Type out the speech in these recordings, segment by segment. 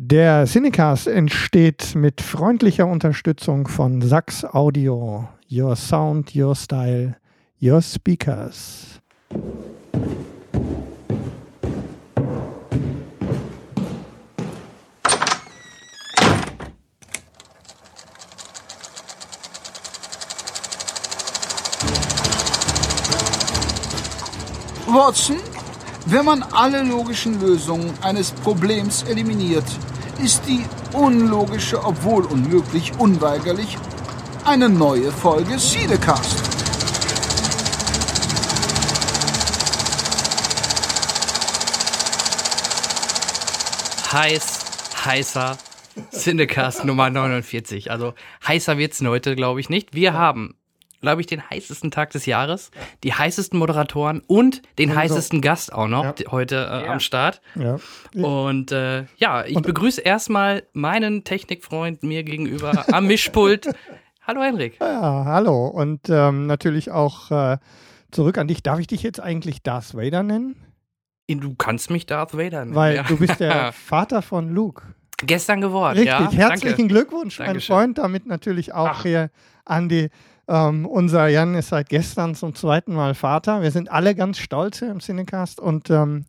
Der Cinecast entsteht mit freundlicher Unterstützung von Sax Audio. Your Sound, Your Style, Your Speakers. Watson, wenn man alle logischen Lösungen eines Problems eliminiert, ist die unlogische, obwohl unmöglich, unweigerlich eine neue Folge Siedecast. Heiß, heißer Cinecast Nummer 49. Also heißer wird's heute, glaube ich, nicht. Wir haben glaube ich, den heißesten Tag des Jahres, die heißesten Moderatoren und den und heißesten Gast auch noch ja. heute äh, ja. am Start. Ja. Und äh, ja, ich und, begrüße erstmal meinen Technikfreund mir gegenüber am Mischpult. hallo Henrik. Ja, hallo und ähm, natürlich auch äh, zurück an dich. Darf ich dich jetzt eigentlich Darth Vader nennen? Du kannst mich Darth Vader nennen. Weil du bist der Vater von Luke. Gestern geworden, Richtig. ja. Herzlichen Danke. Glückwunsch, Dankeschön. mein Freund. Damit natürlich auch Ach. hier an die ähm, unser Jan ist seit gestern zum zweiten Mal Vater. Wir sind alle ganz stolz hier im Cinecast und ähm,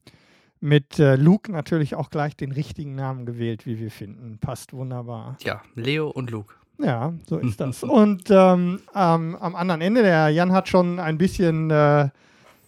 mit äh, Luke natürlich auch gleich den richtigen Namen gewählt, wie wir finden. Passt wunderbar. Ja, Leo und Luke. Ja, so ist das. und ähm, ähm, am anderen Ende, der Jan hat schon ein bisschen äh,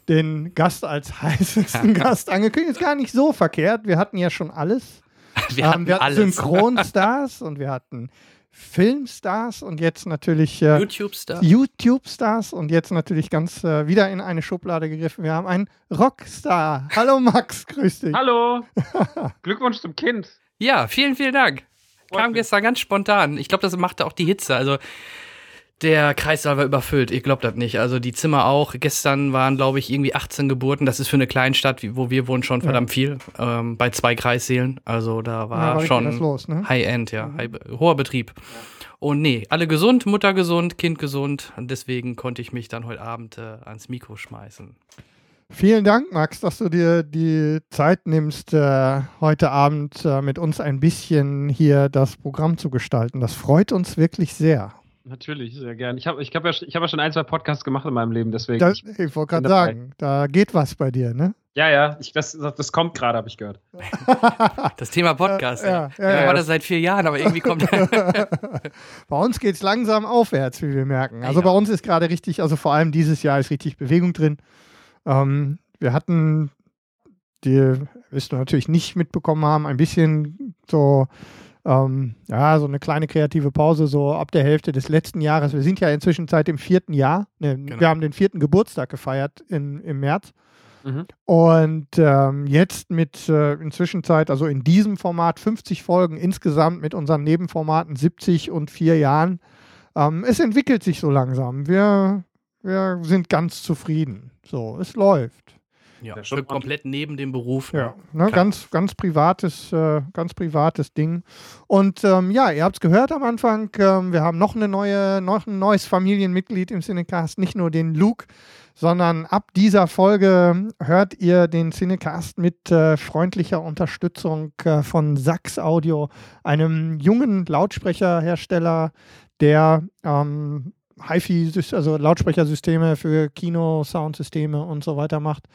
den Gast als heißesten Gast angekündigt. Ist gar nicht so verkehrt. Wir hatten ja schon alles. Wir hatten, ähm, wir hatten Synchronstars und wir hatten Filmstars und jetzt natürlich äh, YouTube-Stars. YouTube-Stars und jetzt natürlich ganz äh, wieder in eine Schublade gegriffen. Wir haben einen Rockstar. Hallo Max, grüß dich. Hallo. Glückwunsch zum Kind. Ja, vielen, vielen Dank. Kam gestern ganz spontan. Ich glaube, das machte auch die Hitze. Also der Kreissaal war überfüllt, ich glaube das nicht. Also die Zimmer auch. Gestern waren, glaube ich, irgendwie 18 Geburten. Das ist für eine Kleinstadt, wo wir wohnen, schon verdammt ja. viel. Ähm, bei zwei Kreissälen. Also da war, war schon ne? High-End, ja. Mhm. High, hoher Betrieb. Ja. Und nee, alle gesund, Mutter gesund, Kind gesund. Und deswegen konnte ich mich dann heute Abend äh, ans Mikro schmeißen. Vielen Dank, Max, dass du dir die Zeit nimmst, äh, heute Abend äh, mit uns ein bisschen hier das Programm zu gestalten. Das freut uns wirklich sehr. Natürlich, sehr gern. Ich habe ich hab ja, hab ja schon ein, zwei Podcasts gemacht in meinem Leben, deswegen. Das, ich wollte gerade sagen, da geht was bei dir, ne? Ja, ja, ich, das, das kommt gerade, habe ich gehört. Das Thema Podcast. Ja, ja, ja, ja, war das seit vier Jahren, aber irgendwie kommt. bei uns geht es langsam aufwärts, wie wir merken. Also bei uns ist gerade richtig, also vor allem dieses Jahr ist richtig Bewegung drin. Ähm, wir hatten, die wirst du natürlich nicht mitbekommen haben, ein bisschen so ähm, ja, so eine kleine kreative Pause so ab der Hälfte des letzten Jahres. Wir sind ja inzwischen seit dem vierten Jahr. Ne, genau. Wir haben den vierten Geburtstag gefeiert in, im März. Mhm. Und ähm, jetzt mit äh, inzwischen Zeit, also in diesem Format 50 Folgen insgesamt mit unseren Nebenformaten 70 und vier Jahren. Ähm, es entwickelt sich so langsam. Wir, wir sind ganz zufrieden. So, es läuft. Ja, komplett neben dem Beruf. Ja, ne, ne ganz, ganz privates, äh, ganz privates Ding. Und ähm, ja, ihr habt es gehört am Anfang, ähm, wir haben noch eine neue, noch ein neues Familienmitglied im Cinecast, nicht nur den Luke, sondern ab dieser Folge hört ihr den Cinecast mit äh, freundlicher Unterstützung äh, von Sax Audio, einem jungen Lautsprecherhersteller, der ähm, HiFi, also Lautsprechersysteme für Kino, Soundsysteme und so weiter macht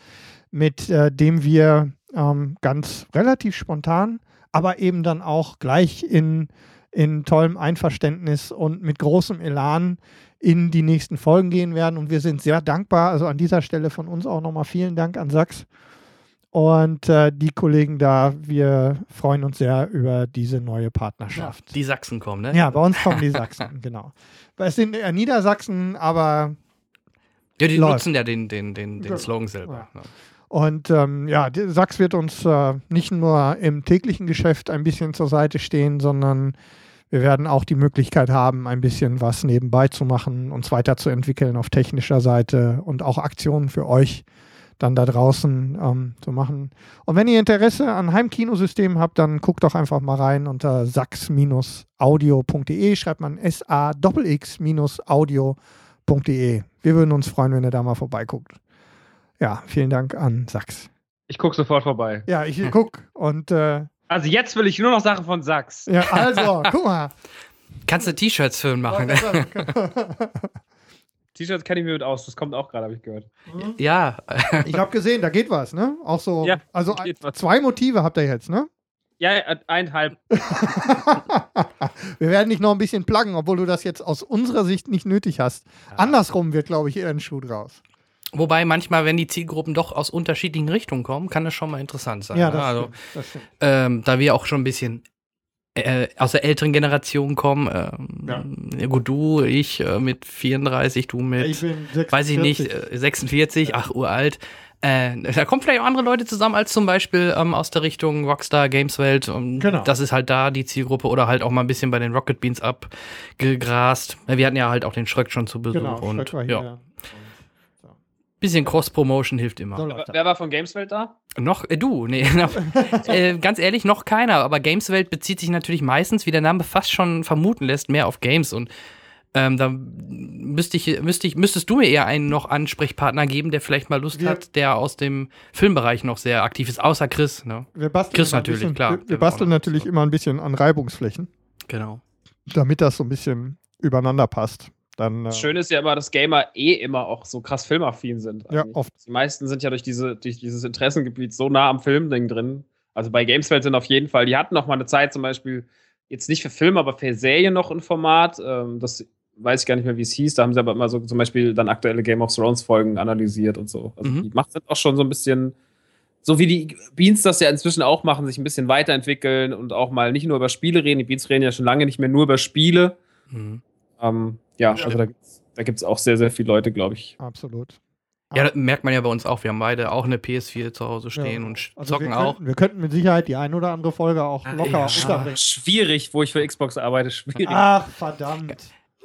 mit äh, dem wir ähm, ganz relativ spontan, aber eben dann auch gleich in, in tollem Einverständnis und mit großem Elan in die nächsten Folgen gehen werden. Und wir sind sehr dankbar. Also an dieser Stelle von uns auch nochmal vielen Dank an Sachs und äh, die Kollegen da. Wir freuen uns sehr über diese neue Partnerschaft. Ja, die Sachsen kommen, ne? Ja, bei uns kommen die Sachsen, genau. Es sind eher Niedersachsen, aber. Ja, die läuft. nutzen ja den, den, den, den Slogan selber. Ja. Und ähm, ja, Sachs wird uns äh, nicht nur im täglichen Geschäft ein bisschen zur Seite stehen, sondern wir werden auch die Möglichkeit haben, ein bisschen was nebenbei zu machen, uns weiterzuentwickeln auf technischer Seite und auch Aktionen für euch dann da draußen ähm, zu machen. Und wenn ihr Interesse an Heimkinosystemen habt, dann guckt doch einfach mal rein unter sax-audio.de, schreibt man s-a-x-audio.de. Wir würden uns freuen, wenn ihr da mal vorbeiguckt. Ja, vielen Dank an Sachs. Ich gucke sofort vorbei. Ja, ich gucke und äh, Also jetzt will ich nur noch Sachen von Sachs. Ja, also, guck mal. Kannst du T-Shirts für ihn machen? T-Shirts kenne ich mir mit aus, das kommt auch gerade, habe ich gehört. ja. Ich habe gesehen, da geht was, ne? Auch so. Ja, also zwei Motive habt ihr jetzt, ne? Ja, eineinhalb. Wir werden dich noch ein bisschen pluggen, obwohl du das jetzt aus unserer Sicht nicht nötig hast. Andersrum wird, glaube ich, eher ein Schuh draus. Wobei manchmal, wenn die Zielgruppen doch aus unterschiedlichen Richtungen kommen, kann das schon mal interessant sein. Ja, ne? das, also, stimmt, das stimmt. ähm, da wir auch schon ein bisschen äh, aus der älteren Generation kommen, ähm, ja. gut, du, ich äh, mit 34, du mit, Ich bin 46. weiß ich nicht, äh, 46, ach, uralt. Äh, da kommen vielleicht auch andere Leute zusammen als zum Beispiel ähm, aus der Richtung Rockstar Games Welt. Und Genau. Das ist halt da die Zielgruppe oder halt auch mal ein bisschen bei den Rocket Beans abgegrast. Wir hatten ja halt auch den Schröck schon zu Besuch Genau, und war ja, hier. Bisschen Cross-Promotion hilft immer. So. Wer war von Gameswelt da? Noch, äh, du, nee, äh, ganz ehrlich, noch keiner. Aber Gameswelt bezieht sich natürlich meistens, wie der Name fast schon vermuten lässt, mehr auf Games. Und ähm, da müsste ich, müsste ich, müsstest du mir eher einen noch Ansprechpartner geben, der vielleicht mal Lust Wir- hat, der aus dem Filmbereich noch sehr aktiv ist, außer Chris. Ne? Wir basteln, Chris natürlich, bisschen, klar. Wir, wir basteln natürlich so. immer ein bisschen an Reibungsflächen, Genau. damit das so ein bisschen übereinander passt. Dann, äh, Das Schöne ist ja immer, dass Gamer eh immer auch so krass filmaffin sind. Ja, eigentlich. oft. Die meisten sind ja durch, diese, durch dieses Interessengebiet so nah am Filmding drin. Also bei Gameswelt sind auf jeden Fall, die hatten noch mal eine Zeit zum Beispiel, jetzt nicht für Film, aber für Serien noch ein Format. Ähm, das weiß ich gar nicht mehr, wie es hieß. Da haben sie aber immer so zum Beispiel dann aktuelle Game of Thrones Folgen analysiert und so. Also Mhm. die macht sind auch schon so ein bisschen, so wie die Beans das ja inzwischen auch machen, sich ein bisschen weiterentwickeln und auch mal nicht nur über Spiele reden. Die Beans reden ja schon lange nicht mehr nur über Spiele. Mhm. Ähm, ja, also da gibt's da gibt's auch sehr, sehr viele Leute, glaube ich. absolut. Ja, das merkt man ja bei uns auch. Wir haben beide auch eine PS4 zu Hause stehen Ja. und Also zocken wir auch. Könnten, wir könnten mit Sicherheit die ein oder andere Folge auch Ah, locker ja. unterbringen. Schwierig, wo ich für Xbox arbeite, schwierig. Ach, verdammt.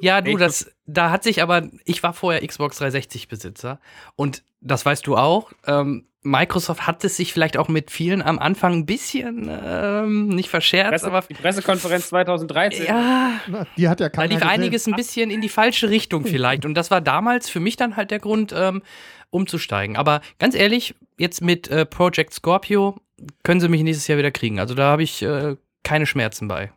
Ja, du, das, da hat sich aber, ich war vorher Xbox 360 Besitzer und das weißt du auch. Ähm, Microsoft hat es sich vielleicht auch mit vielen am Anfang ein bisschen ähm, nicht verscherzt, Presse, aber die Pressekonferenz 2013. ja, Na, die hat ja da keiner lief gesehen. einiges ein bisschen in die falsche Richtung vielleicht. Und das war damals für mich dann halt der Grund, ähm, umzusteigen. Aber ganz ehrlich, jetzt mit äh, Project Scorpio können sie mich nächstes Jahr wieder kriegen. Also da habe ich äh, keine Schmerzen bei.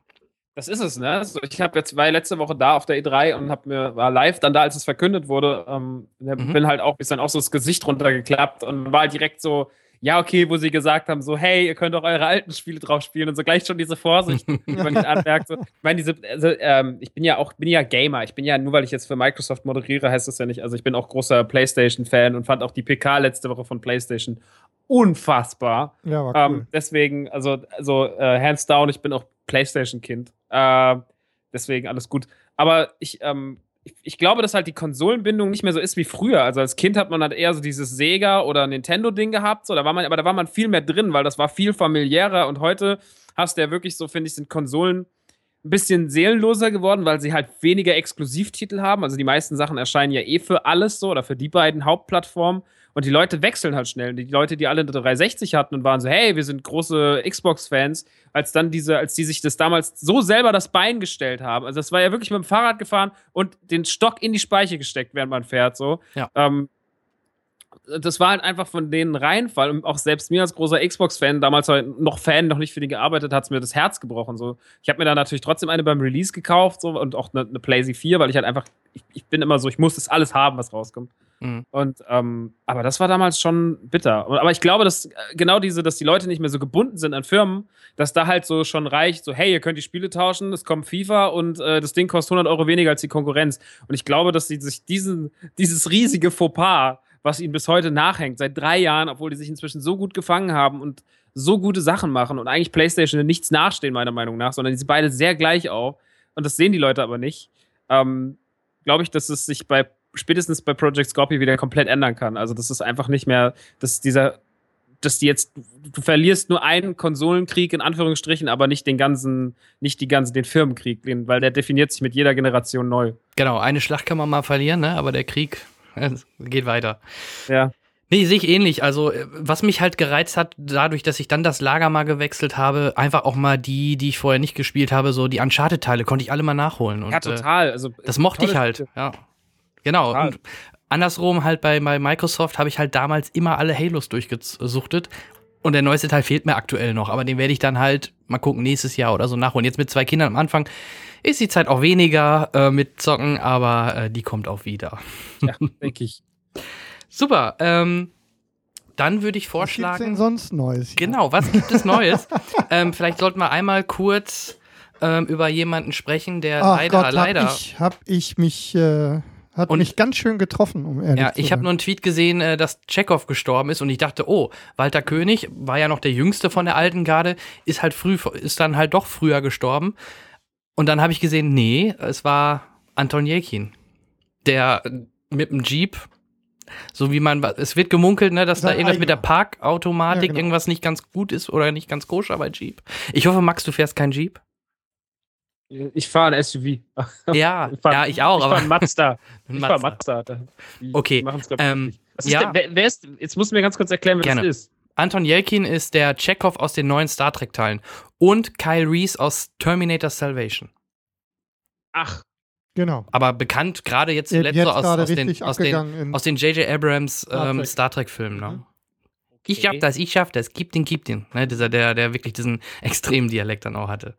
Das ist es, ne? Also ich habe jetzt war letzte Woche da auf der E3 und hab mir war live dann da, als es verkündet wurde. Ähm, Mhm. Bin halt auch ist dann auch so das Gesicht runtergeklappt und war halt direkt so. Ja, okay, wo sie gesagt haben, so, hey, ihr könnt auch eure alten Spiele drauf spielen und so gleich schon diese Vorsicht, die man nicht anmerkt. So. Ich meine, diese, also, ähm, ich bin ja auch, bin ja Gamer. Ich bin ja, nur weil ich jetzt für Microsoft moderiere, heißt das ja nicht. Also ich bin auch großer PlayStation-Fan und fand auch die PK letzte Woche von PlayStation unfassbar. Ja, war cool. Ähm, deswegen, also, also äh, hands down, ich bin auch PlayStation-Kind. Äh, deswegen alles gut. Aber ich, ähm, ich, ich glaube, dass halt die Konsolenbindung nicht mehr so ist wie früher. Also als Kind hat man halt eher so dieses Sega oder Nintendo-Ding gehabt, so, da war man, aber da war man viel mehr drin, weil das war viel familiärer und heute hast du ja wirklich so, finde ich, sind Konsolen ein bisschen seelenloser geworden, weil sie halt weniger Exklusivtitel haben. Also die meisten Sachen erscheinen ja eh für alles so oder für die beiden Hauptplattformen. Und die Leute wechseln halt schnell. Die Leute, die alle eine 360 hatten und waren so, hey, wir sind große Xbox-Fans, als dann diese, als die sich das damals so selber das Bein gestellt haben. Also das war ja wirklich mit dem Fahrrad gefahren und den Stock in die Speiche gesteckt, während man fährt. So. Ja. Ähm, das war halt einfach von denen Reinfall. Und auch selbst mir als großer Xbox-Fan, damals halt noch Fan, noch nicht für die gearbeitet, hat es mir das Herz gebrochen. So. Ich habe mir dann natürlich trotzdem eine beim Release gekauft so, und auch eine, eine PlayStation 4, weil ich halt einfach, ich, ich bin immer so, ich muss das alles haben, was rauskommt. Mhm. Und, ähm, aber das war damals schon bitter. Aber ich glaube, dass äh, genau diese, dass die Leute nicht mehr so gebunden sind an Firmen, dass da halt so schon reicht, so, hey, ihr könnt die Spiele tauschen, es kommt FIFA und äh, das Ding kostet 100 Euro weniger als die Konkurrenz. Und ich glaube, dass sie sich diesen, dieses riesige Fauxpas, was ihnen bis heute nachhängt, seit drei Jahren, obwohl die sich inzwischen so gut gefangen haben und so gute Sachen machen und eigentlich PlayStation nichts nachstehen, meiner Meinung nach, sondern die sind beide sehr gleich auf. Und das sehen die Leute aber nicht. Ähm, glaube ich, dass es sich bei spätestens bei Project Scorpio wieder komplett ändern kann. Also das ist einfach nicht mehr, dass dieser, dass die jetzt, du verlierst nur einen Konsolenkrieg in Anführungsstrichen, aber nicht den ganzen, nicht die ganzen, den Firmenkrieg, weil der definiert sich mit jeder Generation neu. Genau, eine Schlacht kann man mal verlieren, ne? aber der Krieg geht weiter. Ja. Nee, sehe ich ähnlich. Also, äh, was mich halt gereizt hat, dadurch, dass ich dann das Lager mal gewechselt habe, einfach auch mal die, die ich vorher nicht gespielt habe, so die Uncharted-Teile, konnte ich alle mal nachholen. Und, ja, äh, total. Also, das mochte ich halt, Spiele. ja. Genau. Und andersrum halt bei, bei Microsoft habe ich halt damals immer alle Halos durchgesuchtet. Und der neueste Teil fehlt mir aktuell noch, aber den werde ich dann halt mal gucken, nächstes Jahr oder so nachholen. Jetzt mit zwei Kindern am Anfang ist die Zeit auch weniger äh, mit Zocken, aber äh, die kommt auch wieder. Ja, denke ich. Super. Ähm, dann würde ich Was gibt's denn vorschlagen. sonst Neues? hier? Genau, was gibt es Neues? ähm, vielleicht sollten wir einmal kurz ähm, über jemanden sprechen, der Ach leider, Gott, leider. hab ich, hab ich mich, äh, hat Und- mich ganz schön getroffen, um ehrlich Ja, zu ich habe sein. nur einen Tweet gesehen, äh, dass Chekhov gestorben ist und ich dachte, oh, Walter König war ja noch der jüngste von der alten Garde, ist halt früh, ist dann halt doch früher gestorben. Und dann habe ich gesehen, nee, es war Anton Jelkin, der mit dem Jeep, so wie man, es wird gemunkelt, ne, dass da Sein irgendwas mit der eigener. Parkautomatik Ja, genau. irgendwas nicht ganz gut ist oder nicht ganz koscher bei Jeep. Ich hoffe, Max, du fährst kein Jeep. Ich fahre ein SUV. Ja, fahr- ja, ich auch, Ich aber fahre Mazda. Ich fahre Mazda. Okay, ich, ähm, ist ja. der, wer, wer ist, jetzt musst du mir ganz kurz erklären, wer Gerne. das ist. Anton Yelkin ist der Chekhov aus den neuen Star Trek-Teilen und Kyle Reese aus Terminator Salvation. Ach, Genau. Aber bekannt gerade jetzt Jetzt zuletzt so aus, aus, den, aus, den, aus J.J. Abrams Star ähm, Trek. Star Trek-Filmen. Ne? Mhm. Ich schaff das, ich schaff das, gib den, gib den. Ne, dieser, der, der wirklich diesen extremen Dialekt dann auch hatte.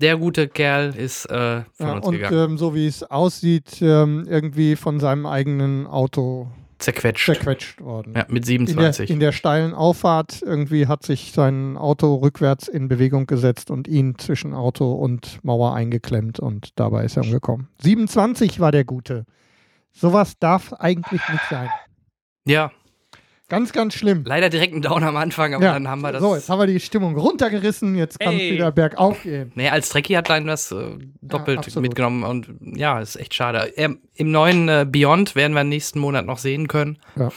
Der gute Kerl ist äh, von Ja, uns und gegangen. ähm, so wie es aussieht, ähm, irgendwie von seinem eigenen Auto Zerquetscht. zerquetscht worden. Ja, mit In der, 27. in der steilen Auffahrt irgendwie hat sich sein Auto rückwärts in Bewegung gesetzt und ihn zwischen Auto und Mauer eingeklemmt und dabei ist er umgekommen. 27 war der Gute. Sowas darf eigentlich nicht sein. ja, Ganz, ganz schlimm. leider direkt ein Down am Anfang, aber Ja. dann haben wir das. So, jetzt haben wir die Stimmung runtergerissen, jetzt kann es wieder bergauf gehen. Nee, als Trekkie hat Lein das äh, doppelt absolut. mitgenommen und ja, ist echt schade. Ähm, Im neuen äh, Beyond werden wir nächsten Monat noch sehen können. Ja.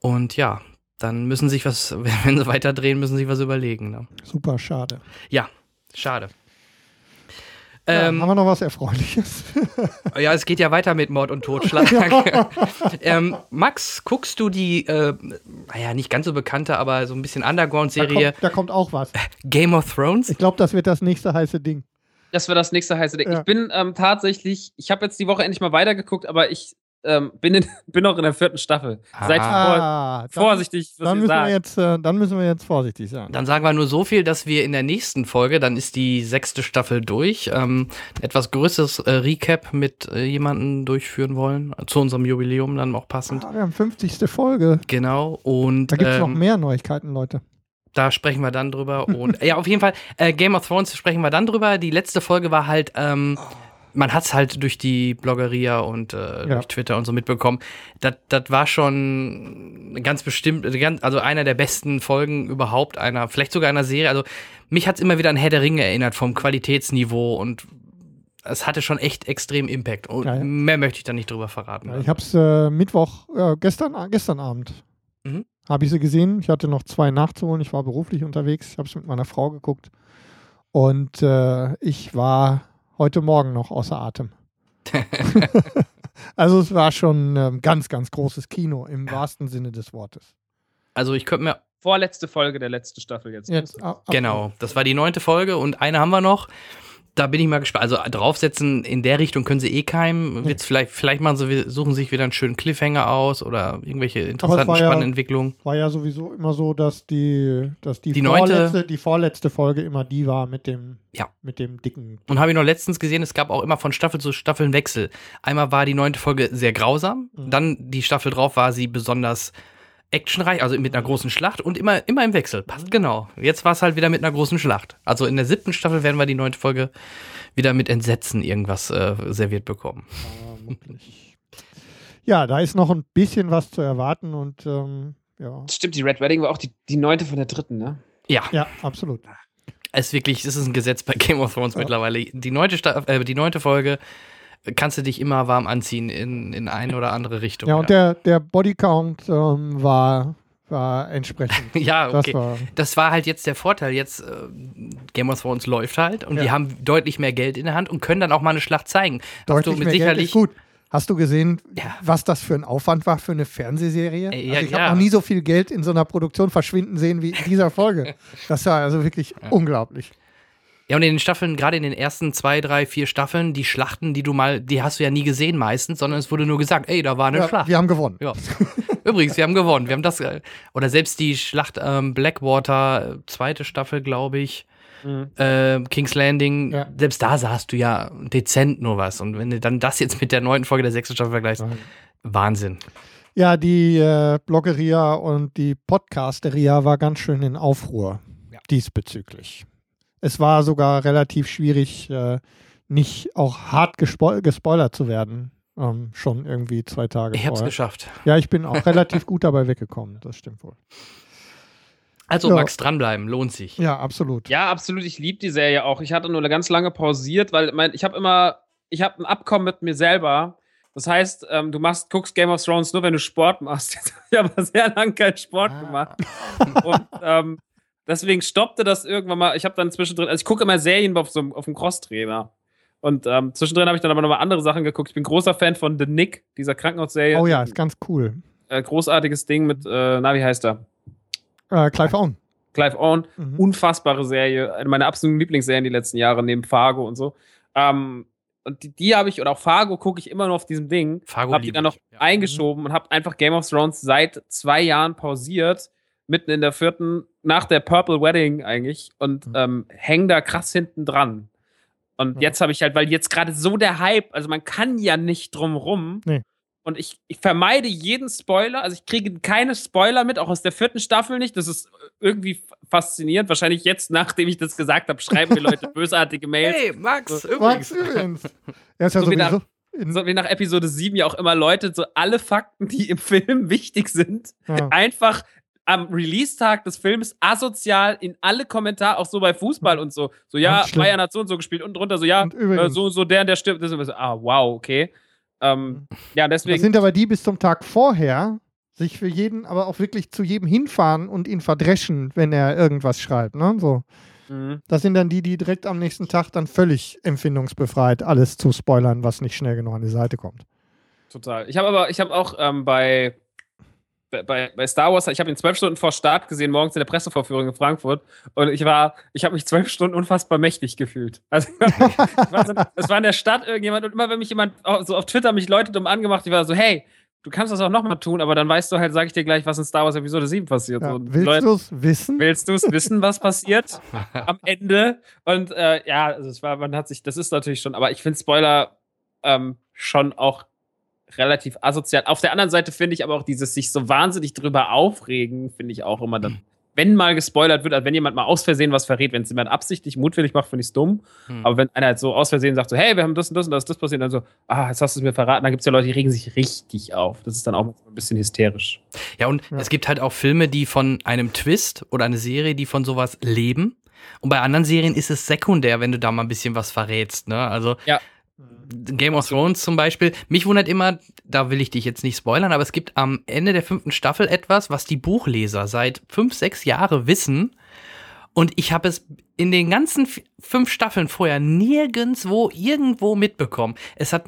Und ja, dann müssen sich was, wenn sie weiter drehen, müssen sich was überlegen. Ne? Super schade. Ja, schade. Ja, Ähm, haben wir noch was Erfreuliches? ja, es geht ja weiter mit Mord und Totschlag. ähm, Max, guckst du die, äh, naja, nicht ganz so bekannte, aber so ein bisschen Da Underground-Serie kommt, da kommt auch was. Game of Thrones? Ich glaube, das wird das nächste heiße Ding. das war das nächste heiße Ding. Ja. Ich bin ähm, tatsächlich, ich habe jetzt die Woche endlich mal weitergeguckt, aber ich ähm, bin, in, bin noch in der vierten Staffel. Seid vor, Ah, dann, vorsichtig, was dann ihr müssen, wir sagt. jetzt, äh, dann müssen wir jetzt vorsichtig sein. Dann sagen wir nur so viel, dass wir in der nächsten Folge, dann ist die sechste Staffel durch, ähm, etwas größeres äh, Recap mit äh, jemandem durchführen wollen, zu unserem Jubiläum dann auch passend. Ah, wir haben 50. Folge. Genau, und Da gibt es noch ähm, mehr Neuigkeiten, Leute. da sprechen wir dann drüber. Und ja, auf jeden Fall, äh, Game of Thrones sprechen wir dann drüber. Die letzte Folge war halt, ähm, man hat es halt durch die Bloggeria und äh, durch Twitter und so mitbekommen. Das war schon ganz bestimmt, äh, also einer der besten Folgen überhaupt, einer, vielleicht sogar einer Serie. Also mich hat es immer wieder an Herr der Ringe erinnert vom Qualitätsniveau und es hatte schon echt extrem Impact. Und Ja, ja. mehr möchte ich da nicht drüber verraten. Ja, ich habe es äh, Mittwoch, äh, gestern, gestern Abend, Mhm. habe ich sie gesehen. Ich hatte noch zwei nachzuholen. Ich war beruflich unterwegs. Ich habe es mit meiner Frau geguckt. Und äh, ich war heute Morgen noch außer Atem. also es war schon ähm, ganz, ganz großes Kino im wahrsten Sinne des Wortes. Also ich könnte mir Vorletzte Folge der letzten Staffel jetzt. Jetzt, ab, ab- Genau, das war die neunte Folge und eine haben wir noch. Da bin ich mal gespannt. Also draufsetzen in der Richtung können sie eh keinem. Wird's vielleicht, vielleicht machen sie, suchen sich wieder einen schönen Cliffhanger aus oder irgendwelche interessanten, war ja- spannenden Entwicklungen. War ja sowieso immer so, dass die, dass die, Die neunte- vorletzte, die vorletzte Folge immer die war mit dem, Ja. mit dem dicken. Und habe ich noch letztens gesehen, es gab auch immer von Staffel zu Staffel einen Wechsel. Einmal war die neunte Folge sehr grausam, Mhm. dann die Staffel drauf war sie besonders actionreich, also mit einer großen Schlacht und immer, immer im Wechsel. Passt genau. Jetzt war es halt wieder mit einer großen Schlacht. Also in der siebten Staffel werden wir die neunte Folge wieder mit Entsetzen irgendwas äh, serviert bekommen. Vermutlich. Ja, da ist noch ein bisschen was zu erwarten und ähm, ja. Stimmt, die Red Wedding war auch die, die neunte von der dritten, ne? Ja, Ja, absolut. es ist wirklich, es ist ein Gesetz bei Game of Thrones Ja. mittlerweile. Die neunte, Sta äh, die neunte Folge kannst du dich immer warm anziehen in, in eine oder andere Richtung. Ja, und der, der Bodycount ähm, war, war entsprechend. ja, Das okay. war, Das war halt jetzt der Vorteil. Jetzt äh, Game of Thrones läuft halt und Ja. die haben deutlich mehr Geld in der Hand und können dann auch mal eine Schlacht zeigen. Deutlich mehr Geld ist gut. Hast du gesehen, Ja. was das für ein Aufwand war für eine Fernsehserie? Äh, ja, also ich ja. habe noch nie so viel Geld in so einer Produktion verschwinden sehen wie in dieser Folge. Das war also wirklich unglaublich. Ja, und in den Staffeln, gerade in den ersten zwei, drei, vier Staffeln, die Schlachten, die du mal, die hast du ja nie gesehen meistens, sondern es wurde nur gesagt, ey, da war eine Ja, Schlacht. wir haben gewonnen. Ja. Übrigens, wir haben gewonnen. Wir haben das, äh, oder selbst die Schlacht ähm, Blackwater, äh, zweite Staffel, glaube ich, mhm. äh, King's Landing, ja. selbst da sahst du ja dezent nur was. Und wenn du dann das jetzt mit der neunten Folge der sechsten Staffel vergleichst, mhm. Wahnsinn. Ja, die äh, Bloggeria und die Podcasteria war ganz schön in Aufruhr ja. diesbezüglich. Es war sogar relativ schwierig, äh, nicht auch hart gespo gespoilert zu werden. Ähm, schon irgendwie zwei Tage Ich habe es geschafft. Ja, ich bin auch relativ gut dabei weggekommen. Das stimmt wohl. Also ja. Max, dranbleiben, lohnt sich. Ja, absolut. Ja, absolut. Ich liebe die Serie auch. Ich hatte nur eine ganz lange pausiert, weil mein, ich habe immer, ich habe ein Abkommen mit mir selber. Das heißt, ähm, du machst, guckst Game of Thrones nur, wenn du Sport machst. Jetzt habe ich aber sehr lange keinen Sport ah. gemacht. Und ähm, deswegen stoppte das irgendwann mal. Ich habe dann zwischendrin, also ich gucke immer Serien auf so auf dem Crosstrainer. Und ähm, zwischendrin habe ich dann aber nochmal andere Sachen geguckt. Ich bin großer Fan von The Nick, dieser Krankenhausserie. Oh ja, ist ganz cool. Äh, großartiges Ding mit, äh, na, wie heißt er? Äh, Clive Owen. Clive Owen. Mhm. Unfassbare Serie. Eine meiner absoluten Lieblingsserien die letzten Jahre, neben Fargo und so. Ähm, und die, die habe ich, und auch Fargo gucke ich immer nur auf diesem Ding. Fargo habe die dann noch ja. eingeschoben und habe einfach Game of Thrones seit zwei Jahren pausiert. Mitten in der vierten, nach der Purple Wedding eigentlich. Und mhm. ähm, häng da krass hinten dran. Und ja. jetzt habe ich halt, weil jetzt gerade so der Hype, also man kann ja nicht drum rum. Nee. Und ich, ich vermeide jeden Spoiler, also ich kriege keine Spoiler mit, auch aus der vierten Staffel nicht. Das ist irgendwie faszinierend. Wahrscheinlich jetzt, nachdem ich das gesagt habe, schreiben mir Leute bösartige Mails. Hey, Max, so, übrigens. Max, übrigens. Ja, ist ja so wie nach, so wie nach Episode 7 ja auch immer Leute so alle Fakten, die im Film wichtig sind, ja. einfach am Release-Tag des Films asozial in alle Kommentare, auch so bei Fußball und so. So, ja, Bayern hat so und so gespielt und drunter so, ja, äh, so und so, der der stirbt. Das ist so, ah, wow, okay. Ähm, ja, deswegen. Das sind aber die bis zum Tag vorher, sich für jeden, aber auch wirklich zu jedem hinfahren und ihn verdreschen, wenn er irgendwas schreibt, ne? So. Mhm. Das sind dann die, die direkt am nächsten Tag dann völlig empfindungsbefreit alles zu spoilern, was nicht schnell genug an die Seite kommt. Total. Ich habe aber, ich habe auch ähm, bei bei, bei Star Wars, ich habe ihn zwölf Stunden vor Start gesehen, morgens in der Pressevorführung in Frankfurt. Und ich war, ich habe mich zwölf Stunden unfassbar mächtig gefühlt. Also es war in der Stadt irgendjemand und immer wenn mich jemand so auf Twitter mich Leute dumm angemacht, ich war so, hey, du kannst das auch nochmal tun, aber dann weißt du halt, sage ich dir gleich, was in Star Wars Episode 7 passiert. Ja, willst du es wissen? Willst du es wissen, was passiert am Ende? Und äh, ja, also es war, man hat sich, das ist natürlich schon, aber ich finde Spoiler ähm, schon auch relativ asozial. Auf der anderen Seite finde ich aber auch dieses sich so wahnsinnig drüber aufregen, finde ich auch immer dann. Hm. Wenn mal gespoilert wird, also wenn jemand mal aus Versehen was verrät, wenn es jemand absichtlich mutwillig macht, finde ich es dumm. Hm. Aber wenn einer halt so aus Versehen sagt, so, hey, wir haben das und das und das, das passiert, dann so, ah, jetzt hast du es mir verraten, dann gibt es ja Leute, die regen sich richtig auf. Das ist dann auch ein bisschen hysterisch. Ja, und ja. es gibt halt auch Filme, die von einem Twist oder eine Serie, die von sowas leben. Und bei anderen Serien ist es sekundär, wenn du da mal ein bisschen was verrätst. Ne? Also ja. Game of Thrones zum Beispiel. Mich wundert immer, da will ich dich jetzt nicht spoilern, aber es gibt am Ende der fünften Staffel etwas, was die Buchleser seit fünf, sechs Jahren wissen. Und ich habe es in den ganzen fünf Staffeln vorher nirgendwo irgendwo mitbekommen. Es hat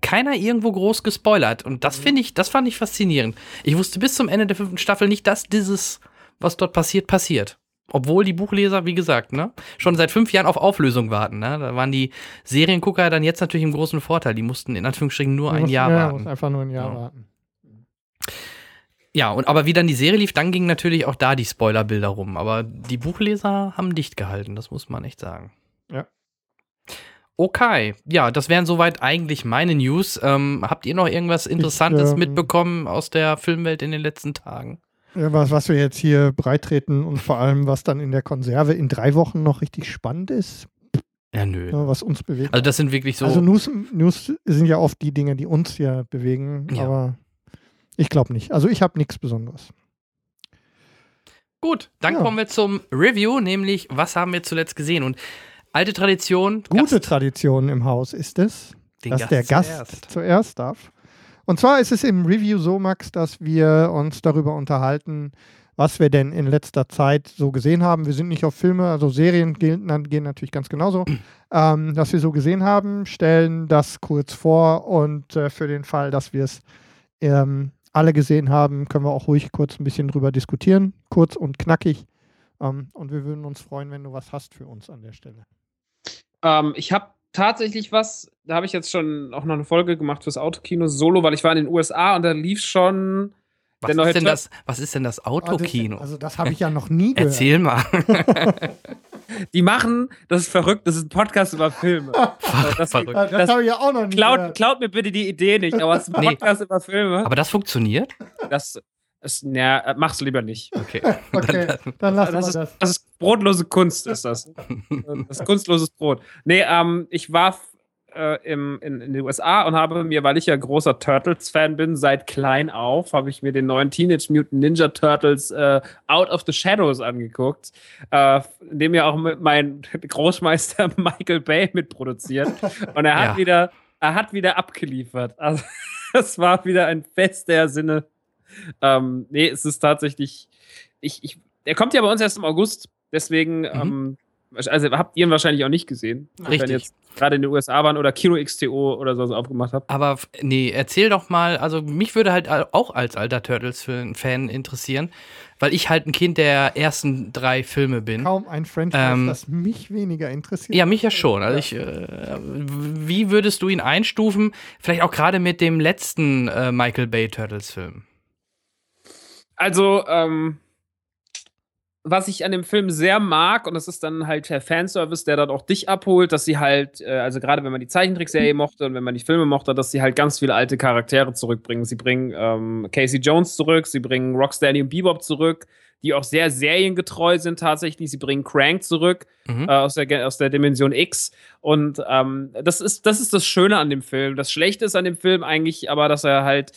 keiner irgendwo groß gespoilert. Und das mhm. finde ich, das fand ich faszinierend. Ich wusste bis zum Ende der fünften Staffel nicht, dass dieses, was dort passiert, passiert. Obwohl die Buchleser, wie gesagt, ne, schon seit fünf Jahren auf Auflösung warten. Ne? Da waren die Seriengucker dann jetzt natürlich im großen Vorteil. Die mussten in Anführungsstrichen nur ein Jahr ja, warten. einfach nur ein Jahr ja. warten. Ja, und aber wie dann die Serie lief, dann gingen natürlich auch da die Spoilerbilder rum. Aber die Buchleser haben dicht gehalten, das muss man echt sagen. Ja. Okay, ja, das wären soweit eigentlich meine News. Ähm, habt ihr noch irgendwas Interessantes ich, ähm, mitbekommen aus der Filmwelt in den letzten Tagen? Ja, was, was wir jetzt hier breitreten und vor allem, was dann in der Konserve in drei Wochen noch richtig spannend ist. Ja, nö. Was uns bewegt. Also, das sind wirklich so. Also, News, News sind ja oft die Dinge, die uns hier bewegen, ja. aber ich glaube nicht. Also, ich habe nichts Besonderes. Gut, dann ja. kommen wir zum Review, nämlich was haben wir zuletzt gesehen? Und alte Tradition. Gute Gast. Tradition im Haus ist es, Den dass Gast der Gast zuerst. zuerst darf. Und zwar ist es im Review so, Max, dass wir uns darüber unterhalten, was wir denn in letzter Zeit so gesehen haben. Wir sind nicht auf Filme, also Serien gehen, gehen natürlich ganz genauso, ähm, dass wir so gesehen haben, stellen das kurz vor und äh, für den Fall, dass wir es ähm, alle gesehen haben, können wir auch ruhig kurz ein bisschen drüber diskutieren, kurz und knackig. Ähm, und wir würden uns freuen, wenn du was hast für uns an der Stelle. Ähm, ich habe tatsächlich was, da habe ich jetzt schon auch noch eine Folge gemacht fürs Autokino Solo, weil ich war in den USA und da lief schon Was, neue ist denn das, was ist denn das Autokino? Also das habe ich ja noch nie gehört. Erzähl mal. Die machen, das ist verrückt, das ist ein Podcast über Filme. das, verrückt. Ja, das das habe ich ja auch noch nie klaut, gehört. klaut mir bitte die Idee nicht, aber es ist ein Nee. Podcast über Filme. Aber das funktioniert? Das ist, ja, mach's lieber nicht. Okay. Okay, dann lassen Das wir ist, das. das ist brotlose Kunst, ist das. Das ist kunstloses Brot. Nee, ähm, ich war äh, im, in, in den USA und habe mir, weil ich ja großer Turtles-Fan bin, seit klein auf, habe ich mir den neuen Teenage Mutant Ninja Turtles äh, Out of the Shadows angeguckt, äh, in dem ja auch mein Großmeister Michael Bay mitproduziert. Und er hat Ja. wieder, er hat wieder abgeliefert. Also, das war wieder ein Fest der Sinne. Ähm, nee, es ist tatsächlich, ich, ich, der kommt ja bei uns erst im August, deswegen, ähm, also habt ihr ihn wahrscheinlich auch nicht gesehen. Wenn Richtig. ihr jetzt gerade in den USA waren oder Kino XTO oder so aufgemacht habt. Aber nee, erzähl doch mal, also mich würde halt al- auch als alter Turtles-Fan interessieren, weil ich halt ein Kind der ersten drei Filme bin. Kaum ein Franchise, Ähm, das mich weniger interessiert. Ja, mich ja schon. Also ich, äh, wie würdest du ihn einstufen? Vielleicht auch gerade mit dem letzten äh, Michael Bay Turtles-Film. Also, ähm, was ich an dem Film sehr mag, und das ist dann halt der Fanservice, der dann auch dich abholt, dass sie halt, äh, also gerade wenn man die Zeichentrickserie mochte und wenn man die Filme mochte, dass sie halt ganz viele alte Charaktere zurückbringen. Sie bringen ähm, Casey Jones zurück, sie bringen Rocksteady und Bebop zurück, die auch sehr seriengetreu sind tatsächlich. Sie bringen Crank zurück Mhm. äh, aus, der, aus der Dimension X. Und ähm, das, ist, das ist das Schöne an dem Film. Das Schlechte ist an dem Film eigentlich aber, dass er halt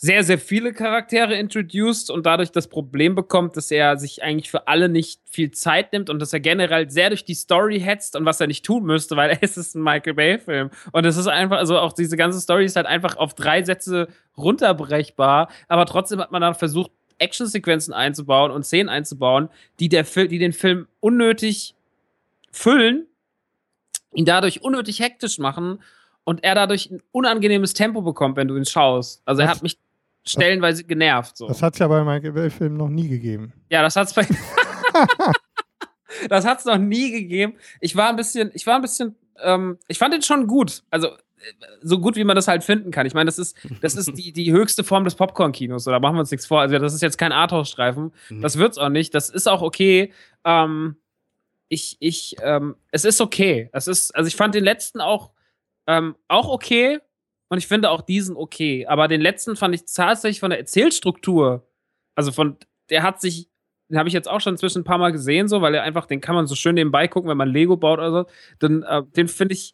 sehr, sehr viele Charaktere introduced und dadurch das Problem bekommt, dass er sich eigentlich für alle nicht viel Zeit nimmt und dass er generell sehr durch die Story hetzt und was er nicht tun müsste, weil es ist ein Michael Bay-Film. Und es ist einfach, also auch diese ganze Story ist halt einfach auf drei Sätze runterbrechbar, aber trotzdem hat man dann versucht, Actionsequenzen einzubauen und Szenen einzubauen, die, der Fil die den Film unnötig füllen, ihn dadurch unnötig hektisch machen und er dadurch ein unangenehmes Tempo bekommt, wenn du ihn schaust. Also er hat mich stellenweise genervt. So. Das hat es ja bei Michael Bay-Filmen noch nie gegeben. Ja, das hat's bei. das hat's noch nie gegeben. Ich war ein bisschen, ich war ein bisschen, ähm, ich fand den schon gut. Also äh, so gut, wie man das halt finden kann. Ich meine, das ist, das ist die, die höchste Form des Popcorn-Kinos. So, da machen wir uns nichts vor. Also das ist jetzt kein Arthouse-Streifen. Mhm. Das wird's auch nicht. Das ist auch okay. Ähm, ich, ich, ähm, es ist okay. Es ist, also ich fand den letzten auch, ähm, auch okay. Und ich finde auch diesen okay. Aber den letzten fand ich tatsächlich von der Erzählstruktur, also von, der hat sich, den habe ich jetzt auch schon inzwischen ein paar Mal gesehen, so, weil er einfach, den kann man so schön nebenbei gucken, wenn man Lego baut oder so. Dann, äh, den finde ich,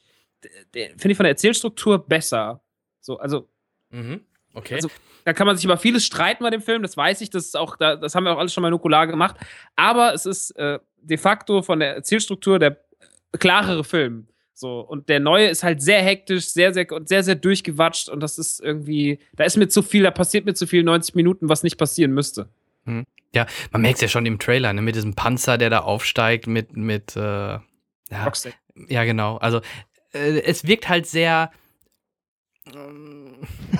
den finde ich von der Erzählstruktur besser. So, also Mhm. Okay. Also- da kann man sich über vieles streiten bei dem Film, das weiß ich, das ist auch, da, das haben wir auch alles schon mal nukular gemacht. Aber es ist äh, de facto von der Erzählstruktur der äh, klarere Film. So, und der neue ist halt sehr hektisch, sehr, sehr, und sehr, sehr durchgewatscht und das ist irgendwie, da ist mir zu viel, da passiert mir zu viel 90 Minuten, was nicht passieren müsste. ja, man merkt es ja schon im Trailer, ne, mit diesem Panzer, der da aufsteigt, mit, mit, äh, ja, Rocksteady. ja, genau. Also, äh, es wirkt halt sehr ähm,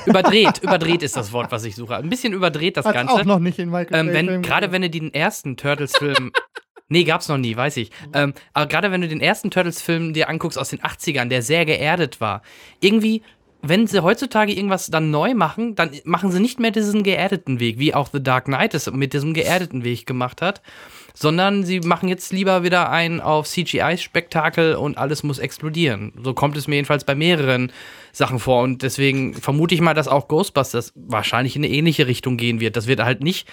überdreht. überdreht ist das Wort, was ich suche. Ein bisschen überdreht das Hat's Ganze. auch noch nicht in Michael Ähm, wenn, gerade wenn du den ersten Turtles-Film. nee, gab's noch nie, weiß ich. Ähm, aber gerade wenn du den ersten Turtles-Film dir anguckst aus den 80ern, der sehr geerdet war, irgendwie, wenn sie heutzutage irgendwas dann neu machen, dann machen sie nicht mehr diesen geerdeten Weg, wie auch The Dark Knight es mit diesem geerdeten Weg gemacht hat, sondern sie machen jetzt lieber wieder ein auf CGI-Spektakel und alles muss explodieren. So kommt es mir jedenfalls bei mehreren Sachen vor und deswegen vermute ich mal, dass auch Ghostbusters wahrscheinlich in eine ähnliche Richtung gehen wird. Das wird halt nicht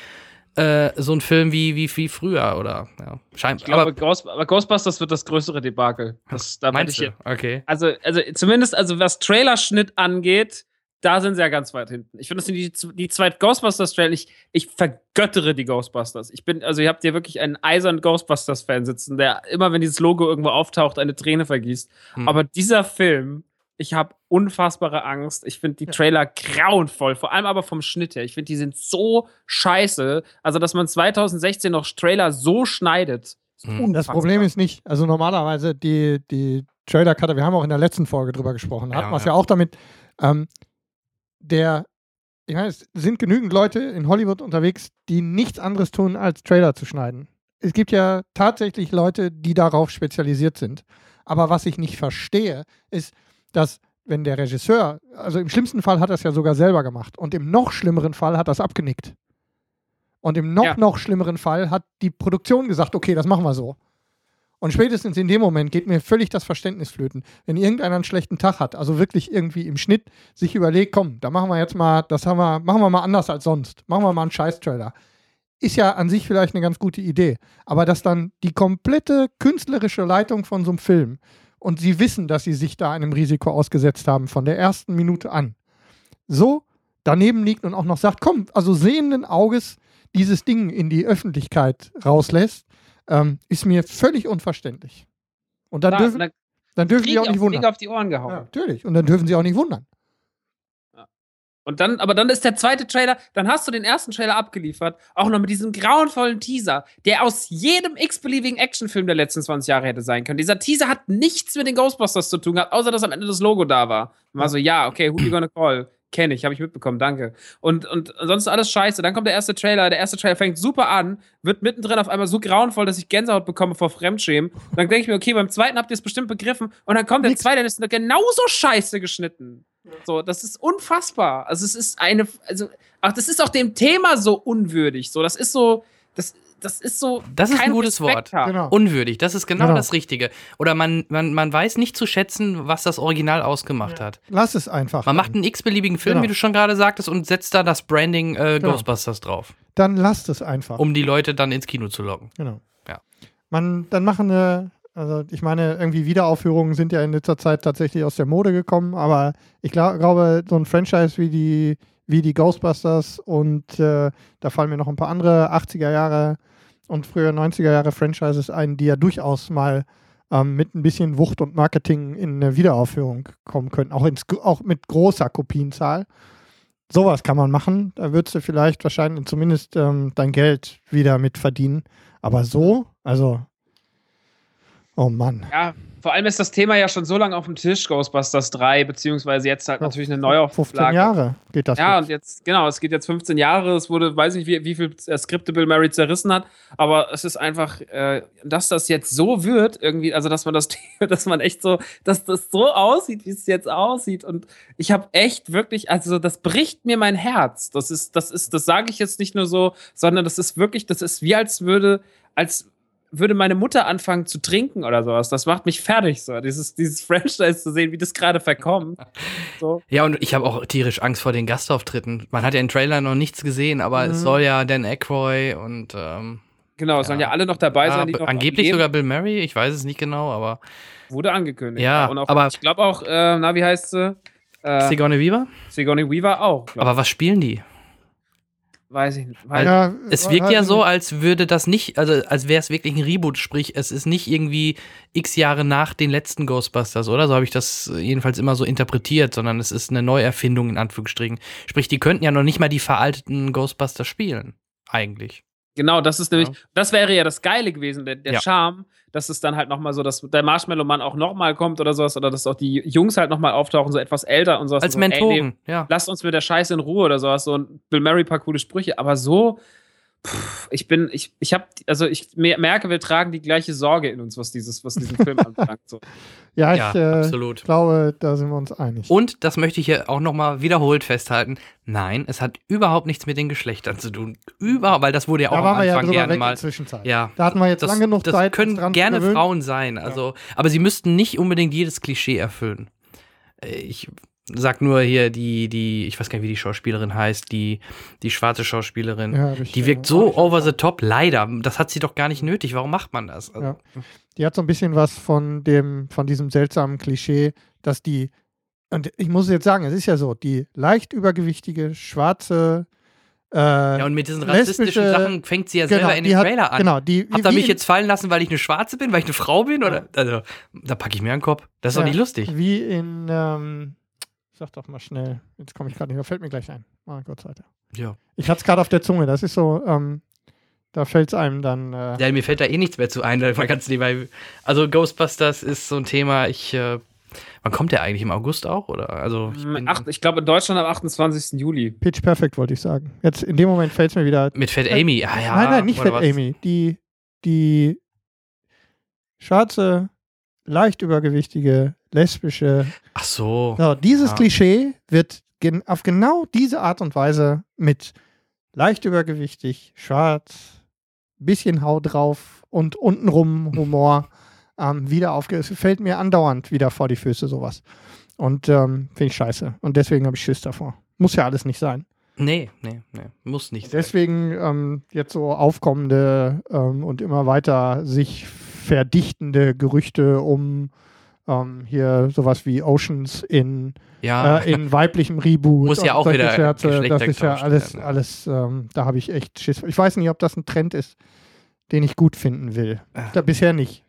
äh, so ein Film wie, wie, wie früher oder ja, Ich scheinbar. glaube, Aber Ghost, aber Ghostbusters wird das größere Debakel. Das, da meinst ich du? Okay. Also, also zumindest, also was Trailerschnitt angeht, da sind sie ja ganz weit hinten. Ich finde, das sind die, die zwei Ghostbusters-Trailer. Ich, ich vergöttere die Ghostbusters. Ich bin, also ihr habt hier wirklich einen eisernen Ghostbusters-Fan sitzen, der immer, wenn dieses Logo irgendwo auftaucht, eine Träne vergießt. Hm. Aber dieser Film, ich habe unfassbare Angst. Ich finde die Trailer grauenvoll, vor allem aber vom Schnitt her. Ich finde, die sind so scheiße. Also, dass man 2016 noch Trailer so schneidet. ist Hm. Das. Problem ist nicht, also normalerweise die, die Trailer-Cutter, wir haben auch in der letzten Folge drüber gesprochen, hatten Ja, wir es ja. ja auch damit, ähm, der, ich meine, es sind genügend Leute in Hollywood unterwegs, die nichts anderes tun, als Trailer zu schneiden. Es gibt ja tatsächlich Leute, die darauf spezialisiert sind. Aber was ich nicht verstehe, ist, dass wenn der Regisseur, also im schlimmsten Fall hat er es ja sogar selber gemacht und im noch schlimmeren Fall hat er es abgenickt. Und im noch, Ja. noch schlimmeren Fall hat die Produktion gesagt, okay, das machen wir so. Und spätestens in dem Moment geht mir völlig das Verständnis flöten. Wenn irgendeiner einen schlechten Tag hat, also wirklich irgendwie im Schnitt sich überlegt, komm, da machen wir jetzt mal, das haben wir, machen wir mal anders als sonst. Machen wir mal einen Scheiß-Trailer. Ist ja an sich vielleicht eine ganz gute Idee. Aber dass dann die komplette künstlerische Leitung von so einem Film und sie wissen, dass sie sich da einem Risiko ausgesetzt haben von der ersten Minute an, so daneben liegt und auch noch sagt, komm, also sehenden Auges dieses Ding in die Öffentlichkeit rauslässt, ähm, ist mir völlig unverständlich. Und dann Da- dürfen, dann dann dürfen sie auch ich nicht wundern. auf die Ohren gehauen. Ja, natürlich. Und dann dürfen sie auch nicht wundern. Und dann, aber dann ist der zweite Trailer, dann hast du den ersten Trailer abgeliefert, auch noch mit diesem grauenvollen Teaser, der aus jedem x-beliebigen Actionfilm der letzten 20 Jahre hätte sein können. Dieser Teaser hat nichts mit den Ghostbusters zu tun gehabt, außer dass am Ende das Logo da war. Man war so, ja, okay, who you gonna call? Kenne ich, habe ich mitbekommen, danke. Und, und ansonsten alles scheiße. Dann kommt der erste Trailer, der erste Trailer fängt super an, wird mittendrin auf einmal so grauenvoll, dass ich Gänsehaut bekomme vor Fremdschämen. Dann denke ich mir, okay, beim zweiten habt ihr es bestimmt begriffen. Und dann kommt der zweite, der ist genauso scheiße geschnitten. So, das ist unfassbar. Also es ist eine, also, ach, das ist auch dem Thema so unwürdig. So, das ist so, das, das ist so. Das ist ein kein gutes Respekt Wort. Genau. Unwürdig, das ist genau, Genau. das Richtige. Oder man, man, man weiß nicht zu schätzen, was das Original ausgemacht hat. Lass es einfach. Man macht einen x-beliebigen Film, Genau. wie du schon gerade sagtest, und setzt da das Branding äh, Genau. Ghostbusters drauf, dann lasst es einfach. um die Leute dann ins Kino zu locken. Genau. Ja. Man, dann machen eine, also ich meine, irgendwie Wiederaufführungen sind ja in letzter Zeit tatsächlich aus der Mode gekommen, aber ich gla glaube, so ein Franchise wie die, wie die Ghostbusters und äh, da fallen mir noch ein paar andere 80er Jahre und früher 90er Jahre Franchises ein, die ja durchaus mal ähm, mit ein bisschen Wucht und Marketing in eine Wiederaufführung kommen könnten, auch, ins, auch mit großer Kopienzahl. Sowas kann man machen. Da würdest du vielleicht wahrscheinlich zumindest ähm, dein Geld wieder mit verdienen. Aber so, also, oh Mann. Ja, vor allem ist das Thema ja schon so lange auf dem Tisch, Ghostbusters 3, beziehungsweise jetzt halt natürlich eine 15 Neuauflage. Jahre geht das. Ja, jetzt. und jetzt, genau, es geht jetzt 15 Jahre, es wurde, weiß nicht, wie, wie viel äh, Skripte Bill Murray zerrissen hat, aber es ist einfach, äh, dass das jetzt so wird, irgendwie, also dass man das, dass man echt so, dass das so aussieht, wie es jetzt aussieht. Und ich habe echt wirklich, also das bricht mir mein Herz. Das ist, das ist, das sage ich jetzt nicht nur so, sondern das ist wirklich, das ist wie als würde, als würde meine Mutter anfangen zu trinken oder sowas. Das macht mich fertig, so. Dieses, dieses Franchise zu sehen, wie das gerade verkommt. So. Ja, und ich habe auch tierisch Angst vor den Gastauftritten. Man hat ja im Trailer noch nichts gesehen, aber Mhm. es soll ja Dan Aykroy und ähm, Genau, es sollen ja alle noch dabei ja, sein, die noch angeblich sogar Bill Murray, ich weiß es nicht genau, aber Wurde angekündigt. Ja, Und auch, aber- ich glaube auch, äh, na, wie heißt sie? Äh, Sigourney Weaver? Sigourney Weaver auch. Aber was spielen die? Weiß ich nicht. Ja, Es äh, wirkt ja äh, so, als würde das nicht, also als wäre es wirklich ein Reboot, sprich, es ist nicht irgendwie x Jahre nach den letzten Ghostbusters, oder? So habe ich das jedenfalls immer so interpretiert, sondern es ist eine Neuerfindung in Anführungsstrichen. Sprich, die könnten ja noch nicht mal die veralteten Ghostbusters spielen, eigentlich. Genau, das ist nämlich, Ja. das wäre ja das Geile gewesen, der, der Ja. Charme, dass es dann halt nochmal so, dass der Marshmallow-Mann auch nochmal kommt oder sowas, oder dass auch die Jungs halt nochmal auftauchen, so etwas älter und sowas. Als so, ey, nee, Mentoren, ja. lasst uns mit der Scheiße in Ruhe oder sowas, so ein Bill Murray paar coole Sprüche, aber so, ich bin, ich, ich hab, also ich mer- merke, wir tragen die gleiche Sorge in uns, was dieses, was diesen Film anbelangt. So. Ja, Ja, ich äh, absolut. glaube, da sind wir uns einig. Und, das möchte ich hier auch nochmal wiederholt festhalten, nein, es hat überhaupt nichts mit den Geschlechtern zu tun. Überhaupt, weil das wurde ja auch da am waren wir ja Anfang drüber gerne mal. der Zwischenzeit. Ja, Da hatten wir jetzt das, lang genug das Zeit. uns können gerne gewöhnen. Frauen sein, also, aber sie müssten nicht unbedingt jedes Klischee erfüllen. Äh, Ich sag nur hier die, die, ich weiß gar nicht, wie die Schauspielerin heißt, die, die schwarze Schauspielerin. Ja, ich, Die wirkt so over the top, leider. Das hat sie doch gar nicht nötig. Warum macht man das? Also, Ja. Die hat so ein bisschen was von dem, von diesem seltsamen Klischee, dass die, und ich muss jetzt sagen, es ist ja so, die leicht übergewichtige, schwarze, äh, ja, und mit diesen rassistischen Sachen fängt sie ja genau, selber in die den hat, Trailer an. Genau, die, Habt ihr mich jetzt fallen lassen, weil ich eine Schwarze bin, weil ich eine Frau bin? Oder? Also, da packe ich mir einen Kopf. Das ist doch Ja. nicht lustig. Wie in, ähm, sag doch mal schnell, jetzt komme ich gerade nicht, da fällt mir gleich ein. Oh Gott sei Dank. Ja. Ich hatte es gerade auf der Zunge, das ist so, ähm, da fällt es einem dann. Äh, ja, mir fällt da eh nichts mehr zu ein. weil Man kann's nebenbei- also Ghostbusters ist so ein Thema, ich, äh, wann kommt der eigentlich? Im August auch? Oder? Also, ich Acht, ich glaube in Deutschland am 28. Juli. Pitch Perfect wollte ich sagen. Jetzt in dem Moment fällt es mir wieder. mit Fat Amy. Ah, ja, nein, nein, nicht Fat was? Amy. Die, die schwarze, leicht übergewichtige, lesbische. Ach so. So, dieses Ja. Klischee wird gen auf genau diese Art und Weise mit leicht übergewichtig, schwarz, bisschen Haut drauf und untenrum Humor ähm, wieder aufge... Es fällt mir andauernd wieder vor die Füße, sowas. Und ähm, finde ich scheiße. Und deswegen habe ich Schiss davor. Muss ja alles nicht sein. Nee, nee, nee. Muss nicht. sein. Deswegen ähm, jetzt so aufkommende ähm, und immer weiter sich verdichtende Gerüchte um ähm, hier sowas wie Oceans in, Ja. äh, in weiblichem Reboot. Muss ja auch wieder Scherze. Das ist ja alles, werden. alles ähm, da habe ich echt Schiss. Ich weiß nicht, ob das ein Trend ist, den ich gut finden will. Ah. Da, bisher nicht.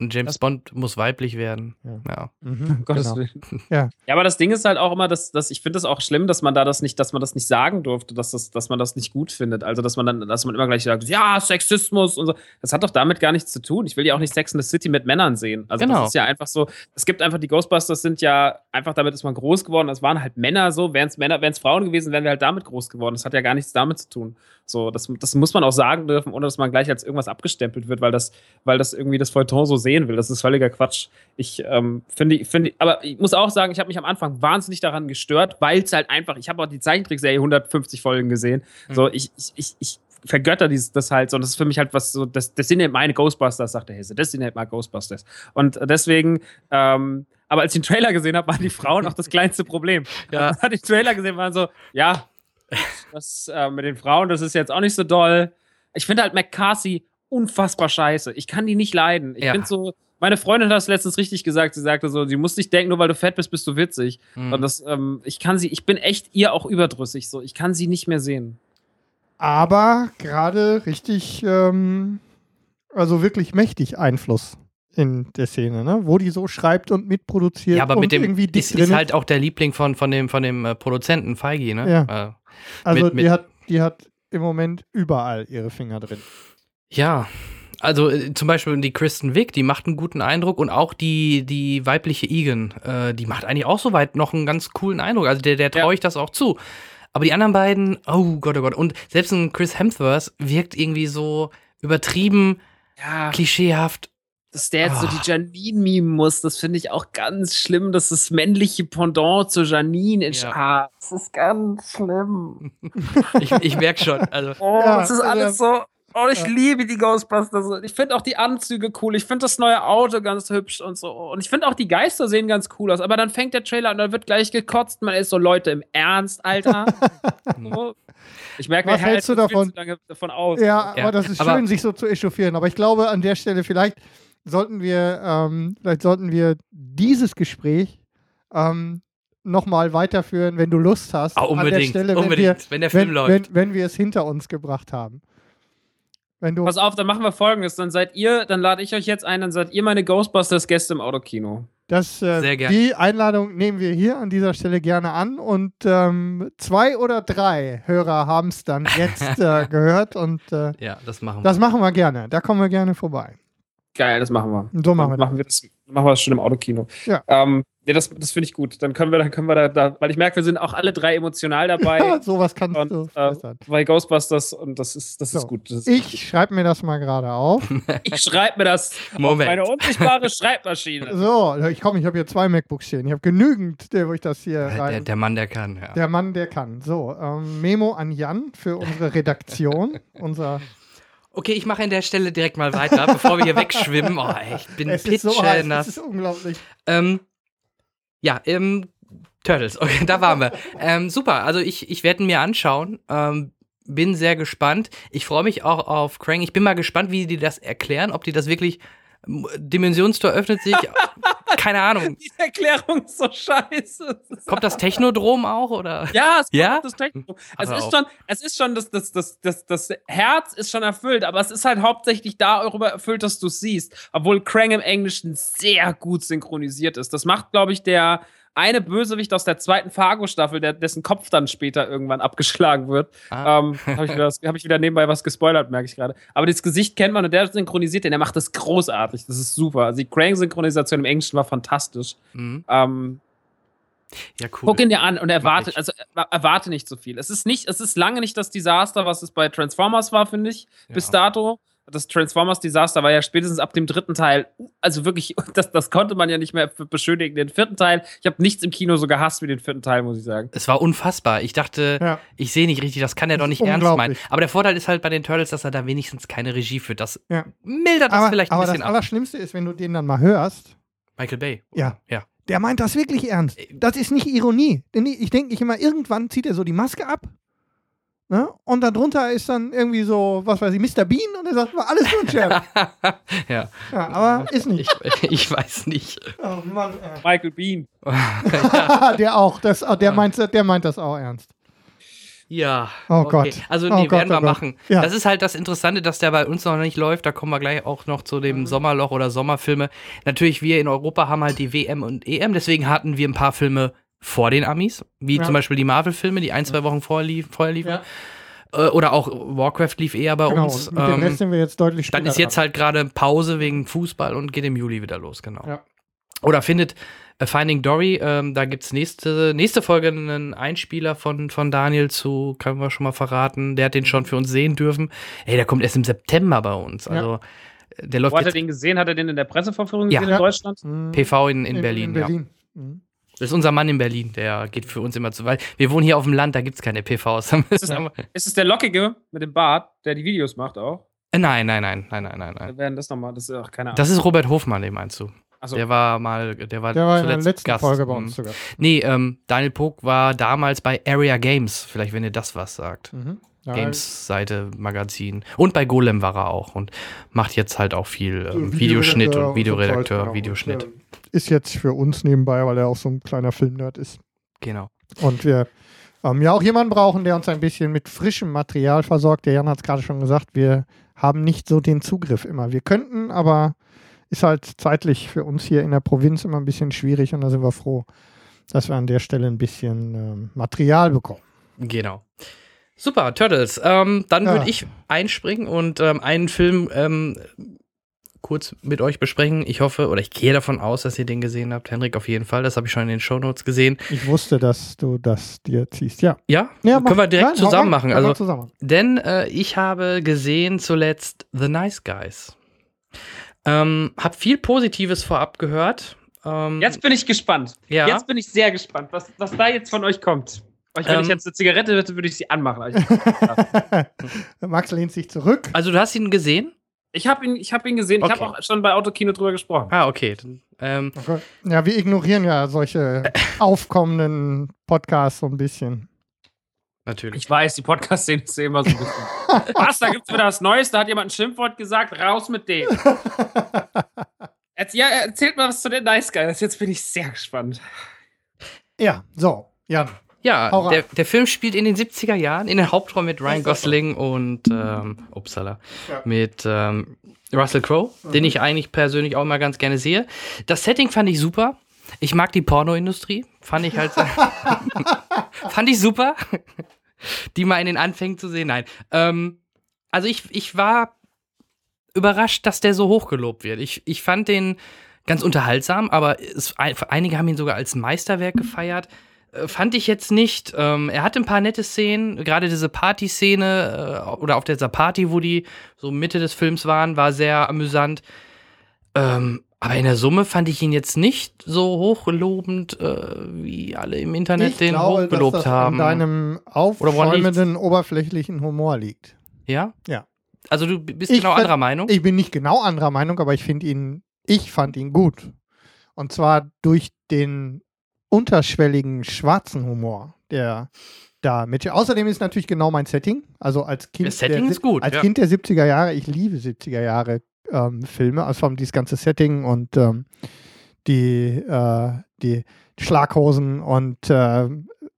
Und James Bond muss weiblich werden. Ja. Ja. Mhm, Gottes genau. Willen. Ja. ja, aber das Ding ist halt auch immer, dass, dass ich finde es auch schlimm, dass man da das nicht, dass man das nicht sagen durfte, dass, das, dass man das nicht gut findet. Also, dass man dann, dass man immer gleich sagt, ja, Sexismus und so. Das hat doch damit gar nichts zu tun. Ich will ja auch nicht Sex in the City mit Männern sehen. Also, Genau. das ist ja einfach so, es gibt einfach, die Ghostbusters sind ja einfach damit ist man groß geworden. Das waren halt Männer so. Wären es Männer, wären es Frauen gewesen, wären wir halt damit groß geworden. Das hat ja gar nichts damit zu tun. So, das, das muss man auch sagen dürfen, ohne dass man gleich als irgendwas abgestempelt wird, weil das, weil das irgendwie das Feuilleton so sehen will. Das ist völliger Quatsch. Ich ähm, finde, finde, aber ich muss auch sagen, ich habe mich am Anfang wahnsinnig daran gestört, weil es halt einfach, ich habe auch die Zeichentrickserie 150 Folgen gesehen. So, ich, ich, ich, ich vergötter dieses, das halt so. Und das ist für mich halt was so, das, das sind halt meine Ghostbusters, sagt der Hesse. Das sind halt mal Ghostbusters. Und deswegen, ähm, aber als ich den Trailer gesehen habe, waren die Frauen auch das kleinste Problem. Ja. Als ich den Trailer gesehen waren so, ja, das äh, mit den Frauen, das ist jetzt auch nicht so doll. Ich finde halt McCarthy unfassbar scheiße. Ich kann die nicht leiden. Ich Ja. finde so, meine Freundin hat das letztens richtig gesagt. Sie sagte so, sie muss nicht denken, nur weil du fett bist, bist du witzig. Mhm. Und das, ähm, ich kann sie, ich bin echt ihr auch überdrüssig. So, ich kann sie nicht mehr sehen. Aber gerade richtig, ähm, also wirklich mächtig Einfluss in der Szene, ne? Wo die so schreibt und mitproduziert Ja, aber und mit dem irgendwie ist, ist halt auch der Liebling von, von dem, von dem äh, Produzenten Feige, ne? Ja. Äh, Also mit- mit- die, hat, die hat im Moment überall ihre Finger drin. Ja. Also äh, zum Beispiel die Kristen Wiig, die macht einen guten Eindruck und auch die, die weibliche Egan, äh, die macht eigentlich auch soweit noch einen ganz coolen Eindruck. Also der, der traue Ja. ich das auch zu. Aber die anderen beiden, oh Gott, oh Gott. Und selbst ein Chris Hemsworth wirkt irgendwie so übertrieben, Ja, klischeehaft. dass der jetzt so Ah. die Janine mimen muss, das finde ich auch ganz schlimm, dass das männliche Pendant zu Janine in Ja. ah, Das ist ganz schlimm. Ich, ich merke schon. Also, Oh, Ja, das ist also- alles so. Oh, ich Ja. liebe die Ghostbusters. Ich finde auch die Anzüge cool. Ich finde das neue Auto ganz hübsch und so. Und ich finde auch die Geister sehen ganz cool aus. Aber dann fängt der Trailer an, dann wird gleich gekotzt. Man ist so, Leute, im Ernst, Alter. so. Ich merke, Was wir hältst du uns viel davon? zu lange davon aus. Ja, Ja, aber das ist aber- schön, sich so zu echauffieren. Aber ich glaube, an der Stelle vielleicht sollten wir, ähm, vielleicht sollten wir dieses Gespräch ähm, nochmal weiterführen, wenn du Lust hast. ah, an der unbedingt, Stelle, unbedingt, wenn, der Film wenn, läuft. wenn, wenn wir es hinter uns gebracht haben. Wenn du Pass auf, dann machen wir folgendes. Dann seid ihr, dann lade ich euch jetzt ein, dann seid ihr meine Ghostbusters-Gäste im Autokino. das, äh, Sehr gern. die Einladung nehmen wir hier an dieser Stelle gerne an und ähm, zwei oder drei Hörer haben es dann jetzt äh, gehört und äh, ja, das machen wir. das machen wir gerne. Da kommen wir gerne vorbei. Geil, das machen wir. Und so machen wir Dann machen wir das, machen wir das schon im Autokino. Ja. Ähm, nee, das das finde ich gut. Dann können wir, dann können wir da, da, weil ich merke, wir sind auch alle drei emotional dabei. Ja, sowas kannst und, du äh, verbessern. bei Ghostbusters und das ist, das So, ist gut. Das ist Ich schreibe mir das mal gerade auf. ich schreibe mir das Moment. auf meine unsichtbare Schreibmaschine. So, ich komme, ich habe hier zwei MacBooks stehen. Ich habe genügend, der, wo ich das hier der, rein. der Mann, der kann, ja. Der Mann, der kann. So, ähm, Memo an Jan für unsere Redaktion. Unser, Okay, ich mache an der Stelle direkt mal weiter, bevor wir hier wegschwimmen. Oh, ey, ich bin es ist so heiß, pitschnass. ist unglaublich. Ähm, ja, ähm, Turtles, okay, da waren wir. ähm, super, also ich, ich werde ihn mir anschauen. Ähm, bin sehr gespannt. Ich freue mich auch auf Krang. Ich bin mal gespannt, wie die das erklären, ob die das wirklich. Dimensionstor öffnet sich. Keine Ahnung. Die Erklärung ist so scheiße. Kommt das Technodrom auch oder? Ja, es Ja? kommt das Techno. Es ist schon, es ist schon, das, das, das, das, das Herz ist schon erfüllt, aber es ist halt hauptsächlich darüber erfüllt, dass du es siehst. Obwohl Krang im Englischen sehr gut synchronisiert ist. Das macht, glaube ich, der eine Bösewicht aus der zweiten Fargo-Staffel, dessen Kopf dann später irgendwann abgeschlagen wird. Ah. Ähm, Habe ich, hab ich wieder nebenbei was gespoilert, merke ich gerade. Aber das Gesicht kennt man und der synchronisiert den, der macht das großartig. Das ist super. Also die Krang-Synchronisation im Englischen war fantastisch. Mhm. Ähm, Ja, cool. Guck ihn dir an und erwarte, also er- erwarte nicht so viel. Es ist nicht, es ist lange nicht das Desaster, was es bei Transformers war, finde ich, bis Ja. dato. Das Transformers-Desaster war ja spätestens ab dem dritten Teil, also wirklich, das, das konnte man ja nicht mehr beschönigen. Den vierten Teil, ich habe nichts im Kino so gehasst wie den vierten Teil, muss ich sagen. Es war unfassbar. Ich dachte, Ja. ich sehe nicht richtig, das kann er doch nicht ernst meinen. Aber der Vorteil ist halt bei den Turtles, dass er da wenigstens keine Regie führt. Das Ja. mildert das aber vielleicht ein aber bisschen das ab. Allerschlimmste ist, wenn du den dann mal hörst, Michael Bay. Ja. Ja. der meint das wirklich ernst. Das ist nicht Ironie. Denn ich denke ich immer, irgendwann zieht er so die Maske ab. Ne? Und darunter ist dann irgendwie so, was weiß ich, Mr. Bean und er sagt, war alles nur ein Scherz. ja. ja, aber ist nicht. Ich, ich weiß nicht. Oh Mann, ey. Michael Bean. der auch, das, der, meint, der meint das auch ernst. Ja. Oh okay. Gott. Also, Oh nee, Gott, werden oh wir Gott. machen. Ja. Das ist halt das Interessante, dass der bei uns noch nicht läuft. Da kommen wir gleich auch noch zu Mhm. dem Sommerloch oder Sommerfilme. Natürlich, wir in Europa haben halt die WM und EM. Deswegen hatten wir ein paar Filme vor den Amis, wie Ja. zum Beispiel die Marvel-Filme, die ein, zwei Wochen vorher, lief, vorher liefen. Äh, Oder auch Warcraft lief eher bei Genau, uns. und mit dem Ähm, Rest sind wir jetzt deutlich Dann später ist jetzt dran. halt gerade Pause wegen Fußball und geht im Juli wieder los, genau. Ja. Oder findet äh, Finding Dory, ähm, da gibt's nächste, nächste Folge einen Einspieler von, von Daniel zu, können wir schon mal verraten. Der hat den schon für uns sehen dürfen. Ey, der kommt erst im September bei uns. Also, äh, der läuft Wo hat er den gesehen? Hat er den in der Presseverführung Ja. gesehen in Deutschland? PV in, in, Berlin. Ja. Mhm. Das ist unser Mann in Berlin, der geht für uns immer zu, weil wir wohnen hier auf dem Land, da gibt's keine PVs. Müssen wir- Ist es der Lockige mit dem Bart, der die Videos macht auch? Äh, nein, nein, nein, nein, nein, nein, nein. Wir werden das nochmal, das ist auch keine Ahnung. Das ist Robert Hofmann, den meinst du. Achso. Der war mal, der war, Der war in der letzten Gast. Folge bei Mhm. uns sogar. Nee, ähm, Daniel Pog war damals bei Area Games, vielleicht wenn ihr das was sagt. Mhm. Games-Seite, Magazin. Und bei Golem war er auch und macht jetzt halt auch viel ähm, Videoschnitt und Videoredakteur. Videoschnitt. Und, äh, Ist jetzt für uns nebenbei, weil er auch so ein kleiner Filmnerd ist. Genau. Und wir ähm, ja auch jemanden brauchen, der uns ein bisschen mit frischem Material versorgt. Der Jan hat es gerade schon gesagt, wir haben nicht so den Zugriff immer. Wir könnten, aber ist halt zeitlich für uns hier in der Provinz immer ein bisschen schwierig und da sind wir froh, dass wir an der Stelle ein bisschen ähm, Material bekommen. Genau. Super, Turtles. Ähm, dann Ja. würde ich einspringen und ähm, einen Film ähm, kurz mit euch besprechen. Ich hoffe, oder ich gehe davon aus, dass ihr den gesehen habt. Henrik auf jeden Fall. Das habe ich schon in den Shownotes gesehen. Ich wusste, dass du das dir ziehst. Ja. Ja, ja können wir direkt nein, zusammen machen. Können wir Also, zusammen. Denn äh, ich habe gesehen zuletzt The Nice Guys. Ähm, hab viel Positives vorab gehört. Ähm, Jetzt bin ich gespannt. ja. Jetzt bin ich sehr gespannt, was, was da jetzt von euch kommt. Ich, wenn Ähm. ich jetzt eine Zigarette hätte, würde ich sie anmachen. Ich, Max lehnt sich zurück. Also du hast ihn gesehen? ich habe ihn, ich hab ihn gesehen. Ich Okay. habe auch schon bei Autokino drüber gesprochen. Ah, okay. Dann, Ähm, Okay. Ja, wir ignorieren ja solche aufkommenden Podcasts so ein bisschen. natürlich. Ich weiß, die Podcast-Szene ist immer so ein bisschen. Was? Da gibt's wieder was Neues. Da hat jemand ein Schimpfwort gesagt. Raus mit dem. Erz ja, erzählt mal was zu den Nice Guys. Jetzt bin ich sehr gespannt. Ja, so, Jan. Ja, der, der Film spielt in den 70er Jahren in der Hauptrolle mit Ryan. Gosling und ähm, upsala, Ja. mit ähm, Russell Crowe, den ich eigentlich persönlich auch mal ganz gerne sehe. Das Setting fand ich super. Ich mag die Pornoindustrie. Fand ich halt. fand ich super. die mal in den Anfängen zu sehen. Nein. Ähm, also ich, ich war überrascht, dass der so hochgelobt wird. Ich, ich fand den ganz unterhaltsam, aber es, einige haben ihn sogar als Meisterwerk gefeiert. Äh, Fand ich jetzt nicht. Ähm, er hatte ein paar nette Szenen, gerade diese Party-Szene äh, oder auf dieser Party, wo die so Mitte des Films waren, war sehr amüsant. Ähm, aber in der Summe fand ich ihn jetzt nicht so hochlobend, äh, wie alle im Internet ich den glaube, hochgelobt dass das haben. an deinem woran aufschäumenden, oberflächlichen Humor liegt. ja? Ja. Also du bist Ich genau anderer Meinung? Ich bin nicht genau anderer Meinung, aber ich finde ihn, ich fand ihn gut. Und zwar durch den unterschwelligen schwarzen Humor, der da mit. Außerdem ist natürlich genau mein Setting. Also als Kind. Das Setting der, ist gut, Als ja. Kind der 70er Jahre, ich liebe 70er Jahre ähm, Filme, also vor allem dieses ganze Setting und ähm, die, äh, die Schlaghosen und äh,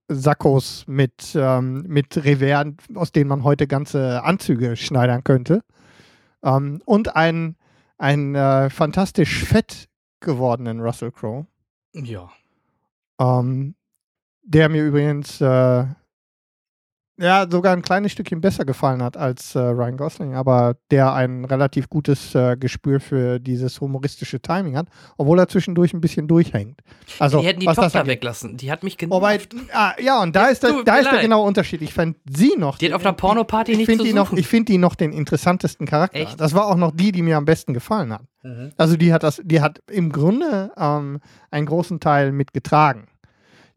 Sakkos mit, ähm, mit Revers, aus denen man heute ganze Anzüge schneidern könnte. Ähm, und ein, ein äh, fantastisch fett gewordenen Russell Crowe, ja. Um, ähm, der mir übrigens äh, uh, ja, sogar ein kleines Stückchen besser gefallen hat als äh, Ryan Gosling, aber der ein relativ gutes äh, Gespür für dieses humoristische Timing hat, obwohl er zwischendurch ein bisschen durchhängt. Also, die hätten die was das Tochter angeht. weglassen. Die hat mich genervt. Wobei, ah, ja, und da ist, der, da ist der genaue Unterschied. Ich fand sie noch. Die hat auf einer Pornoparty find zu die noch. Ich finde die noch den interessantesten Charakter. Echt? Das war auch noch die, die mir am besten gefallen hat. Mhm. Also die hat das, die hat im Grunde ähm, einen großen Teil mitgetragen.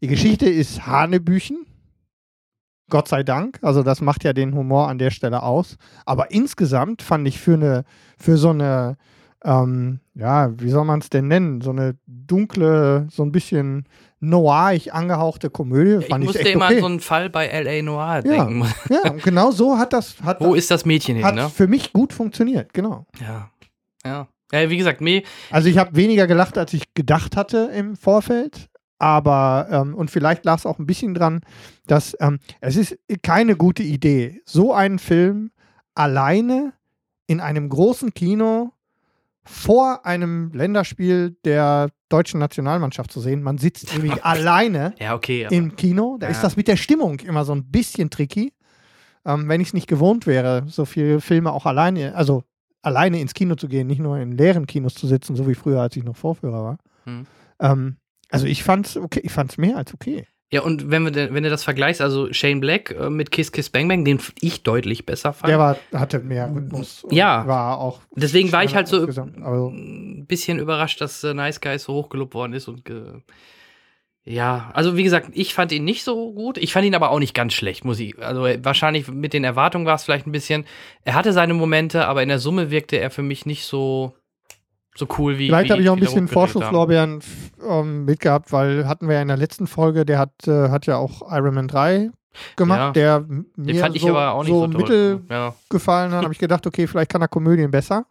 Die Geschichte ist Hanebüchen. Gott sei Dank. Also das macht ja den Humor an der Stelle aus. Aber insgesamt fand ich für eine, für so eine, ähm, ja, wie soll man es denn nennen? So eine dunkle, so ein bisschen noirig angehauchte Komödie. Ich fand ich musste echt immer okay. an so einen Fall bei L.A. Noir Ja. denken. ja, und genau so hat das, hat, Wo ist das Mädchen hin, hat ne? für mich gut funktioniert, genau. Ja. Ja. Ja, wie gesagt, mir, Also ich habe weniger gelacht, als ich gedacht hatte im Vorfeld. Aber, ähm, und vielleicht lag es auch ein bisschen dran, dass ähm, es ist keine gute Idee, so einen Film alleine in einem großen Kino vor einem Länderspiel der deutschen Nationalmannschaft zu sehen. Man sitzt irgendwie alleine ja, okay. im Kino. Da Ja. ist das mit der Stimmung immer so ein bisschen tricky. Ähm, wenn ich es nicht gewohnt wäre, so viele Filme auch alleine, also alleine ins Kino zu gehen, nicht nur in leeren Kinos zu sitzen, so wie früher, als ich noch Vorführer war. Hm. Ähm, also ich fand's okay, ich fand's mehr als okay. Ja, und wenn, wir, wenn du das vergleichst, also Shane Black äh, mit Kiss Kiss Bang Bang, den ich deutlich besser fand. Der war, hatte mehr Rhythmus. und Ja. War auch. Deswegen war ich halt so Also, ein bisschen überrascht, dass äh, Nice Guys so hochgelobt worden ist und ja, also wie gesagt, ich fand ihn nicht so gut. Ich fand ihn aber auch nicht ganz schlecht, muss ich. Also wahrscheinlich mit den Erwartungen war es vielleicht ein bisschen. Er hatte seine Momente, aber in der Summe wirkte er für mich nicht so so cool wie. vielleicht habe ich auch ein bisschen. Vorschusslorbeeren ähm, mitgehabt, weil hatten wir ja in der letzten Folge, der hat, äh, hat ja auch Iron Man 3 gemacht, Ja. der mir fand ich so, aber auch nicht so so, mittel Ja. gefallen hat, habe ich gedacht, okay, vielleicht kann er Komödien besser.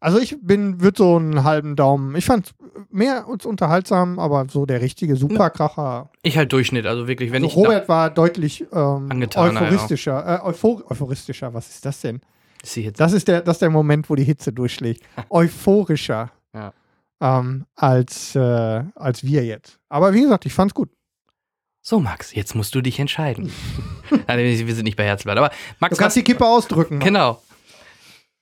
Also ich bin, würde so einen halben Daumen. Ich fand mehr als unterhaltsam, aber so der richtige Superkracher. Ich halt Durchschnitt, also wirklich, wenn Also ich. Robert war deutlich ähm, euphoristischer. Äh, euphor euphoristischer, was ist das denn? Ist. Das ist der, das ist der Moment, wo die Hitze durchschlägt. Euphorischer Ja. ähm, als, äh, als wir jetzt. Aber wie gesagt, ich fand's gut. So, Max, jetzt musst du dich entscheiden. Nein, wir sind nicht bei Herzblatt, aber Max, Du kannst die Kippe ausdrücken. Genau.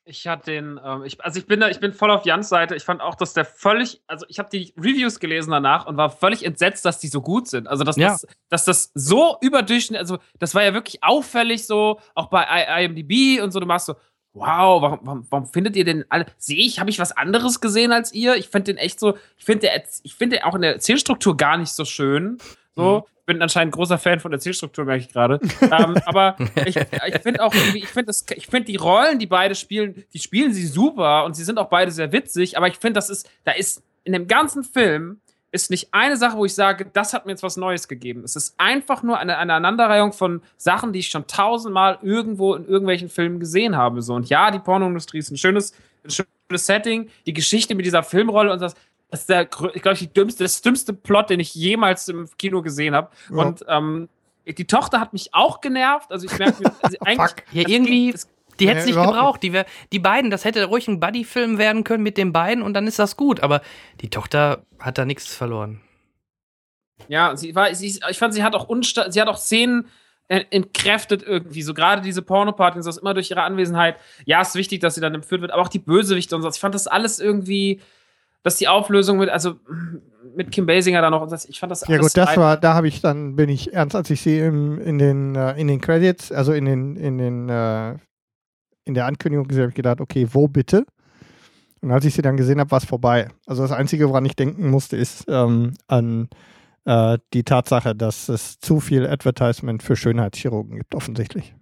Ich hatte den, ähm, ich, also ich bin da, ich bin voll auf Jans Seite. Ich fand auch, dass der völlig, also ich habe die Reviews gelesen danach und war völlig entsetzt, dass die so gut sind. Also dass, Ja. das, dass das so überdurchschnittlich, also das war ja wirklich auffällig so, auch bei IMDb und so. Du machst so, wow, warum, warum, warum findet ihr den alle? Sehe ich, habe ich was anderes gesehen als ihr? Ich finde den echt so, ich finde der, ich finde den auch in der Erzählstruktur gar nicht so schön. So, ich bin anscheinend großer Fan von Erzählstruktur, merke ich gerade. ähm, aber ich, ich finde auch irgendwie, ich finde das, ich finde die Rollen, die beide spielen, die spielen sie super und sie sind auch beide sehr witzig, aber ich finde, das ist, da ist in dem ganzen Film ist nicht eine Sache, wo ich sage, das hat mir jetzt was Neues gegeben. Es ist einfach nur eine, eine Aneinanderreihung von Sachen, die ich schon tausendmal irgendwo in irgendwelchen Filmen gesehen habe. So. Und ja, die Pornoindustrie ist ein schönes, ein schönes Setting. Die Geschichte mit dieser Filmrolle und das, das ist der, ich glaube, die dümmste, das dümmste Plot, den ich jemals im Kino gesehen habe. Ja. Und ähm, die Tochter hat mich auch genervt. Also ich merke, mir- also eigentlich. Ja, irgendwie- es, Die hätte es Nee, nicht gebraucht. Die, wär, die beiden, das hätte ruhig ein Buddy-Film werden können mit den beiden und dann ist das gut. Aber die Tochter hat da nichts verloren. Ja, sie war, sie, ich fand, sie hat auch unsta sie hat auch Szenen äh, entkräftet irgendwie. So gerade diese Pornoparty und so, immer durch ihre Anwesenheit. Ja, ist wichtig, dass sie dann entführt wird, aber auch die Bösewichte und so. Ich fand das alles irgendwie, dass die Auflösung mit, also mit Kim Basinger da noch ich fand das Ja alles gut, das war, da habe ich dann, bin ich ernst, als ich sie im, in den äh, in den Credits, also in den, in den, äh, in der Ankündigung gesehen habe, ich gedacht, okay, wo bitte? Und als ich sie dann gesehen habe, war es vorbei. Also das Einzige, woran ich denken musste, ist ähm, an äh, die Tatsache, dass es zu viel Advertisement für Schönheitschirurgen gibt, offensichtlich.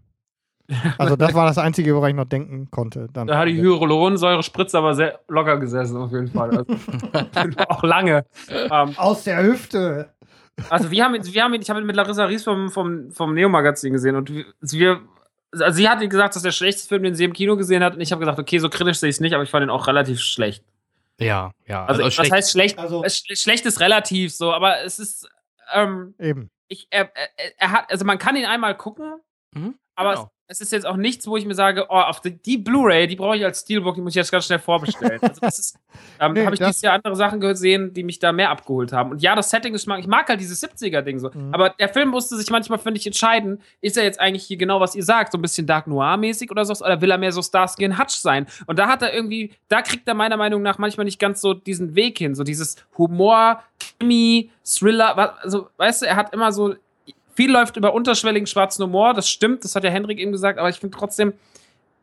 Also das war das Einzige, woran ich noch denken konnte. Dann Da hat die Hyaluronsäure-Spritze aber sehr locker gesessen, auf jeden Fall. Also, auch lange. Ähm, Aus der Hüfte. Also wir haben, ihn- wir haben ihn, ich habe ihn mit Larissa Ries vom, vom, vom Neo-Magazin gesehen und wir, wir also sie hat gesagt, dass das der schlechteste Film, den sie im Kino gesehen hat und ich habe gesagt, okay, so kritisch sehe ich es nicht, aber ich fand ihn auch relativ schlecht. Ja, ja. Also, was schlecht- heißt schlecht? Also- schlecht ist relativ so, aber es ist, ähm, Eben. ich, er, er, er hat, also man kann ihn einmal gucken, Mhm, aber genau. Es ist jetzt auch nichts, wo ich mir sage, oh, auf die, die Blu-ray, die brauche ich als Steelbook, die muss ich jetzt ganz schnell vorbestellen. Also das ist, ähm, Nee, habe ich dieses Jahr andere Sachen gesehen, die mich da mehr abgeholt haben. Und ja, das Setting ist, ich mag halt dieses 70er-Ding so. Mhm. Aber der Film musste sich manchmal, finde ich, entscheiden, ist er jetzt eigentlich hier genau, was ihr sagt, so ein bisschen Dark Noir-mäßig oder so, oder will er mehr so Starsky und Hutch sein? Und da hat er irgendwie, da kriegt er meiner Meinung nach manchmal nicht ganz so diesen Weg hin, so dieses Humor, Krimi, Thriller, also, weißt du, er hat immer so, viel läuft über unterschwelligen schwarzen Humor, das stimmt, das hat ja Hendrik eben gesagt, aber ich finde trotzdem,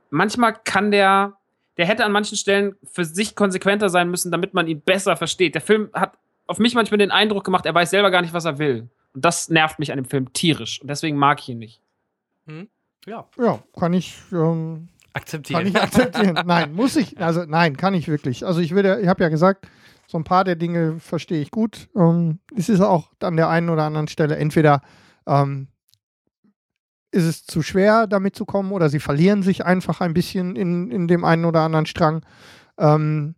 manchmal kann der, der hätte an manchen Stellen für sich konsequenter sein müssen, damit man ihn besser versteht. Der Film hat auf mich manchmal den Eindruck gemacht, er weiß selber gar nicht, was er will. Und das nervt mich an dem Film tierisch. Und deswegen mag ich ihn nicht. Ja, Ja, kann ich, ähm, akzeptieren. kann ich akzeptieren. nein, muss ich, also nein, kann ich wirklich. Also ich würde, ich habe ja gesagt, so ein paar der Dinge verstehe ich gut. Ähm, es ist auch an der einen oder anderen Stelle entweder ähm, ist es zu schwer, damit zu kommen, oder sie verlieren sich einfach ein bisschen in, in dem einen oder anderen Strang. Ähm,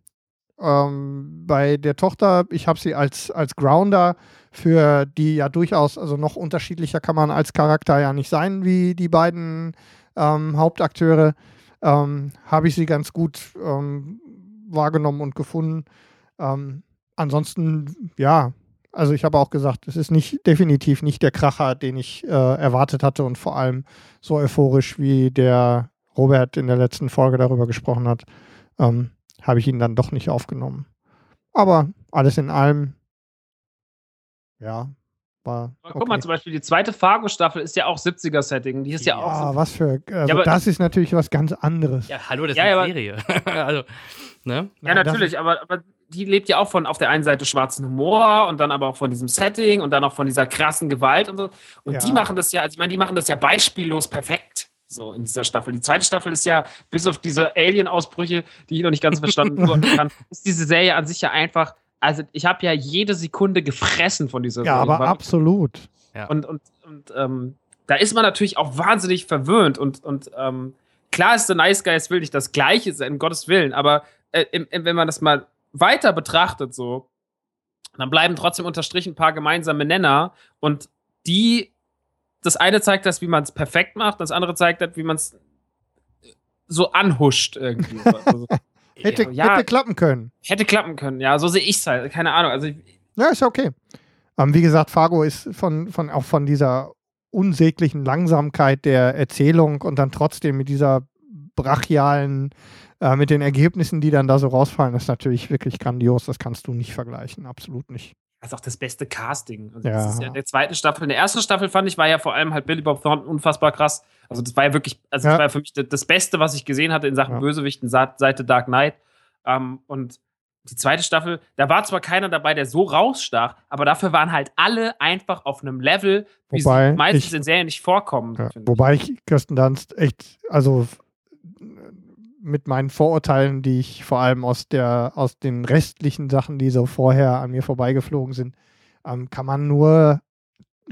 ähm, bei der Tochter, ich habe sie als, als Grounder für die ja durchaus, also noch unterschiedlicher kann man als Charakter ja nicht sein wie die beiden ähm, Hauptakteure, ähm, habe ich sie ganz gut ähm, wahrgenommen und gefunden. Ansonsten, ja, also ich habe auch gesagt, es ist nicht definitiv nicht der Kracher, den ich äh, erwartet hatte und vor allem so euphorisch, wie der Robert in der letzten Folge darüber gesprochen hat, ähm, habe ich ihn dann doch nicht aufgenommen. Aber alles in allem, ja, war. Aber Guck mal, okay. zum Beispiel die zweite Fargo-Staffel ist ja auch 70er-Setting. Die ist ja, auch Ja, so. was für. Also aber- das ist natürlich was ganz anderes. Ja, hallo, das Ja, ist aber- eine Serie. also, ne? Ja, natürlich, aber, aber die lebt ja auch von auf der einen Seite schwarzen Humor und dann aber auch von diesem Setting und dann auch von dieser krassen Gewalt und so. Und Ja. die machen das ja, also ich meine, die machen das ja beispiellos perfekt. So in dieser Staffel. Die zweite Staffel ist ja, bis auf diese Alien-Ausbrüche, die ich noch nicht ganz verstanden kann, ist diese Serie an sich ja einfach. Also, ich habe ja jede Sekunde gefressen von dieser Ja, Serie. aber Weil- absolut. Und, und, und ähm, da ist man natürlich auch wahnsinnig verwöhnt. Und, und ähm, klar ist The Nice Guys will nicht das Gleiche sein, um Gottes Willen, aber äh, im, im, wenn man das mal weiter betrachtet, so, dann bleiben trotzdem unterstrichen ein paar gemeinsame Nenner. Und die, das eine zeigt das, wie man es perfekt macht, das andere zeigt das, wie man es so anhuscht irgendwie. also, Hätte, Ja. hätte klappen können. hätte klappen können, ja, so sehe ich es halt. Keine Ahnung. Also, ich, Ja, ist ja okay. Ähm, wie gesagt, Fargo ist von, von, auch von dieser unsäglichen Langsamkeit der Erzählung und dann trotzdem mit dieser brachialen, äh, mit den Ergebnissen, die dann da so rausfallen, ist natürlich wirklich grandios. Das kannst du nicht vergleichen. Absolut nicht. Das ist auch das beste Casting. Also Ja. Das ist ja in der zweiten Staffel. In der ersten Staffel fand ich, war ja vor allem halt Billy Bob Thornton unfassbar krass. Also das war ja wirklich, also Ja. das war für mich das- Beste, was ich gesehen hatte in Sachen Ja. Bösewichten seit Dark Knight. Ähm, und die zweite Staffel, da war zwar keiner dabei, der so rausstach, aber dafür waren halt alle einfach auf einem Level, wie Wobei sie meistens ich- in Serien nicht vorkommen. Ja, wobei ich Kirsten Dunst echt, also mit meinen Vorurteilen, die ich vor allem aus der, aus den restlichen Sachen, die so vorher an mir vorbeigeflogen sind, ähm, kann man nur,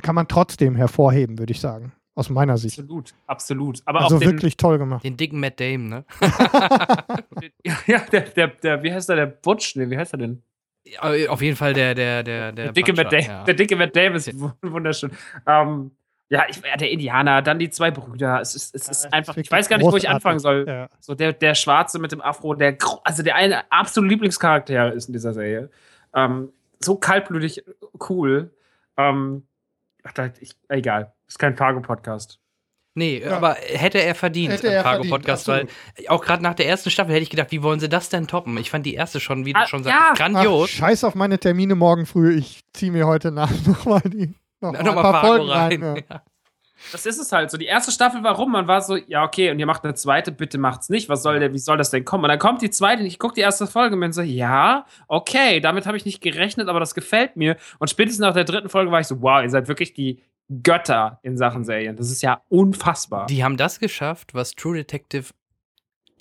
kann man trotzdem hervorheben, würde ich sagen. Aus meiner Sicht. Absolut, absolut. Aber Also auch den, wirklich toll gemacht. Den dicken Matt Damon, ne? ja, der, der, der, wie heißt der, der Butch? Nee, wie heißt er denn? Ja, Auf jeden Fall der, der, der, der, Der dicke, Matt Puncher, Da- ja. der dicke Matt Davis, wu- wunderschön. Ähm, ja, ich, ja, der Indianer, dann die zwei Brüder. Es ist, es ist Ja, einfach, ich weiß gar nicht, wo ich anfangen soll. Ja. So der, der Schwarze mit dem Afro, der, also der eine absolute Lieblingscharakter ist in dieser Serie. Ähm, so kaltblütig cool. Ähm, ach, da, ich, egal, ist kein Fargo-Podcast. Nee, Ja. aber hätte er verdient Hätte im er Fargo-Podcast, weil verdient, auch gerade nach der ersten Staffel hätte ich gedacht, wie wollen sie das denn toppen? Ich fand die erste schon, wie du Ah, schon ja. sagst, Ach, grandios. scheiß auf meine Termine morgen früh. Ich ziehe mir heute Nacht nochmal die noch mal ein Nochmal paar Fargo Folgen rein. rein. Ja. Ja. Das ist es halt so. Die erste Staffel war rum, man war so, ja, okay, und ihr macht eine zweite, bitte macht's nicht. Was soll der, wie soll das denn kommen? Und dann kommt die zweite und ich gucke die erste Folge und bin so, ja, okay, damit habe ich nicht gerechnet, aber das gefällt mir. Und spätestens nach der dritten Folge war ich so, wow, ihr seid wirklich die Götter in Sachen Serien. Das ist ja unfassbar. Die haben das geschafft, was True Detective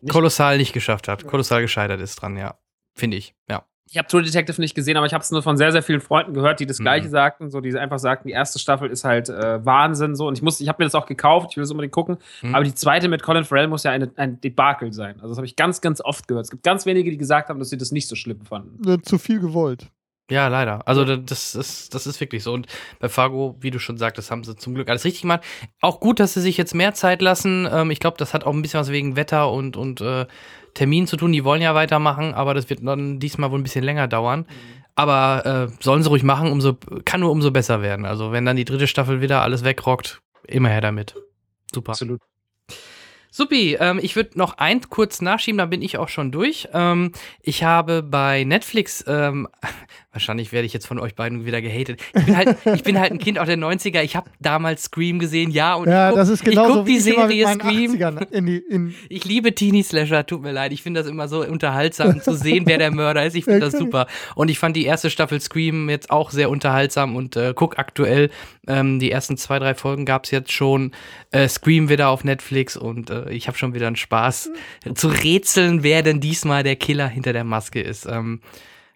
Nicht- kolossal nicht geschafft hat. Kolossal gescheitert ist dran, ja. Finde ich, ja. Ich habe True Detective nicht gesehen, aber ich habe es nur von sehr, sehr vielen Freunden gehört, die das Mhm. Gleiche sagten, so die einfach sagten, die erste Staffel ist halt äh, Wahnsinn, so. Und ich muss, ich habe mir das auch gekauft, ich will das unbedingt gucken. Mhm. Aber die zweite mit Colin Farrell muss ja eine, ein Debakel sein. Also das habe ich ganz, ganz oft gehört. Es gibt ganz wenige, die gesagt haben, dass sie das nicht so schlimm fanden. Äh, Zu viel gewollt. Ja, leider. Also das ist, das ist wirklich so. Und bei Fargo, wie du schon sagtest, haben sie zum Glück alles richtig gemacht. Auch gut, dass sie sich jetzt mehr Zeit lassen. Ähm, ich glaube, das hat auch ein bisschen was wegen Wetter und, und äh, Termin zu tun. Die wollen ja weitermachen, aber das wird dann diesmal wohl ein bisschen länger dauern. Aber äh, sollen sie ruhig machen, umso, kann nur umso besser werden. Also wenn dann die dritte Staffel wieder alles wegrockt, immer her damit. Super. Absolut. Supi, ähm, ich würde noch eins kurz nachschieben, dann bin ich auch schon durch. Ähm, ich habe bei Netflix, ähm, wahrscheinlich werde ich jetzt von euch beiden wieder gehatet. Ich bin halt, ich bin halt ein Kind auch der 90er. Ich habe damals Scream gesehen, ja. Und Ja, ich guck, das ist ich genauso guck die ich immer mit Serie Scream. 80ern in die, in, Ich liebe Teenie Slasher, tut mir leid. Ich finde das immer so unterhaltsam zu sehen, wer der Mörder ist. Ich finde das super. Und ich fand die erste Staffel Scream jetzt auch sehr unterhaltsam und äh, guck aktuell, ähm, die ersten zwei, drei Folgen gab's jetzt schon. Äh, Scream wieder auf Netflix und äh, ich habe schon wieder einen Spaß zu rätseln, wer denn diesmal der Killer hinter der Maske ist. Ähm,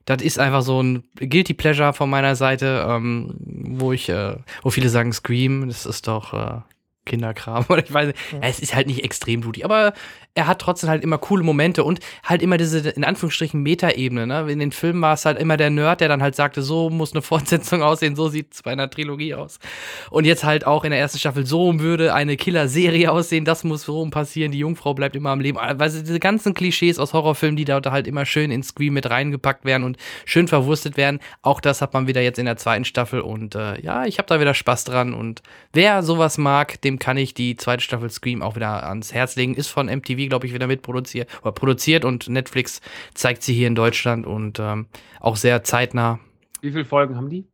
das ist einfach so ein Guilty Pleasure von meiner Seite, ähm, wo ich, äh, wo viele sagen Scream, das ist doch äh, Kinderkram oder ich weiß nicht. Ja, es ist halt nicht extrem blutig, aber er hat trotzdem halt immer coole Momente und halt immer diese, in Anführungsstrichen, Metaebene. Ne? In den Filmen war es halt immer der Nerd, der dann halt sagte, so muss eine Fortsetzung aussehen, so sieht es bei einer Trilogie aus. Und jetzt halt auch in der ersten Staffel, so würde eine Killer-Serie aussehen, das muss so passieren, die Jungfrau bleibt immer am Leben. Also diese ganzen Klischees aus Horrorfilmen, die da halt immer schön in Scream mit reingepackt werden und schön verwurstet werden, auch das hat man wieder jetzt in der zweiten Staffel und äh, ja, ich habe da wieder Spaß dran und wer sowas mag, dem kann ich die zweite Staffel Scream auch wieder ans Herz legen. Ist von MTV, glaube ich, wieder mitproduziert oder produziert und Netflix zeigt sie hier in Deutschland und ähm, auch sehr zeitnah. Wie viele Folgen haben die?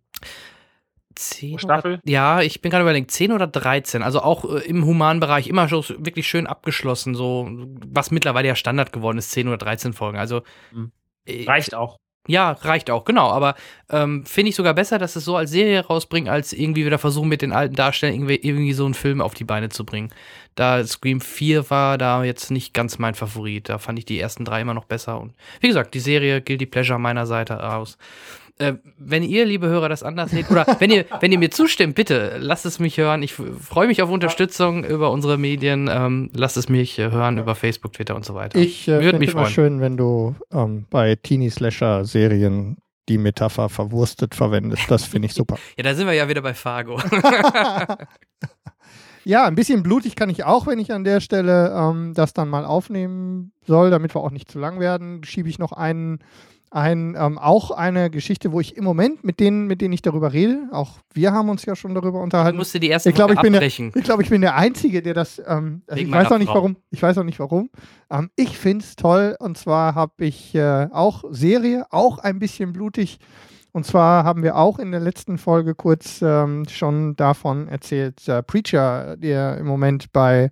Zehn Staffel? Oder, ja, ich bin gerade überlegt, 10 oder 13. Also auch äh, im Humanbereich immer schon wirklich schön abgeschlossen, so was mittlerweile ja Standard geworden ist, 10 oder 13 Folgen. Also Mhm. äh, Reicht auch. Ja, reicht auch, genau. Aber ähm, finde ich sogar besser, dass es so als Serie rausbringen, als irgendwie wieder versuchen, mit den alten Darstellern irgendwie, irgendwie so einen Film auf die Beine zu bringen. Da Scream 4 war da jetzt nicht ganz mein Favorit. Da fand ich die ersten drei immer noch besser. Und wie gesagt, die Serie gilt die Pleasure meiner Seite aus. Äh, wenn ihr, liebe Hörer, das anders seht, oder wenn ihr, wenn ihr mir zustimmt, bitte lasst es mich hören. Ich freue mich auf Unterstützung über unsere Medien. Ähm, lasst es mich äh, hören über Facebook, Twitter und so weiter. ich äh, Würde finde mich immer freuen. schön, wenn du ähm, bei Teenie-Slasher-Serien die Metapher verwurstet verwendest. Das finde ich super. Ja, da sind wir ja wieder bei Fargo. Ja, ein bisschen blutig kann ich auch, wenn ich an der Stelle ähm, das dann mal aufnehmen soll, damit wir auch nicht zu lang werden, schiebe ich noch einen, einen ähm, auch eine Geschichte, wo ich im Moment mit denen, mit denen ich darüber rede, auch wir haben uns ja schon darüber Du unterhalten. musst dir die erste Ich glaube, ich bin der- abbrechen. Ich glaube, ich bin der Einzige, der das. Ähm, also ich weiß auch nicht Frau. warum. Ich weiß auch nicht warum. Ähm, ich finde es toll. Und zwar habe ich äh, auch Serie, auch ein bisschen blutig. Und zwar haben wir auch in der letzten Folge kurz ähm, schon davon erzählt, äh, Preacher, der im Moment bei,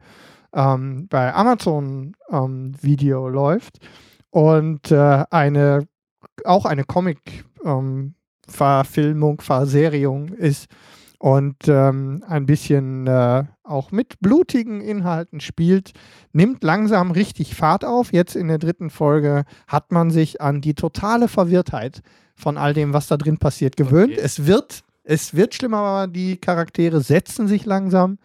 ähm, bei Amazon ähm, Video läuft. Und äh, eine, auch eine Comic-Verfilmung, Verseriung ist und ähm, ein bisschen äh, auch mit blutigen Inhalten spielt, nimmt langsam richtig Fahrt auf. Jetzt in der dritten Folge hat man sich an die totale Verwirrtheit von all dem, was da drin passiert, gewöhnt. Okay. Es wird, es wird schlimmer, aber die Charaktere setzen sich langsam.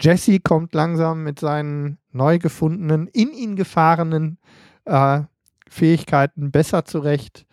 Jesse kommt langsam mit seinen neu gefundenen, in ihn gefahrenen äh, Fähigkeiten besser zurecht.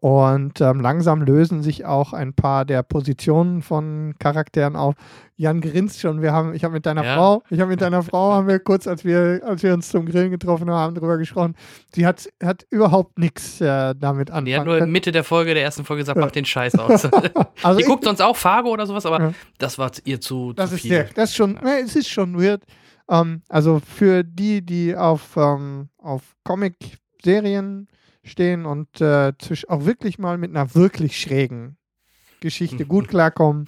Und ähm, langsam lösen sich auch ein paar der Positionen von Charakteren auf. Jan grinst schon. Wir haben, ich habe mit deiner Ja. Frau, ich habe mit deiner Frau, haben wir kurz, als wir, als wir uns zum Grillen getroffen haben, darüber gesprochen. Sie hat, hat überhaupt nichts äh, damit anfangen Die hat nur. Mitte der Folge, der ersten Folge gesagt, mach den Scheiß aus. Also die guckt sonst auch Fargo oder sowas, aber Ja. das war ihr zu, Das zu ist viel. sehr, das ist schon, ne, es ist schon weird. Ähm, also für die, die auf, ähm, auf Comic-Serien stehen und äh, auch wirklich mal mit einer wirklich schrägen Geschichte gut klarkommen,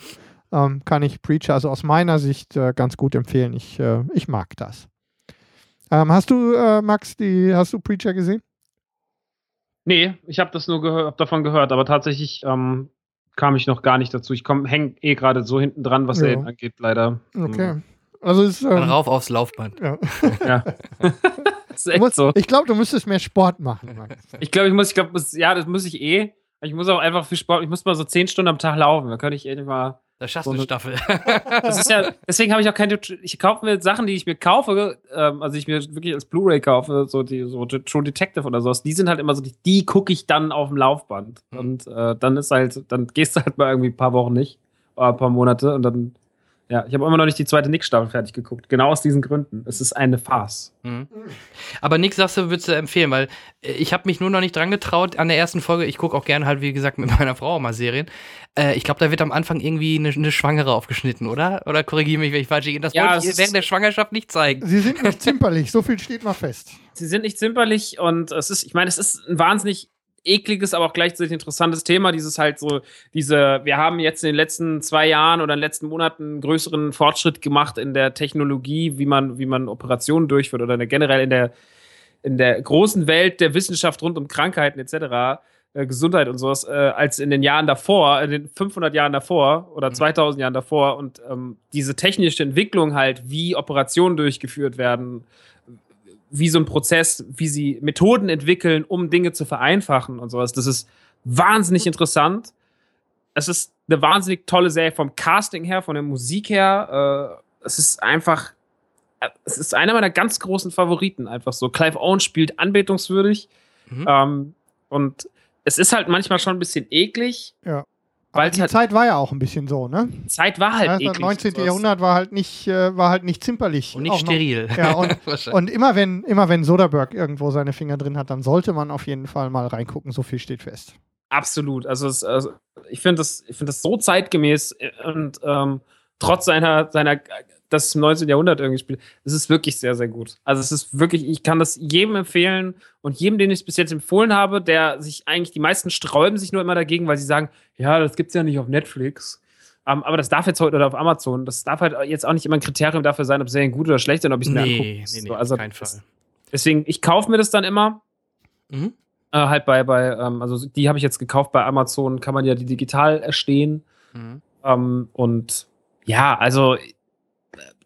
ähm, kann ich Preacher also aus meiner Sicht äh, ganz gut empfehlen. Ich, äh, ich mag das. Ähm, hast du, äh, Max, die, hast du Preacher gesehen? Nee, ich habe das nur gehör, hab davon gehört, aber tatsächlich ähm, kam ich noch gar nicht dazu. Ich komm, häng eh gerade so hinten dran, was Ja. Serien angeht, leider. Okay. Also es ist, ähm, rauf aufs Laufband. ja. Ja. ist du echt musst, so. Ich glaube, du müsstest mehr Sport machen. Max. Ich glaube, ich muss, ich glaube, ja, das muss ich eh. Ich muss auch einfach für Sport, ich muss mal so zehn Stunden am Tag laufen. Da könnte ich endlich mal Das schaffst So du eine eine- Staffel. Das ist ja, deswegen habe ich auch keine. Ich kaufe mir Sachen, die ich mir kaufe, ähm, also ich mir wirklich als Blu-ray kaufe, so die so True Detective oder sowas. Die sind halt immer so, die, die gucke ich dann auf dem Laufband. Mhm. Und äh, dann ist halt, dann gehst du halt mal irgendwie ein paar Wochen nicht, oder ein paar Monate und dann. Ja, ich habe immer noch nicht die zweite Nick-Staffel fertig geguckt. Genau aus diesen Gründen. Es ist eine Farce. Mhm. Aber Nick, sagst du, würdest du empfehlen, weil äh, ich habe mich nur noch nicht dran getraut an der ersten Folge. Ich gucke auch gerne halt, wie gesagt, mit meiner Frau auch mal Serien. Äh, ich glaube, da wird am Anfang irgendwie eine, eine Schwangere aufgeschnitten, oder? Oder korrigiere mich, wenn ich falsch liege. Das Ja, wollte ich während der Schwangerschaft nicht zeigen. Sie sind nicht zimperlich, so viel steht mal fest. Sie sind nicht zimperlich und es ist, ich meine, es ist ein wahnsinnig ekliges, aber auch gleichzeitig interessantes Thema. Dieses halt so, diese, wir haben jetzt in den letzten zwei Jahren oder in den letzten Monaten einen größeren Fortschritt gemacht in der Technologie, wie man, wie man Operationen durchführt oder generell in der, in der großen Welt der Wissenschaft rund um Krankheiten etc., äh, Gesundheit und sowas, äh, als in den Jahren davor, in den 500 Jahren davor oder 2000 Jahren davor. Und ähm, diese technische Entwicklung halt, wie Operationen durchgeführt werden, wie so ein Prozess, wie sie Methoden entwickeln, um Dinge zu vereinfachen und sowas. Das ist wahnsinnig interessant. Es ist eine wahnsinnig tolle Serie vom Casting her, von der Musik her. Äh, es ist einfach, äh, es ist einer meiner ganz großen Favoriten einfach so. Clive Owen spielt anbetungswürdig Mhm. ähm, und es ist halt manchmal schon ein bisschen eklig, Ja. Weil die halt, Zeit war ja auch ein bisschen so, ne? Zeit war halt Ja, eklig. das 19. und sowas. Jahrhundert war halt nicht, äh, war halt nicht zimperlich. Und nicht Auch noch- steril. Ja, und, und immer wenn, immer wenn Soderbergh irgendwo seine Finger drin hat, dann sollte man auf jeden Fall mal reingucken, so viel steht fest. Absolut. Also, es, also ich finde das, ich finde das so zeitgemäß äh, und ähm, trotz seiner, seiner, das ist im 19. Jahrhundert irgendwie spielt, es ist wirklich sehr, sehr gut. Also es ist wirklich, ich kann das jedem empfehlen und jedem, den ich es bis jetzt empfohlen habe, der sich eigentlich, die meisten sträuben sich nur immer dagegen, weil sie sagen, ja, das gibt's ja nicht auf Netflix. Ähm, aber das darf jetzt heute oder auf Amazon, das darf halt jetzt auch nicht immer ein Kriterium dafür sein, ob Serien gut oder schlecht sind, ob ich es mir angucke. nee, nee, nee, So, also das- Fall. Deswegen, ich kaufe mir das dann immer Mhm. äh, halt bei, bei ähm, also die habe ich jetzt gekauft bei Amazon, kann man ja die digital erstehen. Mhm. Ähm, und ja, also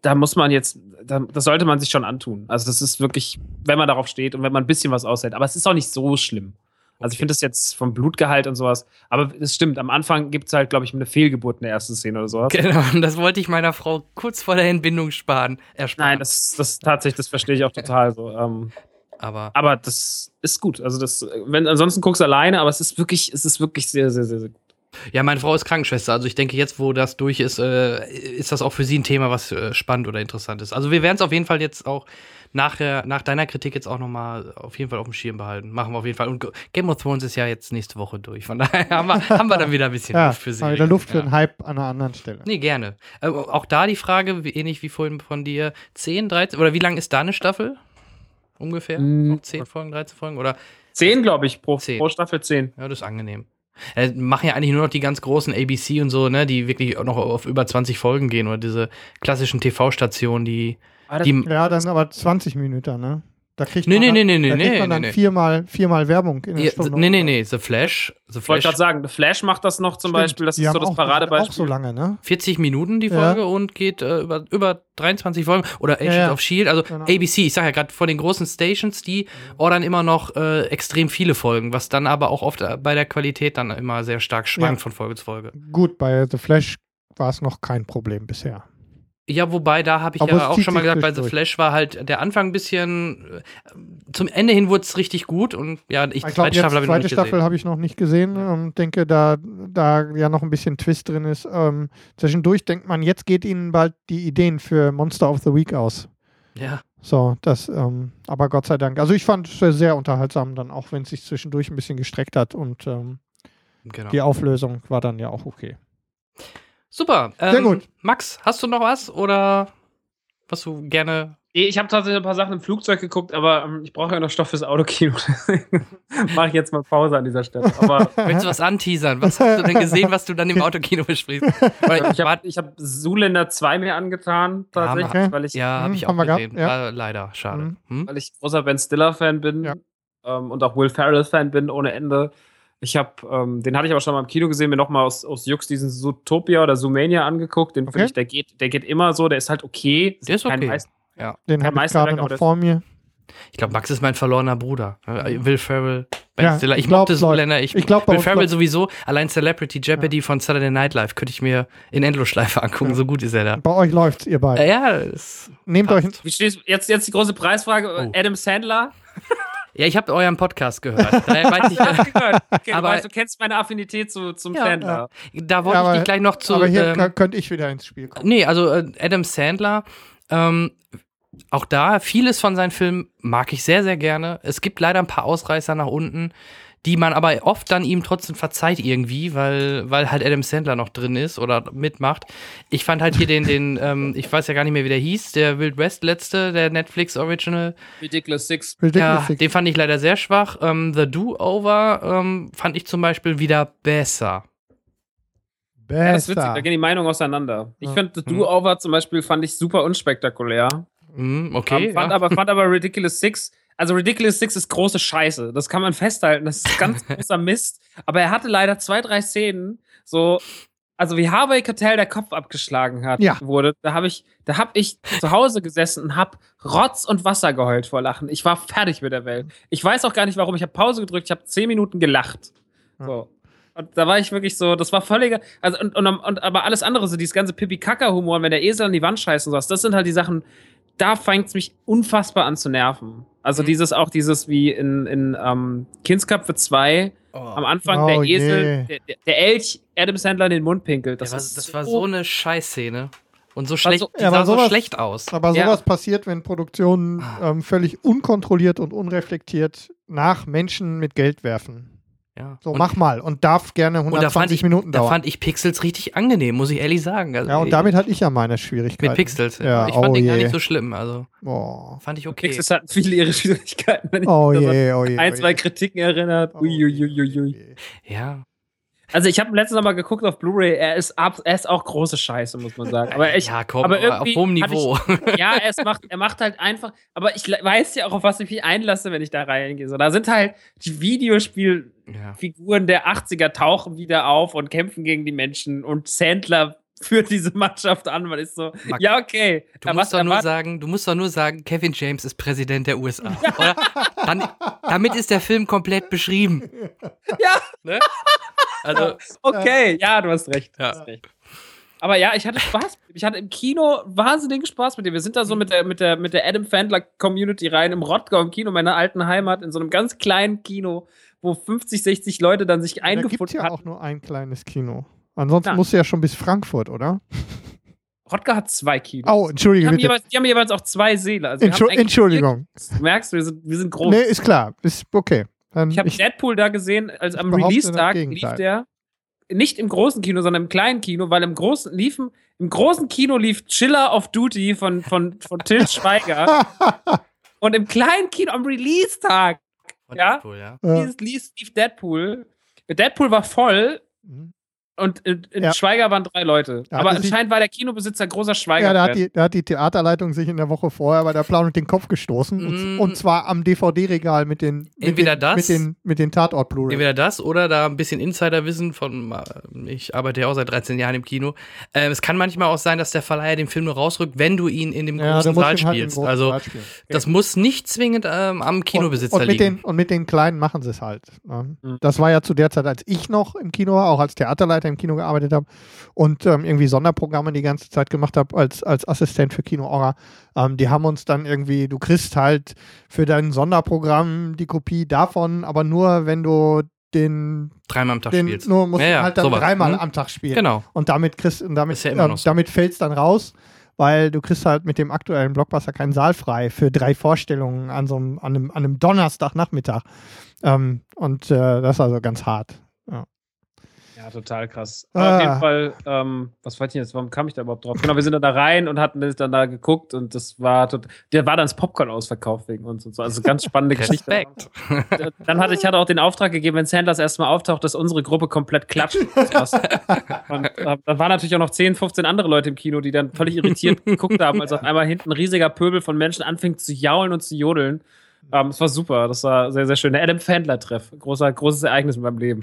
da muss man jetzt, da, das sollte man sich schon antun. Also das ist wirklich, wenn man darauf steht und wenn man ein bisschen was aushält. Aber es ist auch nicht so schlimm. Also ich finde das jetzt vom Blutgehalt und sowas. Aber es stimmt, am Anfang gibt es halt, glaube ich, eine Fehlgeburt in der ersten Szene oder sowas. Genau, und das wollte ich meiner Frau kurz vor der Entbindung sparen. Ersparen. Nein, das, das tatsächlich, das verstehe ich auch total so. Ähm, aber aber das ist gut. Also das, wenn ansonsten guckst du alleine, aber es ist wirklich, es ist wirklich sehr, sehr, sehr, sehr gut. Ja, meine Frau ist Krankenschwester, also ich denke, jetzt, wo das durch ist, äh, ist das auch für sie ein Thema, was äh, spannend oder interessant ist. Also wir werden es auf jeden Fall jetzt auch nachher, nach deiner Kritik jetzt auch nochmal auf jeden Fall auf dem Schirm behalten. Machen wir auf jeden Fall. Und Game of Thrones ist ja jetzt nächste Woche durch. Von daher haben wir, haben wir dann wieder ein bisschen Ja, Luft für sie. wieder Luft für ja. einen Hype an einer anderen Stelle. Nee, gerne. Äh, auch da die Frage, wie, ähnlich wie vorhin von dir, 10, 13, oder wie lang ist da eine Staffel? Ungefähr? Mm. Auch 10 Folgen, 13 Folgen? Oder, Zehn, glaube ich, pro, Zehn. pro Staffel zehn. ja, das ist angenehm. Äh, machen ja eigentlich nur noch die ganz großen ABC und so, ne, die wirklich auch noch auf über 20 Folgen gehen oder diese klassischen TV-Stationen, die, Ah, das- die Ja, dann aber 20 Minuten, ne? Da kriegt Nee, man, nee, dann- nee, nee, da kriegt nee, man dann nee. Viermal, viermal Werbung in der ja, Stunde. nee, nee, nee, The Flash, The Ich wollte Flash, gerade sagen, The Flash macht das noch zum Stimmt, Beispiel. Das ist so das auch, Paradebeispiel. Auch so lange, ne? 40 Minuten die Ja. Folge und geht äh, über, über 23 Folgen oder Agents ja. of Shield, also Genau. ABC, ich sag ja gerade von den großen Stations, die ordern immer noch äh, extrem viele Folgen, was dann aber auch oft äh, bei der Qualität dann immer sehr stark schwankt Ja. von Folge zu Folge. Gut, bei The Flash war es noch kein Problem bisher. Ja, wobei, da habe ich Aber ja auch schon mal gesagt, bei The. Flash war halt der Anfang ein bisschen, äh, zum Ende hin wurde es richtig gut und ja, ich, Ich glaube, zweite Staffel habe ich noch zweite nicht Staffel gesehen. habe ich noch nicht gesehen. Ähm, denke, da, da ja noch ein bisschen Twist drin ist. Ähm, zwischendurch denkt man, jetzt geht ihnen bald die Ideen für Monster of the Week aus. Ja, So, das, ähm, aber Gott sei Dank. Also ich fand es sehr unterhaltsam dann, auch wenn es sich zwischendurch ein bisschen gestreckt hat und ähm, genau. die Auflösung war dann ja auch okay. Super. Ähm, Sehr gut. Max, hast du noch was oder was du gerne Ich habe tatsächlich ein paar Sachen im Flugzeug geguckt, aber ähm, ich brauche ja noch Stoff fürs Autokino. Deswegen mache ich jetzt mal Pause an dieser Stelle. Aber Willst du was anteasern? Was hast du denn gesehen, was du dann im Autokino besprichst? Ich habe ich hab Zoolander 2 mir angetan, tatsächlich, okay. weil, ich, ja, habe Hm, ich auch gesehen. ja. War leider, schade. Hm. Hm? weil ich großer Ben Stiller-Fan bin Ja. ähm, und auch Will Ferrell-Fan bin ohne Ende. Ich habe, ähm, den hatte ich aber schon mal im Kino gesehen, mir nochmal aus, aus Jux diesen Zootopia oder Zoomania angeguckt. Den Okay. finde ich, der geht, der geht immer so, der ist halt okay. Der ist kein okay. Meister- Den Kein habe ich gerade noch vor mir. Ich glaube, Max ist mein verlorener Bruder. Äh, Will Ferrell, Ben Ja, Stiller. Ich ich glaub, mochte läuft. Zoolander. Ich, Ich glaub, Will Ferrell läuft- sowieso. Allein Celebrity Jeopardy von Saturday Night Live könnte ich mir in Endlosschleife angucken. So gut ist er da. Bei euch läuft's, ihr beiden. Äh, Ja, das, Nehmt euch Wie stehst jetzt, jetzt die große Preisfrage? Oh. Adam Sandler? ja ich habe euren Podcast gehört. Daher weiß ich, Hast du gehört? Okay, Aber- du, weißt, du kennst meine Affinität zu, zum Ja, Sandler. da wollte Ja, ich dich gleich noch zu. aber hier ähm, könnte ich wieder ins Spiel kommen. Nee, also äh, Adam Sandler, ähm, auch da, vieles von seinen Filmen mag ich sehr, sehr gerne. Es gibt leider ein paar Ausreißer nach unten, die man aber oft dann ihm trotzdem verzeiht irgendwie, weil, weil halt Adam Sandler noch drin ist oder mitmacht. Ich fand halt hier den, den, ähm, ich weiß ja gar nicht mehr, wie der hieß, der Wild West letzte, der Netflix Original. Ridiculous Six. Ridiculous Ja, Six. den fand ich leider sehr schwach. Ähm, The Do-Over ähm, fand ich zum Beispiel wieder besser. Ja, das ist witzig, Besser. da gehen die Meinungen auseinander. Ich Ja. finde, The Do-Over zum Beispiel fand ich super unspektakulär. Hm, okay. Ähm, fand, ja. aber, fand aber Ridiculous Six, also Ridiculous Six ist große Scheiße. Das kann man festhalten. Das ist ganz großer Mist. Aber er hatte leider zwei, drei Szenen, so, also wie Harvey Keitel der Kopf abgeschlagen hat, Ja. wurde, da habe ich, da habe ich zu Hause gesessen und habe Rotz und Wasser geheult vor Lachen. Ich war fertig mit der Welt. Ich weiß auch gar nicht warum. Ich habe Pause gedrückt, ich habe zehn Minuten gelacht. So. Und da war ich wirklich so, das war völliger, also und, und, und aber alles andere, so dieses ganze Pipi-Kaka-Humor, wenn der Esel an die Wand scheißt und sowas, das sind halt die Sachen, da fängt es mich unfassbar an zu nerven. Also Mhm. dieses auch dieses wie in, in ähm, Kindsköpfe 2 am Anfang Oh der. Esel, der, der- der Elch Adam Sandler in den Mund pinkelt. Das, Das, war, das war so eine Scheißszene. Und so schlecht, so- die Ja, sah aber so sowas- schlecht aus. Aber Ja. sowas passiert, wenn Produktionen Ah. ähm, völlig unkontrolliert und unreflektiert nach Menschen mit Geld werfen. Ja. So, und, mach mal. Und darf gerne und da fand 120 ich, Minuten da dauern. fand ich Pixels richtig angenehm, muss ich ehrlich sagen. Also, ja, und damit hatte ich ja meine Schwierigkeiten. mit Pixels. Ja, ich fand oh den gar je. nicht so schlimm. Also Oh, fand ich okay. Pixels hatten viele ihre Schwierigkeiten, wenn ich oh mich je, oh je. an ein, oh zwei je. Kritiken erinnert. Oh Uiuiuiui. je. Ja. Also ich habe letztens mal geguckt auf Blu-ray, er ist ab, er ist auch große Scheiße, muss man sagen. Aber ich, ja, komm, aber aber auf irgendwie hohem Niveau. ja, er macht, er macht halt einfach, aber ich weiß ja auch, auf was ich mich einlasse, wenn ich da reingehe. So, da sind halt die Videospielfiguren ja. der 80er tauchen wieder auf und kämpfen gegen die Menschen und Sandler führt diese Mannschaft an. Man ist so, Max, ja, okay. Du musst, doch nur sagen, du musst doch nur sagen, Kevin James ist Präsident der USA. Oder? Dann, damit ist der Film komplett beschrieben. Ja. Ne? Also, Okay, ja, du hast recht. Ja. Du hast recht. Aber ja, ich hatte Spaß. Ich hatte im Kino wahnsinnigen Spaß mit dir. Wir sind da so mit der, mit der, mit der Adam Fandler Community rein im Rottgau im Kino, meiner alten Heimat, in so einem ganz kleinen Kino, wo 50, 60 Leute dann sich Da gibt eingefunden ja hatten. auch nur ein kleines Kino. Ansonsten Ja. musst du ja schon bis Frankfurt, oder? Rottgau hat zwei Kinos. Oh, entschuldige die, haben jeweils, die haben jeweils auch zwei Seele. Also Entschu Entschuldigung. vier- Du merkst, wir sind, wir sind groß. Nee, ist klar. Ist okay. Dann Ich habe Deadpool da gesehen, als am Release-Tag lief der nicht im großen Kino, sondern im kleinen Kino, weil im großen liefen, im großen Kino lief Chiller of Duty von, von, von Till Schweiger und im kleinen Kino am Release-Tag Ja? Cool, ja. lief, lief, lief Deadpool. Deadpool war voll mhm. Und in, in Ja. Schweiger waren drei Leute. Da Aber anscheinend war der Kinobesitzer großer Schweiger. ja, da hat, die, da hat die Theaterleitung sich in der Woche vorher bei der Planung den Kopf gestoßen. Mm. Und, und zwar am DVD-Regal mit den, mit Entweder den, das- mit den, mit den Tatort-Blu-ray. Entweder das oder da ein bisschen Insiderwissen von, äh, ich arbeite ja auch seit 13 Jahren im Kino. Ähm, es kann manchmal auch sein, dass der Verleiher den Film nur rausrückt, wenn du ihn in dem Ja, großen Saal halt spielst. großen also, Saal spielen. das muss nicht zwingend ähm, am Kinobesitzer und, und mit liegen. den Und mit den Kleinen machen sie es halt. ne? Mhm. Das war ja zu der Zeit, als ich noch im Kino war, auch als Theaterleiter im Kino gearbeitet habe und ähm, irgendwie Sonderprogramme die ganze Zeit gemacht habe als, als Assistent für Kino Aura. Ähm, die haben uns dann irgendwie, du kriegst halt für dein Sonderprogramm die Kopie davon, aber nur, wenn du den, Dreimal am Tag den spielst. nur musst Ja, du ja, halt dann sowas. dreimal Mhm. am Tag spielen. Genau. Und damit kriegst und damit, ja noch so. damit fällst dann raus, weil du kriegst halt mit dem aktuellen Blockbuster keinen Saal frei für drei Vorstellungen an so einem, an einem, an einem Donnerstagnachmittag. Ähm, und äh, das ist also ganz hart. Ja, total krass. Aber Ah. auf jeden Fall, ähm, was wollte ich jetzt, warum kam ich da überhaupt drauf? Genau, wir sind dann da rein und hatten das dann da geguckt und das war tot, der war dann das Popcorn ausverkauft wegen uns und so. Also ganz spannende Geschichte. Respekt. Dann hatte ich hatte auch den Auftrag gegeben, wenn Sanders erstmal auftaucht, dass unsere Gruppe komplett klatscht. Und äh, da waren natürlich auch noch 10, 15 andere Leute im Kino, die dann völlig irritiert geguckt haben, als auf einmal hinten ein riesiger Pöbel von Menschen anfing zu jaulen und zu jodeln. Ähm, es war super, das war sehr, sehr schön. Der Adam Fandler-Treff, großer, großes Ereignis in meinem Leben.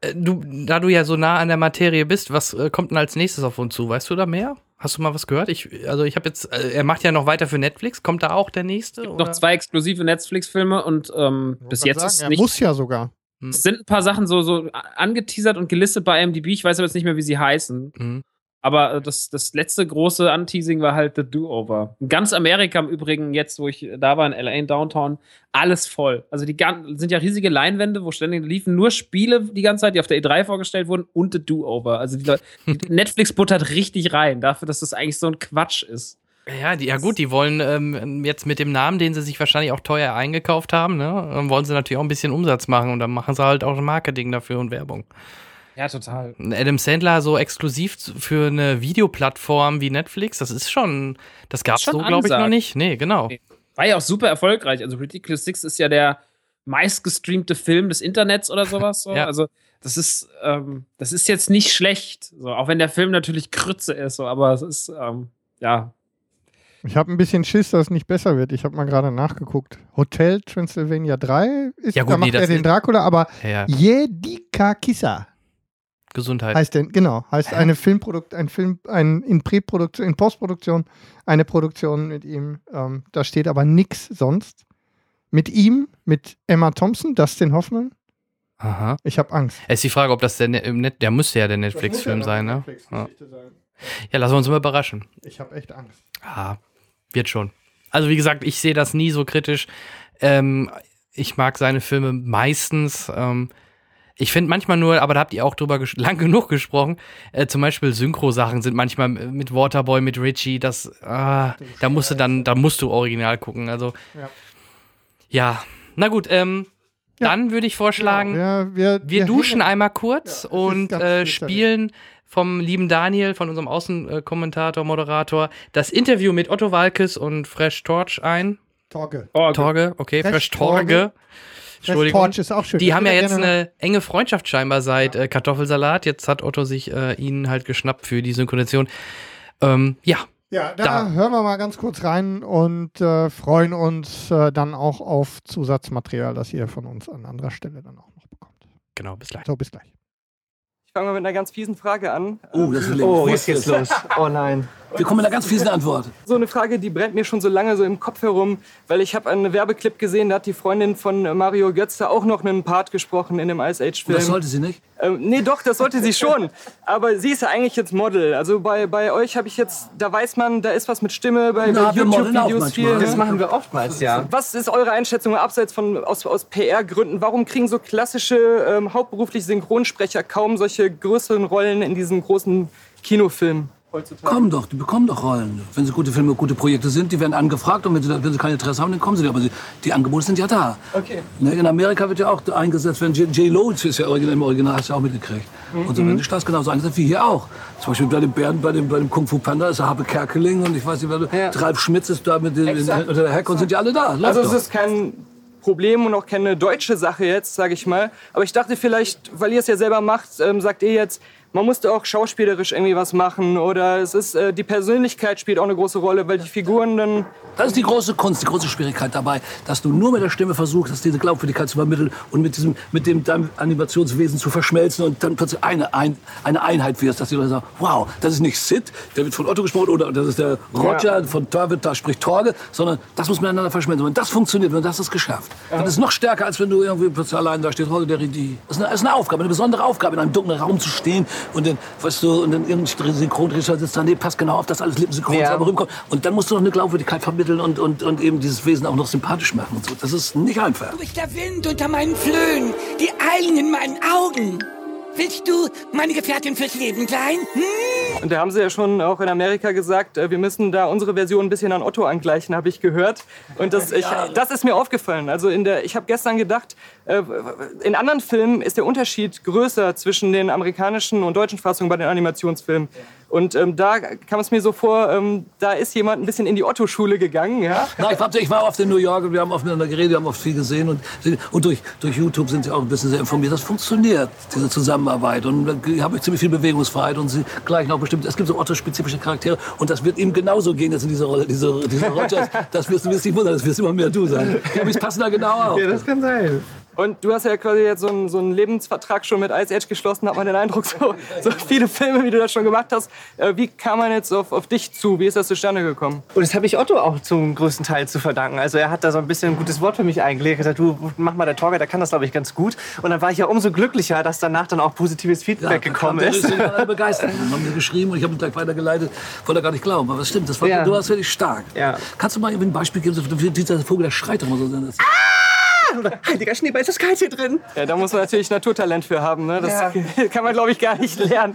Äh, Du, da du ja so nah an der Materie bist, was äh, kommt denn als nächstes auf uns zu? Weißt du da mehr? Hast du mal was gehört? Ich, also ich habe jetzt, äh, er macht ja noch weiter für Netflix. Kommt da auch der nächste? Gibt oder? noch zwei exklusive Netflix-Filme und ähm, bis jetzt sagen, ist er nicht. muss ja sogar. Es sind ein paar Sachen so, so angeteasert und gelistet bei MDB. Ich weiß aber jetzt nicht mehr, wie sie heißen. Mhm. Aber äh, das, das letzte große Anteasing war halt The Do-Over. In ganz Amerika im Übrigen, jetzt, wo ich da war, in LA in Downtown, alles voll. Also die sind ja riesige Leinwände, wo ständig liefen nur Spiele die ganze Zeit, die auf der E3 vorgestellt wurden und The Do-Over. Also die Netflix buttert richtig rein, dafür, dass das eigentlich so ein Quatsch ist. Ja, die, ja gut, die wollen ähm, jetzt mit dem Namen, den sie sich wahrscheinlich auch teuer eingekauft haben, ne, ähm, wollen sie natürlich auch ein bisschen Umsatz machen und dann machen sie halt auch Marketing dafür und Werbung. Ja, total. Adam Sandler so exklusiv für eine Videoplattform wie Netflix, das ist schon, das gab's Schon so, glaube ich, noch nicht. Nee, genau. Nee. War ja auch super erfolgreich. Also Ridiculous Six ist ja der meistgestreamte Film des Internets oder sowas. So. Ja. Also das ist, ähm, das ist jetzt nicht schlecht. So, auch wenn der Film natürlich Krütze ist, so, aber es ist, ähm, ja. Ich habe ein bisschen Schiss, dass es nicht besser wird. Ich habe mal gerade nachgeguckt. Hotel Transylvania 3 ist, Ja, gut, da macht nee, er den Dracula, aber Ja, ja. Jedika Kissa Gesundheit. heißt denn, genau, heißt eine Filmprodukt, ein Film, ein in Präproduktion, in Postproduktion, eine Produktion mit ihm. Ähm, da steht aber nichts sonst. Mit ihm, mit Emma Thompson, Dustin Hoffman. Aha. Ich habe Angst. Es ist die Frage, ob das der, Ne- Net, der müsste ja der Netflix-Film sein, ne? Ja. ja, lassen wir uns mal überraschen. Ich habe echt Angst. Ah, wird schon. Also wie gesagt, ich sehe das nie so kritisch. Ähm, ich mag seine Filme meistens. Ähm, ich finde manchmal nur, aber da habt ihr auch drüber lang genug gesprochen. Äh, zum Beispiel Synchro-Sachen sind manchmal mit Waterboy, mit Richie. Das, ah, da musst du dann, da musst du original gucken. Also Ja. ja, na gut. Ähm, Ja. Dann würde ich vorschlagen, Ja, wir, wir duschen hängen- einmal kurz und äh, spielen vom lieben Daniel, von unserem Außenkommentator, Moderator, das Interview mit Otto Walkes und Fresh Torch ein. Torge. Torge, okay, Fresh Fresh, Torge. Fresh Entschuldigung. Torch ist auch schön. Die Ich haben ja jetzt eine enge Freundschaft scheinbar seit äh, Kartoffelsalat. Jetzt hat Otto sich äh, ihn halt geschnappt für die Synchronisation. Ähm, ja, Ja, da, Da. hören wir mal ganz kurz rein und äh, freuen uns äh, dann auch auf Zusatzmaterial, das ihr von uns an anderer Stelle dann auch noch bekommt. genau, bis gleich. So, bis gleich. Ich fange mal mit einer ganz fiesen Frage an. Oh, das ist Oh, jetzt geht's los. Oh nein. Wir kommen mit einer ganz fiesen Antwort. So eine Frage, die brennt mir schon so lange so im Kopf herum, weil ich habe einen Werbeclip gesehen, da hat die Freundin von Mario Götze auch noch einen Part gesprochen in dem Ice Und Age-Film. das sollte sie nicht. Ähm, nee, doch, das sollte sie schon. Aber sie ist ja eigentlich jetzt Model. Also bei, bei euch habe ich jetzt, da weiß man, da ist was mit Stimme, bei, Na, bei wir YouTube-Videos viel. Das ne? machen wir oftmals, ja. Was ist eure Einschätzung abseits von aus, aus PR-Gründen? Warum kriegen so klassische ähm, hauptberufliche Synchronsprecher kaum solche größeren Rollen in diesen großen Kinofilmen heutzutage? Kommen doch, die bekommen doch Rollen. Wenn sie gute Filme, gute Projekte sind, die werden angefragt und wenn sie, wenn sie kein Interesse haben, dann kommen sie nicht. Aber sie, die Angebote sind ja da. Okay. Ne, In Amerika wird ja auch eingesetzt, wenn J. J. Lo ist ja im Original, hast du ja auch mitgekriegt. Und so werden die Stars genauso eingesetzt wie hier auch. Zum Beispiel bei den Bären, bei dem, bei dem Kung Fu Panda ist der Habe Kerkeling und ich weiß nicht, wer Ja. Ralf Schmitz ist da mit den, Exakt. unter der Heck und sind ja alle da. Läuft Also es ist kein Problem und auch keine deutsche Sache jetzt, sage ich mal. Aber ich dachte vielleicht, weil ihr es ja selber macht, ähm, sagt ihr jetzt, man musste auch schauspielerisch irgendwie was machen oder es ist äh, die Persönlichkeit spielt auch eine große Rolle, weil die Figuren dann Das ist die große Kunst, die große Schwierigkeit dabei, dass du nur mit der Stimme versuchst, dass diese Glaubwürdigkeit zu vermitteln und mit diesem, mit dem deinem Animationswesen zu verschmelzen und dann plötzlich eine, ein, eine Einheit wirst, dass die Leute sagen, wow, das ist nicht Sid, der wird von Otto gesprochen oder das ist der Roger von Torge, da spricht Torge, sondern das muss miteinander verschmelzen. Und das funktioniert, wenn das ist geschafft. Dann ist es noch stärker, als wenn du irgendwie plötzlich allein da stehst, Roger der Regie. Das ist eine, das ist eine Aufgabe, eine besondere Aufgabe, in einem dunklen Raum zu stehen und dann, weißt du, und dann irgendein Synchronregisseur sitzt daneben, passt genau auf, dass alles lippensynchron Ja. sauber rüberkommt. Und dann musst du noch eine Glaubwürdigkeit vermitteln und, und, und eben dieses Wesen auch noch sympathisch machen und so. Das ist nicht einfach. Du bist der Wind unter meinen Flöhen, die Eilen in meinen Augen. Willst du meine Gefährtin fürs Leben sein? Hm? Und da haben sie ja schon auch in Amerika gesagt, äh, wir müssen da unsere Version ein bisschen an Otto angleichen, habe ich gehört. Und das, ich, das ist mir aufgefallen. Also in der, ich habe gestern gedacht, in anderen Filmen ist der Unterschied größer zwischen den amerikanischen und deutschen Fassungen bei den Animationsfilmen. Und ähm, da kam es mir so vor, ähm, da ist jemand ein bisschen in die Otto-Schule gegangen. Ja? Na, ich, war, ich war oft in New York und wir haben oft miteinander geredet, wir haben oft viel gesehen und, und durch, durch YouTube sind sie auch ein bisschen sehr informiert. Das funktioniert, diese Zusammenarbeit. Und da habe ich ziemlich viel Bewegungsfreiheit und sie gleichen auch bestimmt. Es gibt so Otto-spezifische Charaktere und das wird ihm genauso gehen jetzt in dieser Rolle. Diese, diese Rogers, das wirst du wirst nicht wundern, das wirst immer mehr du sein. Ja, aber ich passe da genau auf. Ja, das kann sein. Und du hast ja quasi jetzt so einen, so einen Lebensvertrag schon mit Ice Age geschlossen, hat man den Eindruck, so, so viele Filme, wie du das schon gemacht hast. Äh, wie kam man jetzt auf, auf dich zu? Wie ist das zustande gekommen? Und das habe ich Otto auch zum größten Teil zu verdanken. Also er hat da so ein bisschen ein gutes Wort für mich eingelegt. Er hat gesagt, du mach mal der Torge, der kann das glaube ich ganz gut. Und dann war ich ja umso glücklicher, dass danach dann auch positives Feedback gekommen Ja, ist. Die sind alle begeistert. Die haben mir geschrieben und ich habe ihn gleich weitergeleitet. Wollte er gar nicht glauben. Aber es stimmt, das war, Ja. du warst wirklich stark. Ja. Kannst du mal ein Beispiel geben? Dieser Vogel, der schreit immer so. Das Heiliger Schneeball, ist das kalt hier drin? Ja, da muss man natürlich Naturtalent für haben. Ne? Das kann man, glaube ich, gar nicht lernen.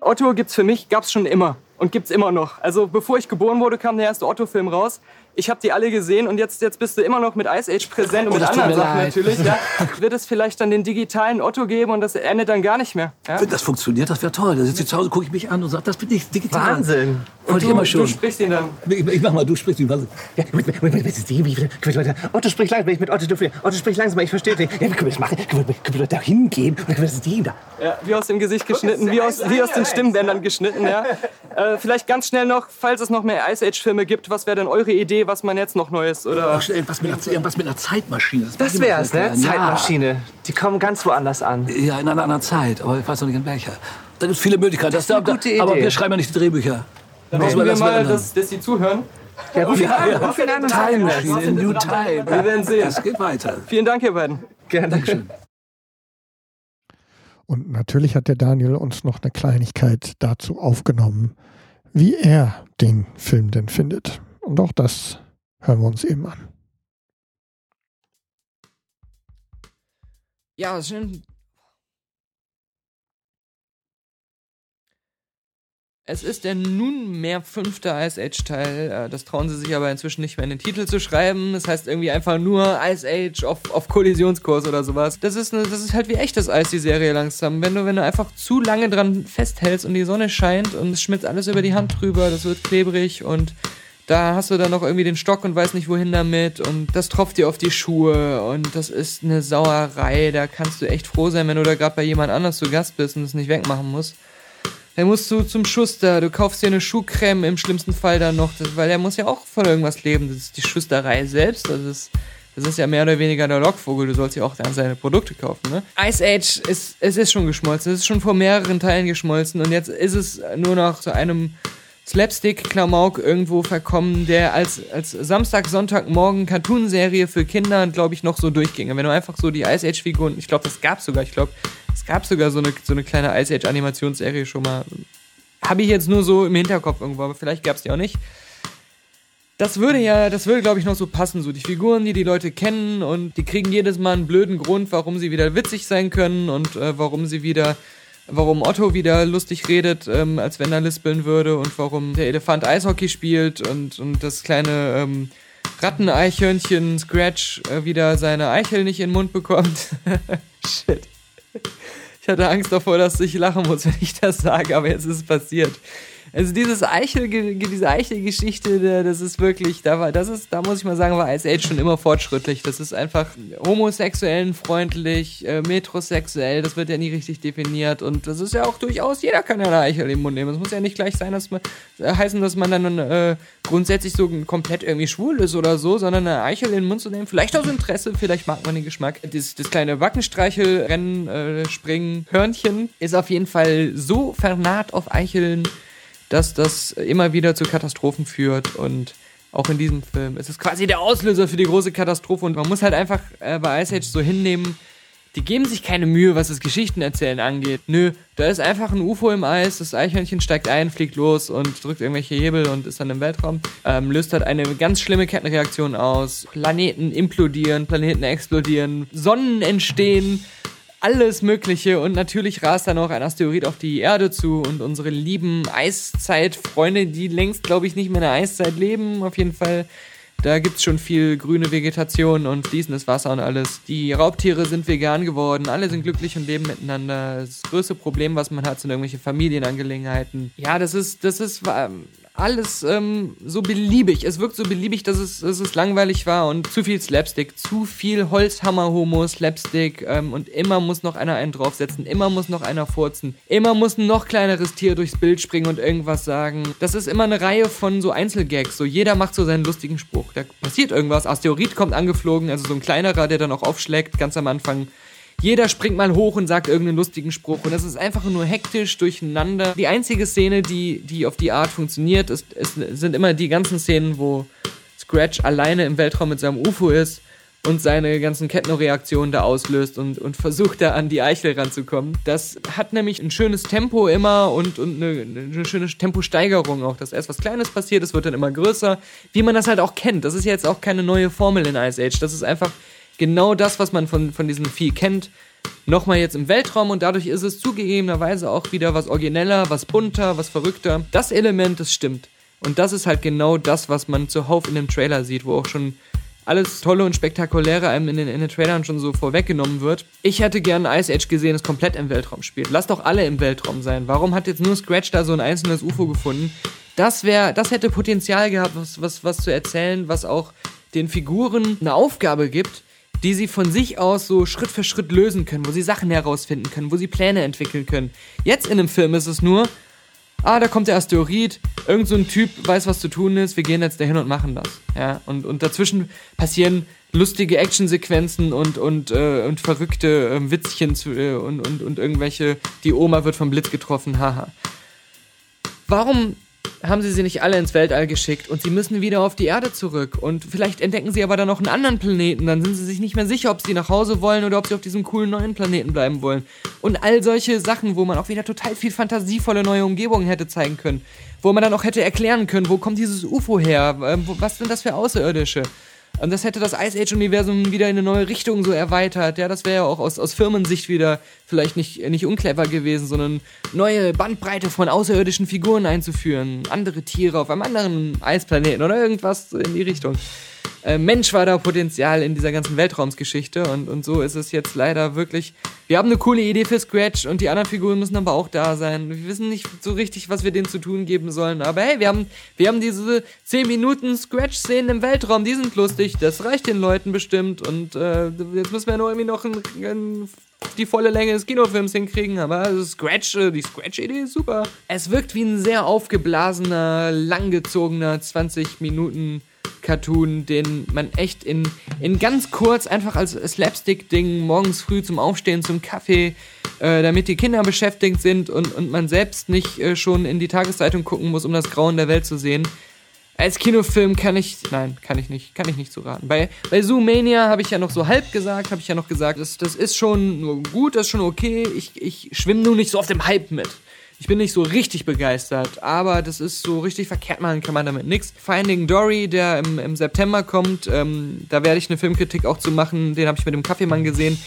Otto gibt's für mich, gab's schon immer und gibt's immer noch. Also bevor ich geboren wurde, kam der erste Otto-Film raus. Ich habe die alle gesehen und jetzt, jetzt bist du immer noch mit Ice Age präsent und mit das tut anderen Sachen leid. natürlich. Ja. Wird es vielleicht dann den digitalen Otto geben und das endet dann gar nicht mehr? Ja? Wenn das funktioniert, das wäre toll. Da sitze ich zu Hause, gucke ich mich an und sage, das bin ich digital. Wahnsinn. Wollte ich Du, immer du schon. sprichst ihn dann. Ich, ich mach mal, du sprichst ihn. Was? Ja, mit, mit, mit, mit, mit, mit, Otto sprich langsam, wenn ich mit Otto dürfen. Otto sprich langsam, ich verstehe dich. Ja, wie können wir das machen? Können wir, können wir da hingehen? Oder können wir das da? Ja, wie aus dem Gesicht geschnitten, wie aus, wie aus den Stimmbändern geschnitten. Ja. Äh, vielleicht ganz schnell noch, falls es noch mehr Ice Age-Filme gibt, was wäre denn eure Idee, was man jetzt noch Neues oder Ach, irgendwas, mit einer, irgendwas mit einer Zeitmaschine. Das ich wär's, mal ne? erklären. Zeitmaschine. Die kommen ganz woanders an. Ja, ja, in einer anderen Zeit, aber ich weiß noch nicht in welcher. Da gibt es viele Möglichkeiten. Das eine gute Idee. Aber wir schreiben ja nicht die Drehbücher. Dann hoffen wir das mal, dass, dass sie zuhören. Ja, ruf ihn an, Ja, ruf ihn an sag Time das. Machine, in New Time. Wir werden sehen. Es geht weiter. Vielen Dank, ihr beiden. Gerne. Und natürlich hat der Daniel uns noch eine Kleinigkeit dazu aufgenommen, wie er den Film denn findet. Und auch das hören wir uns eben an. Ja, schön. Es ist der nunmehr fünfte Ice Age Teil. Äh, Das trauen sie sich aber inzwischen nicht mehr in den Titel zu schreiben. Das heißt irgendwie einfach nur Ice Age auf, auf Kollisionskurs oder sowas. Das ist, eine, das ist halt wie echtes Eis, die Serie langsam. Wenn du, wenn du einfach zu lange dran festhältst und die Sonne scheint und es schmilzt alles über die Hand drüber, das wird klebrig und da hast du dann noch irgendwie den Stock und weißt nicht wohin damit und das tropft dir auf die Schuhe und das ist eine Sauerei. Da kannst du echt froh sein, wenn du da gerade bei jemand anders zu Gast bist und es nicht wegmachen musst. Dann musst du zum Schuster, du kaufst dir eine Schuhcreme im schlimmsten Fall dann noch, weil der muss ja auch von irgendwas leben. Das ist die Schusterei selbst, das ist, das ist ja mehr oder weniger der Lockvogel, du sollst ja auch dann seine Produkte kaufen, ne? Ice Age ist, es ist schon geschmolzen, es ist schon vor mehreren Teilen geschmolzen und jetzt ist es nur noch zu einem Slapstick-Klamauk irgendwo verkommen, der als, als Samstag, Sonntagmorgen Cartoonserie für Kinder, glaube ich, noch so durchginge. Wenn du einfach so die Ice Age-Figuren, ich glaube, das gab sogar, ich glaube, es gab sogar so eine, so eine kleine Ice Age-Animationsserie schon mal. Habe ich jetzt nur so im Hinterkopf irgendwo, aber vielleicht gab es die auch nicht. Das würde ja, das würde, glaube ich, noch so passen. So die Figuren, die die Leute kennen und die kriegen jedes Mal einen blöden Grund, warum sie wieder witzig sein können und äh, warum sie wieder, warum Otto wieder lustig redet, ähm, als wenn er lispeln würde und warum der Elefant Eishockey spielt und, und das kleine ähm, Ratteneichhörnchen Scratch äh, wieder seine Eichel nicht in den Mund bekommt. Shit. Ich hatte Angst davor, dass ich lachen muss, wenn ich das sage, aber jetzt ist es passiert. Also dieses Eichel, diese Eichelgeschichte, das ist wirklich, da war, das ist, da muss ich mal sagen, war Ice Age schon immer fortschrittlich. Das ist einfach homosexuellen freundlich, äh, metrosexuell, das wird ja nie richtig definiert und das ist ja auch durchaus, jeder kann ja eine Eichel im Mund nehmen. Es muss ja nicht gleich sein, dass man, äh, heißen, dass man dann äh, grundsätzlich so komplett irgendwie schwul ist oder so, sondern eine Eichel in den Mund zu nehmen, vielleicht aus Interesse, vielleicht mag man den Geschmack. Das, das kleine Wackenstreichel, Rennen, äh, Springen, Hörnchen ist auf jeden Fall so vernarrt auf Eicheln, dass das immer wieder zu Katastrophen führt und auch in diesem Film. Es ist quasi der Auslöser für die große Katastrophe und man muss halt einfach äh, bei Ice Age so hinnehmen, die geben sich keine Mühe, was das Geschichtenerzählen angeht. Nö, da ist einfach ein UFO im Eis, das Eichhörnchen steigt ein, fliegt los und drückt irgendwelche Hebel und ist dann im Weltraum. Ähm, löst halt eine ganz schlimme Kettenreaktion aus. Planeten implodieren, Planeten explodieren, Sonnen entstehen alles Mögliche und natürlich rast dann auch ein Asteroid auf die Erde zu und unsere lieben Eiszeitfreunde, die längst, glaube ich, nicht mehr in der Eiszeit leben, auf jeden Fall. Da gibt's schon viel grüne Vegetation und fließendes Wasser und alles. Die Raubtiere sind vegan geworden, alle sind glücklich und leben miteinander. Das größte Problem, was man hat, sind irgendwelche Familienangelegenheiten. Ja, das ist, das ist, ähm, alles ähm, so beliebig. Es wirkt so beliebig, dass es, dass es langweilig war und zu viel Slapstick, zu viel Holzhammer-Homo, Slapstick ähm, und immer muss noch einer einen draufsetzen, immer muss noch einer furzen, immer muss ein noch kleineres Tier durchs Bild springen und irgendwas sagen. Das ist immer eine Reihe von so Einzelgags. So jeder macht so seinen lustigen Spruch. Da passiert irgendwas. Asteroid kommt angeflogen, also so ein kleinerer, der dann auch aufschlägt, ganz am Anfang. Jeder springt mal hoch und sagt irgendeinen lustigen Spruch. Und das ist einfach nur hektisch durcheinander. Die einzige Szene, die, die auf die Art funktioniert, ist, ist, sind immer die ganzen Szenen, wo Scratch alleine im Weltraum mit seinem UFO ist und seine ganzen Kettenreaktionen da auslöst und, und versucht da an die Eichel ranzukommen. Das hat nämlich ein schönes Tempo immer und, und eine, eine schöne Temposteigerung auch. Dass erst was Kleines passiert, es wird dann immer größer, wie man das halt auch kennt. Das ist jetzt auch keine neue Formel in Ice Age. Das ist einfach genau das, was man von, von diesem Vieh kennt, nochmal jetzt im Weltraum und dadurch ist es zugegebenerweise auch wieder was origineller, was bunter, was verrückter. Das Element, das stimmt. Und das ist halt genau das, was man zuhauf in dem Trailer sieht, wo auch schon alles Tolle und Spektakuläre einem in den, in den Trailern schon so vorweggenommen wird. Ich hätte gern Ice Age gesehen, das komplett im Weltraum spielt. Lass doch alle im Weltraum sein. Warum hat jetzt nur Scratch da so ein einzelnes UFO gefunden? Das wäre, das hätte Potenzial gehabt, was, was, was zu erzählen, was auch den Figuren eine Aufgabe gibt, die sie von sich aus so Schritt für Schritt lösen können, wo sie Sachen herausfinden können, wo sie Pläne entwickeln können. Jetzt in einem Film ist es nur, ah, da kommt der Asteroid, irgend so ein Typ weiß, was zu tun ist, wir gehen jetzt dahin und machen das. Ja, und, und dazwischen passieren lustige Actionsequenzen und, und, äh, und verrückte äh, Witzchen zu, äh, und, und, und irgendwelche, die Oma wird vom Blitz getroffen, haha. Warum haben sie sie nicht alle ins Weltall geschickt und sie müssen wieder auf die Erde zurück. Und vielleicht entdecken sie aber dann noch einen anderen Planeten. Dann sind sie sich nicht mehr sicher, ob sie nach Hause wollen oder ob sie auf diesem coolen neuen Planeten bleiben wollen. Und all solche Sachen, wo man auch wieder total viel fantasievolle neue Umgebungen hätte zeigen können. Wo man dann auch hätte erklären können, wo kommt dieses UFO her? Ähm, was sind das für Außerirdische? Und das hätte das Ice Age-Universum wieder in eine neue Richtung so erweitert. Ja, das wäre ja auch aus, aus Firmensicht wieder vielleicht nicht, nicht unclever gewesen, sondern neue Bandbreite von außerirdischen Figuren einzuführen. Andere Tiere auf einem anderen Eisplaneten oder irgendwas in die Richtung äh, Mensch war da Potenzial in dieser ganzen Weltraumsgeschichte und, und so ist es jetzt leider wirklich. Wir haben eine coole Idee für Scratch und die anderen Figuren müssen aber auch da sein. Wir wissen nicht so richtig, was wir denen zu tun geben sollen, aber hey, wir haben, wir haben diese 10 Minuten Scratch-Szenen im Weltraum, die sind lustig, das reicht den Leuten bestimmt und äh, jetzt müssen wir nur irgendwie noch ein, ein die volle Länge des Kinofilms hinkriegen, aber also Scratch, äh, die Scratch-Idee ist super. Es wirkt wie ein sehr aufgeblasener, langgezogener 20 Minuten Cartoon, den man echt in, in ganz kurz einfach als Slapstick-Ding morgens früh zum Aufstehen, zum Kaffee, äh, damit die Kinder beschäftigt sind und, und man selbst nicht äh, schon in die Tageszeitung gucken muss, um das Grauen der Welt zu sehen. Als Kinofilm kann ich, nein, kann ich nicht, kann ich nicht so raten. Bei, bei Zoomania habe ich ja noch so halb gesagt, habe ich ja noch gesagt, das, das ist schon gut, das ist schon okay. Ich, ich schwimme nur nicht so auf dem Hype mit. Ich bin nicht so richtig begeistert, aber das ist so richtig verkehrt machen kann man damit nichts. Finding Dory, der im, im September kommt, ähm, da werde ich eine Filmkritik auch zu machen, den habe ich mit dem Kaffeemann gesehen.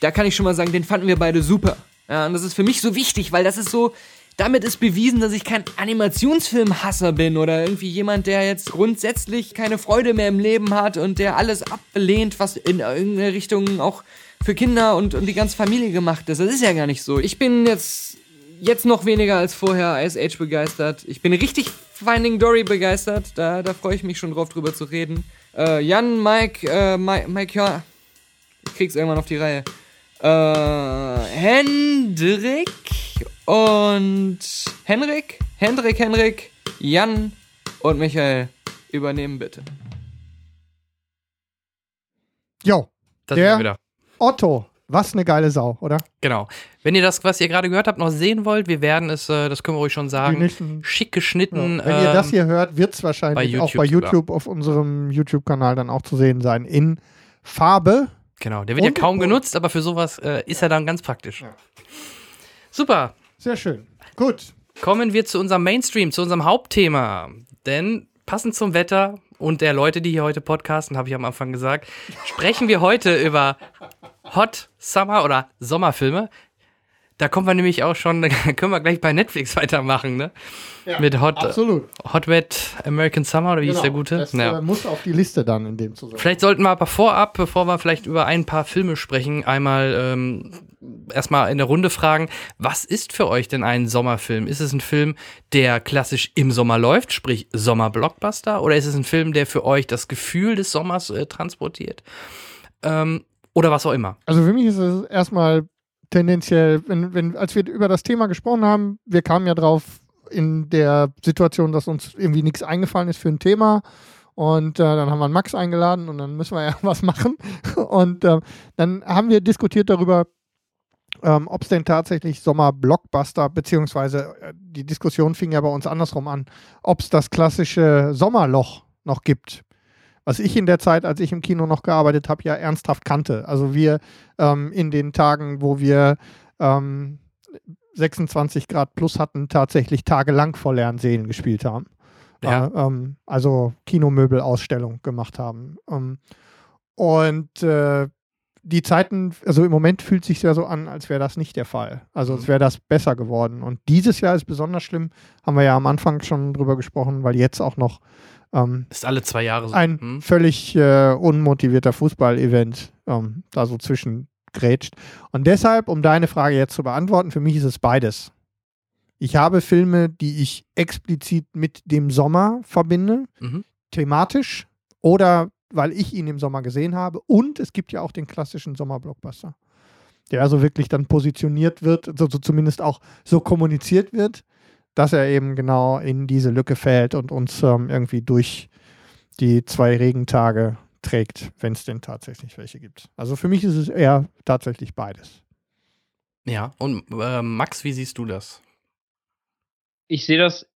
Da kann ich schon mal sagen, den fanden wir beide super. Ja, und das ist für mich so wichtig, weil das ist so, damit ist bewiesen, dass ich kein Animationsfilmhasser bin oder irgendwie jemand, der jetzt grundsätzlich keine Freude mehr im Leben hat und der alles ablehnt, was in irgendeine Richtung auch für Kinder und, und die ganze Familie gemacht ist. Das ist ja gar nicht so. Ich bin jetzt jetzt noch weniger als vorher Ice Age begeistert. Ich bin richtig Finding Dory begeistert. Da, da freue ich mich schon drauf, drüber zu reden. Äh, Jan, Mike, äh, Mike, Mike, ja. Ich krieg's irgendwann auf die Reihe. Äh, Hendrik und Henrik, Hendrik, Henrik, Jan und Michael übernehmen bitte. Jo, Das Der- wieder. Otto. Was eine geile Sau, oder? Genau. Wenn ihr das, was ihr gerade gehört habt, noch sehen wollt, wir werden es, äh, das können wir euch schon sagen, nächsten, schick geschnitten. ja. Wenn ihr das ähm, hier hört, wird es wahrscheinlich bei auch bei YouTube YouTube auf unserem YouTube-Kanal dann auch zu sehen sein. In Farbe. Genau, der wird ja kaum genutzt, aber für sowas äh, ist er dann ganz praktisch. Super. Sehr schön. Gut. Kommen wir zu unserem Mainstream, zu unserem Hauptthema. Denn passend zum Wetter und der Leute, die hier heute podcasten, habe ich am Anfang gesagt, sprechen wir heute über Hot Summer oder Sommerfilme. Da kommen wir nämlich auch schon, können wir gleich bei Netflix weitermachen, ne? Mit Hot, Absolut. Hot Wet American Summer oder wie ist der gute? Das Ja. äh, muss auf die Liste dann in dem Zusammenhang. Vielleicht sollten wir aber vorab, bevor wir vielleicht über ein paar Filme sprechen, einmal ähm, erstmal in der Runde fragen, was ist für euch denn ein Sommerfilm? Ist es ein Film, der klassisch im Sommer läuft, sprich Sommer-Blockbuster, oder ist es ein Film, der für euch das Gefühl des Sommers äh, transportiert? Ähm, oder was auch immer. Also für mich ist es erstmal tendenziell, wenn, wenn, als wir über das Thema gesprochen haben, wir kamen ja drauf in der Situation, dass uns irgendwie nichts eingefallen ist für ein Thema. Und äh, dann haben wir Max eingeladen und dann müssen wir ja was machen. Und äh, dann haben wir diskutiert darüber, ähm, ob es denn tatsächlich Sommer-Blockbuster, beziehungsweise äh, die Diskussion fing ja bei uns andersrum an, ob es das klassische Sommerloch noch gibt. Was ich in der Zeit, als ich im Kino noch gearbeitet habe, ja ernsthaft kannte. Also wir ähm, in den Tagen, wo wir ähm, 26 Grad plus hatten, tatsächlich tagelang vor leeren Seelen gespielt haben. Ja. Äh, ähm, also Kinomöbelausstellung gemacht haben. Ähm, und äh, die Zeiten, also im Moment fühlt sich ja so an, als wäre das nicht der Fall. Also als wäre das besser geworden. Und dieses Jahr ist besonders schlimm, haben wir ja am Anfang schon drüber gesprochen, weil jetzt auch noch ähm, Ist alle zwei Jahre so. ein Hm? völlig äh, unmotivierter Fußball-Event ähm, da so zwischen grätscht. Und deshalb, um deine Frage jetzt zu beantworten, für mich ist es beides. Ich habe Filme, die ich explizit mit dem Sommer verbinde, Mhm. thematisch oder weil ich ihn im Sommer gesehen habe. Und es gibt ja auch den klassischen Sommerblockbuster, der also wirklich dann positioniert wird, so, so zumindest auch so kommuniziert wird, dass er eben genau in diese Lücke fällt und uns ähm, irgendwie durch die zwei Regentage trägt, wenn es denn tatsächlich welche gibt. Also für mich ist es eher tatsächlich beides. Ja, und äh, Max, wie siehst du das? ich sehe das,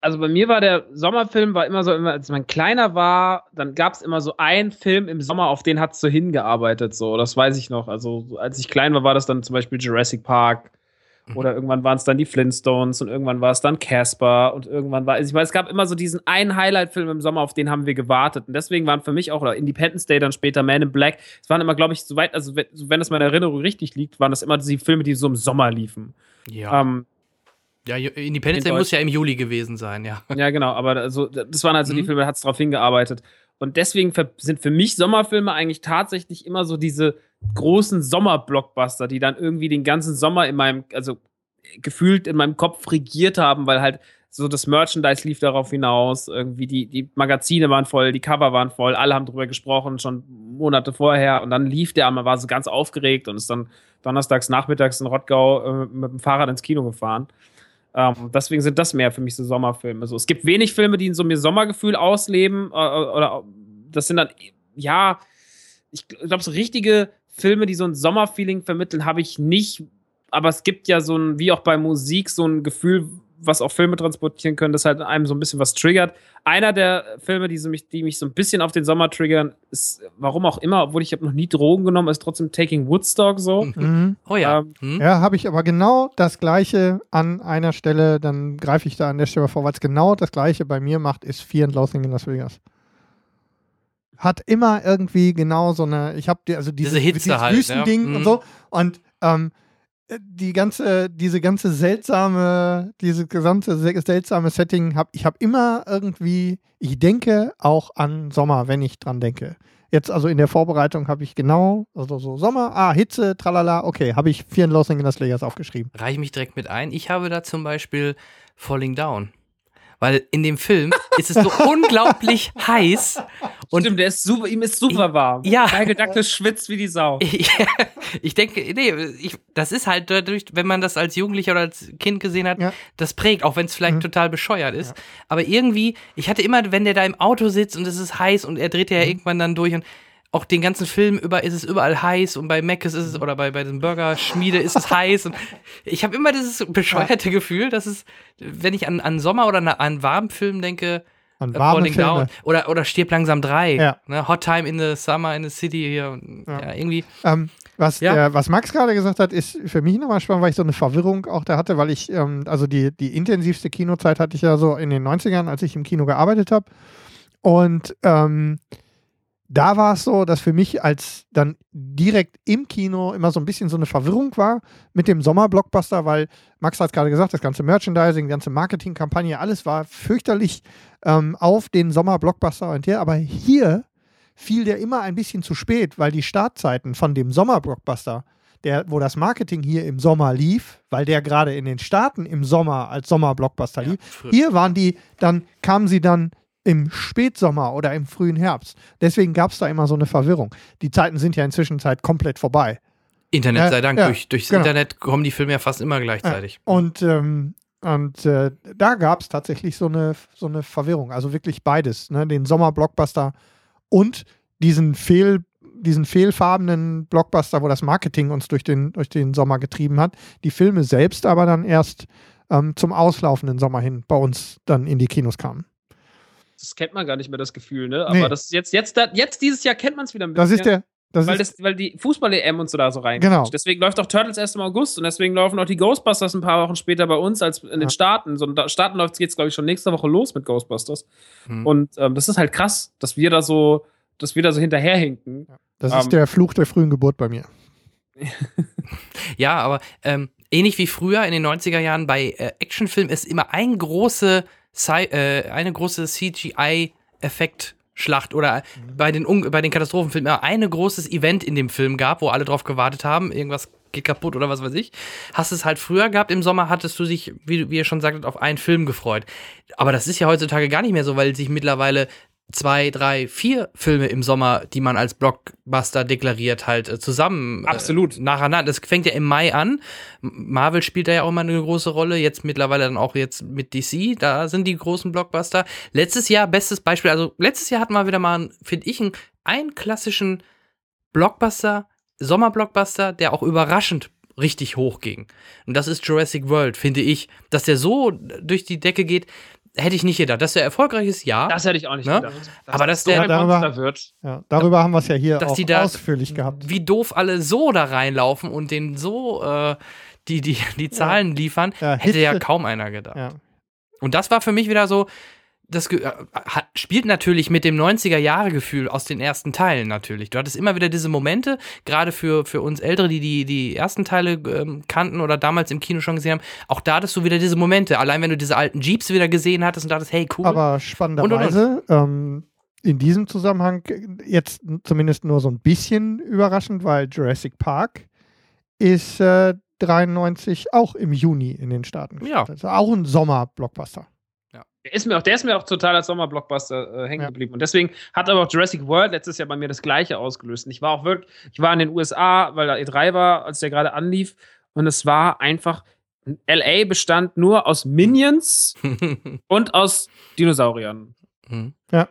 also bei mir war der Sommerfilm war immer so, immer, als man kleiner war, dann gab es immer so einen Film im Sommer, auf den hat es so hingearbeitet, so, das weiß ich noch. Also so, als ich klein war, war das dann zum Beispiel Jurassic Park oder irgendwann waren es dann die Flintstones und irgendwann war es dann Casper und irgendwann war, also ich weiß, es gab immer so diesen einen Highlight-Film im Sommer, auf den haben wir gewartet und deswegen waren für mich auch, oder Independence Day, dann später Man in Black, es waren immer, glaube ich, soweit, also wenn, das meine Erinnerung richtig liegt, waren das immer die Filme, die so im Sommer liefen. Ja. Ähm, ja, Independence in Day muss ja im Juli gewesen sein, ja. ja, genau, aber also, das waren also die Mhm. Filme, da hat es drauf hingearbeitet. Und deswegen sind für mich Sommerfilme eigentlich tatsächlich immer so diese großen Sommerblockbuster, die dann irgendwie den ganzen Sommer in meinem, also gefühlt in meinem Kopf regiert haben, weil halt so das Merchandise lief darauf hinaus, irgendwie die, die Magazine waren voll, die Cover waren voll, alle haben drüber gesprochen, schon Monate vorher und dann lief der, man war so ganz aufgeregt und ist dann donnerstags nachmittags in Rottgau äh, mit dem Fahrrad ins Kino gefahren. Ähm, deswegen sind das mehr für mich so Sommerfilme. So, es gibt wenig Filme, die so mir Sommergefühl ausleben. Äh, oder das sind dann, ja, ich glaube, so richtige Filme, die so ein Sommerfeeling vermitteln, habe ich nicht. Aber es gibt ja so ein, wie auch bei Musik, so ein Gefühl, was auch Filme transportieren können, das halt einem so ein bisschen was triggert. Einer der Filme, die, so mich, die mich so ein bisschen auf den Sommer triggern, ist, warum auch immer, obwohl ich habe noch nie Drogen genommen, ist trotzdem Taking Woodstock so. Mhm. Oh ja. Ähm, Hm? Ja, habe ich aber genau das Gleiche an einer Stelle, dann greife ich da an der Stelle vor, weil es genau das Gleiche bei mir macht, ist Fear and Loathing in Las Vegas. Hat immer irgendwie genau so eine, ich habe die, also diese, Diese Hitze dieses halt, ja. Wüstending Mhm. und so und ähm, die ganze, diese ganze seltsame, diese gesamte se- seltsame Setting, hab, ich habe immer irgendwie, ich denke auch an Sommer, wenn ich dran denke. Jetzt also in der Vorbereitung habe ich genau, also so Sommer, ah, Hitze, tralala, okay, habe ich Loathing in Las Vegas aufgeschrieben. Reiche mich direkt mit ein. Ich habe da zum Beispiel Falling Down. Weil in dem Film ist es so unglaublich heiß. Und Stimmt, der ist super, ihm ist super warm. Ja. Michael Douglas schwitzt wie die Sau. ich, ich denke, nee, ich, das ist halt dadurch, wenn man das als Jugendlicher oder als Kind gesehen hat, Ja. das prägt, auch wenn es vielleicht Mhm. total bescheuert ist. Aber irgendwie, ich hatte immer, wenn der da im Auto sitzt und es ist heiß und er dreht Mhm. ja irgendwann dann durch und auch den ganzen Film über ist es überall heiß und bei Mac ist es oder bei, bei den Burgerschmiede ist es heiß und ich habe immer dieses bescheuerte Gefühl, dass es, wenn ich an, an Sommer oder an, warmen Film denke, An äh, warme Falling Filme. Down oder, oder Stirb langsam 3, Ja. ne? Hot Time in the Summer in the City hier, Ja. ja. irgendwie, Ähm, was, Ja. der, was Max gerade gesagt hat, ist für mich nochmal spannend, weil ich so eine Verwirrung auch da hatte, weil ich, ähm, also die, die intensivste Kinozeit hatte ich ja so in den 90ern, als ich im Kino gearbeitet habe. Und ähm, da war es so, dass für mich als dann direkt im Kino immer so ein bisschen so eine Verwirrung war mit dem Sommerblockbuster, weil Max hat gerade gesagt, das ganze Merchandising, die ganze Marketingkampagne, alles war fürchterlich ähm, auf den Sommerblockbuster orientiert. Aber hier fiel der immer ein bisschen zu spät, weil die Startzeiten von dem Sommerblockbuster, der, wo das Marketing hier im Sommer lief, weil der gerade in den Staaten im Sommer als Sommerblockbuster lief. früh. Hier waren die, dann kamen sie dann im Spätsommer oder im frühen Herbst. Deswegen gab es da immer so eine Verwirrung. Die Zeiten sind ja inzwischen Zeit komplett vorbei. Internet sei Dank, ja, durch, durchs genau. Internet kommen die Filme ja fast immer gleichzeitig. Und, ähm, und äh, da gab es tatsächlich so eine, so eine Verwirrung. Also wirklich beides. Ne? Den Sommer-Blockbuster und diesen Fehl, diesen fehlfarbenen Blockbuster, wo das Marketing uns durch den, durch den Sommer getrieben hat. Die Filme selbst aber dann erst ähm, zum auslaufenden Sommer hin bei uns dann in die Kinos kamen. Das kennt man gar nicht mehr, das Gefühl, ne? Nee. Aber das ist jetzt, jetzt, da- jetzt dieses Jahr kennt man es wieder ein Das bisschen. ist der. Das weil, ist, das, weil die Fußball-EM und so da so rein. Genau. Deswegen läuft auch Turtles erst im August und deswegen laufen auch die Ghostbusters ein paar Wochen später bei uns als in den Ja. Staaten. So, in den Staaten läuft es, glaube ich, schon nächste Woche los mit Ghostbusters. Hm. Und ähm, das ist halt krass, dass wir da so, dass wir da so hinterherhinken. das ähm, ist der Fluch der frühen Geburt bei mir. Ja, aber ähm, ähnlich wie früher in den 90er Jahren bei äh, Actionfilmen ist immer ein große Sci äh, eine große CGI-Effekt-Schlacht oder bei den, bei den Katastrophenfilmen immer ein großes Event in dem Film gab, wo alle drauf gewartet haben, irgendwas geht kaputt oder was weiß ich. Hast es halt früher gehabt, im Sommer hattest du dich, wie, wie ihr schon sagtet, auf einen Film gefreut. Aber das ist ja heutzutage gar nicht mehr so, weil sich mittlerweile zwei, drei, vier Filme im Sommer, die man als Blockbuster deklariert, halt äh, zusammen äh, Absolut. nacheinander. Das fängt ja im Mai an. Marvel spielt da ja auch immer eine große Rolle. Jetzt mittlerweile dann auch jetzt mit DC. Da sind die großen Blockbuster. Letztes Jahr, bestes Beispiel, also letztes Jahr hatten wir wieder mal, finde ich, einen, einen klassischen Blockbuster, Sommerblockbuster, der auch überraschend richtig hoch ging. Und das ist Jurassic World, finde ich. Dass der so durch die Decke geht, hätte ich nicht gedacht. Dass der erfolgreich ist, ja. Das hätte ich auch nicht Ne? gedacht. Aber dass so der- ein darüber- Monster wird. Ja, darüber haben wir es ja hier dass auch die da- ausführlich gehabt. wie doof alle so da reinlaufen und den so äh, die, die, die Zahlen liefern, Ja, hätte ja kaum einer gedacht. Ja. Und das war für mich wieder so, das äh, hat, spielt natürlich mit dem 90er-Jahre-Gefühl aus den ersten Teilen natürlich. Du hattest immer wieder diese Momente, gerade für, für uns Ältere, die, die die ersten Teile ähm, kannten oder damals im Kino schon gesehen haben, auch da hattest du wieder diese Momente. Allein wenn du diese alten Jeeps wieder gesehen hattest und dachtest, hey, cool. Aber spannenderweise, ähm, in diesem Zusammenhang jetzt zumindest nur so ein bisschen überraschend, weil Jurassic Park ist äh, 93 auch im Juni in den Staaten. Ja. Also auch ein Sommer-Blockbuster. Der ist, mir auch, der ist mir auch total als Sommerblockbuster äh, hängen Ja. geblieben. Und deswegen hat aber auch Jurassic World letztes Jahr bei mir das Gleiche ausgelöst. Und ich war auch wirklich, ich war in den USA, weil da E3 war, als der gerade anlief. Und es war einfach, LA bestand nur aus Minions und aus Dinosauriern. Mhm. Ja.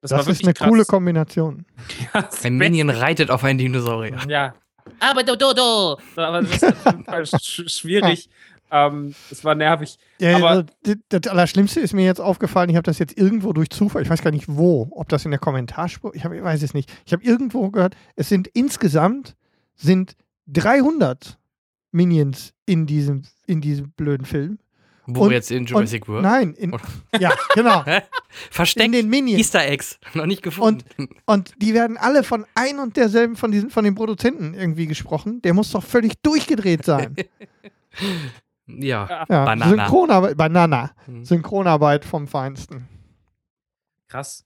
Das, Das, war ist eine krass. coole Kombination. Ja, Ein Minion reitet auf einen Dinosaurier. Ja. Aber do, do, do. Aber das ist auf jeden Fall sch schwierig. Ähm, es war nervig. Ja, Aber- also, d- das Allerschlimmste ist mir jetzt aufgefallen, ich habe das jetzt irgendwo durch Zufall, ich weiß gar nicht wo, ob das in der Kommentarspur, ich, hab, ich weiß es nicht. Ich habe irgendwo gehört, es sind insgesamt sind 300 Minions in diesem, in diesem blöden Film. Wo Und- jetzt in Jurassic World? Nein, in, ja, genau. Versteckt in den Minions. Easter Eggs. Noch nicht gefunden. Und die werden alle von ein und derselben, von, diesen, von den Produzenten irgendwie gesprochen. Der muss doch völlig durchgedreht sein. ja. Ja, Banana. Synchronarbeit, Banana. Hm. Synchronarbeit vom Feinsten. Krass.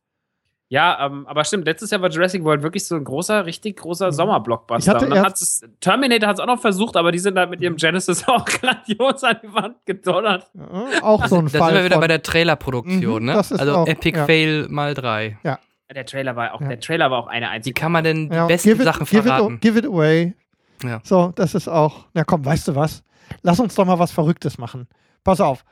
Ja, ähm, aber stimmt, letztes Jahr war Jurassic World wirklich so ein großer, richtig großer Mhm. Sommerblockbuster. hatte Und dann hat's es, Terminator hat es auch noch versucht, aber die sind da mit ihrem Genesis auch grandios an die Wand gedonnert. Ja, auch so ein Da Fall. sind wir wieder bei der Trailerproduktion, Mhm, ne? das ist Also auch- Epic ja. Fail mal drei. Der Trailer war auch, Ja. der Trailer war auch eine Wie einzige. kann man denn die ja, besten give it, Sachen give verraten? It, give it away. Ja. So, das ist auch. Na komm, weißt du was? Lass uns doch mal was Verrücktes machen. Pass auf.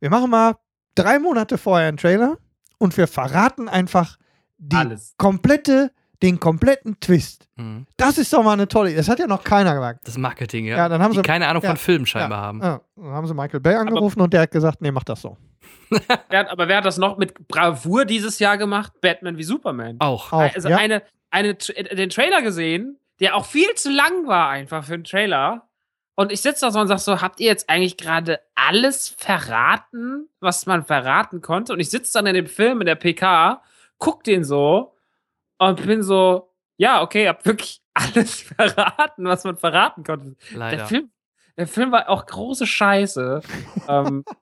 Wir machen mal drei Monate vorher einen Trailer und wir verraten einfach die Alles. komplette, den kompletten Twist. Mhm. Das ist doch mal eine tolle Idee. Das hat ja noch keiner gesagt. Das Marketing, ja. Ja, dann haben die sie- keine Ahnung ja, von Filmen scheinbar haben. Ja, dann haben sie Michael Bay angerufen und der hat gesagt, nee, mach das so. Wer hat, aber wer hat das noch mit Bravour dieses Jahr gemacht? Batman wie Superman. Auch. Auch, also ja. eine, eine, den Trailer gesehen, der auch viel zu lang war einfach für einen Trailer. Und ich sitze da so und sag so, habt ihr jetzt eigentlich gerade alles verraten, was man verraten konnte? Und ich sitze dann in dem Film, in der PK, guck den so und bin so, ja, okay, habt wirklich alles verraten, was man verraten konnte. Der Leider. Film, der Film war auch große Scheiße. ähm,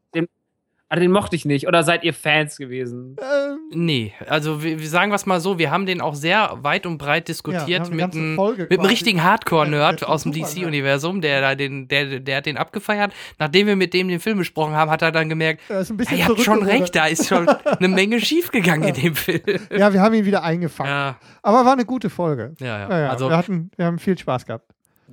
Ah, den mochte ich nicht. Oder seid ihr Fans gewesen? Ähm, Nee, also wir, wir sagen wir es mal so, wir haben den auch sehr weit und breit Ja, diskutiert eine mit, Folge mit einem richtigen Ja, Hardcore-Nerd aus dem? DC-Universum, der, da den, der, der hat den abgefeiert. Nachdem wir mit dem den Film besprochen haben, hat er dann gemerkt, er ist ein ja, bisschen ihr habt schon recht, da ist schon eine Menge schiefgegangen in dem Film. Ja, wir haben ihn wieder eingefangen. Ja, Aber war eine gute Folge. ja, ja. Ja, ja, Also wir, hatten, wir haben viel Spaß gehabt.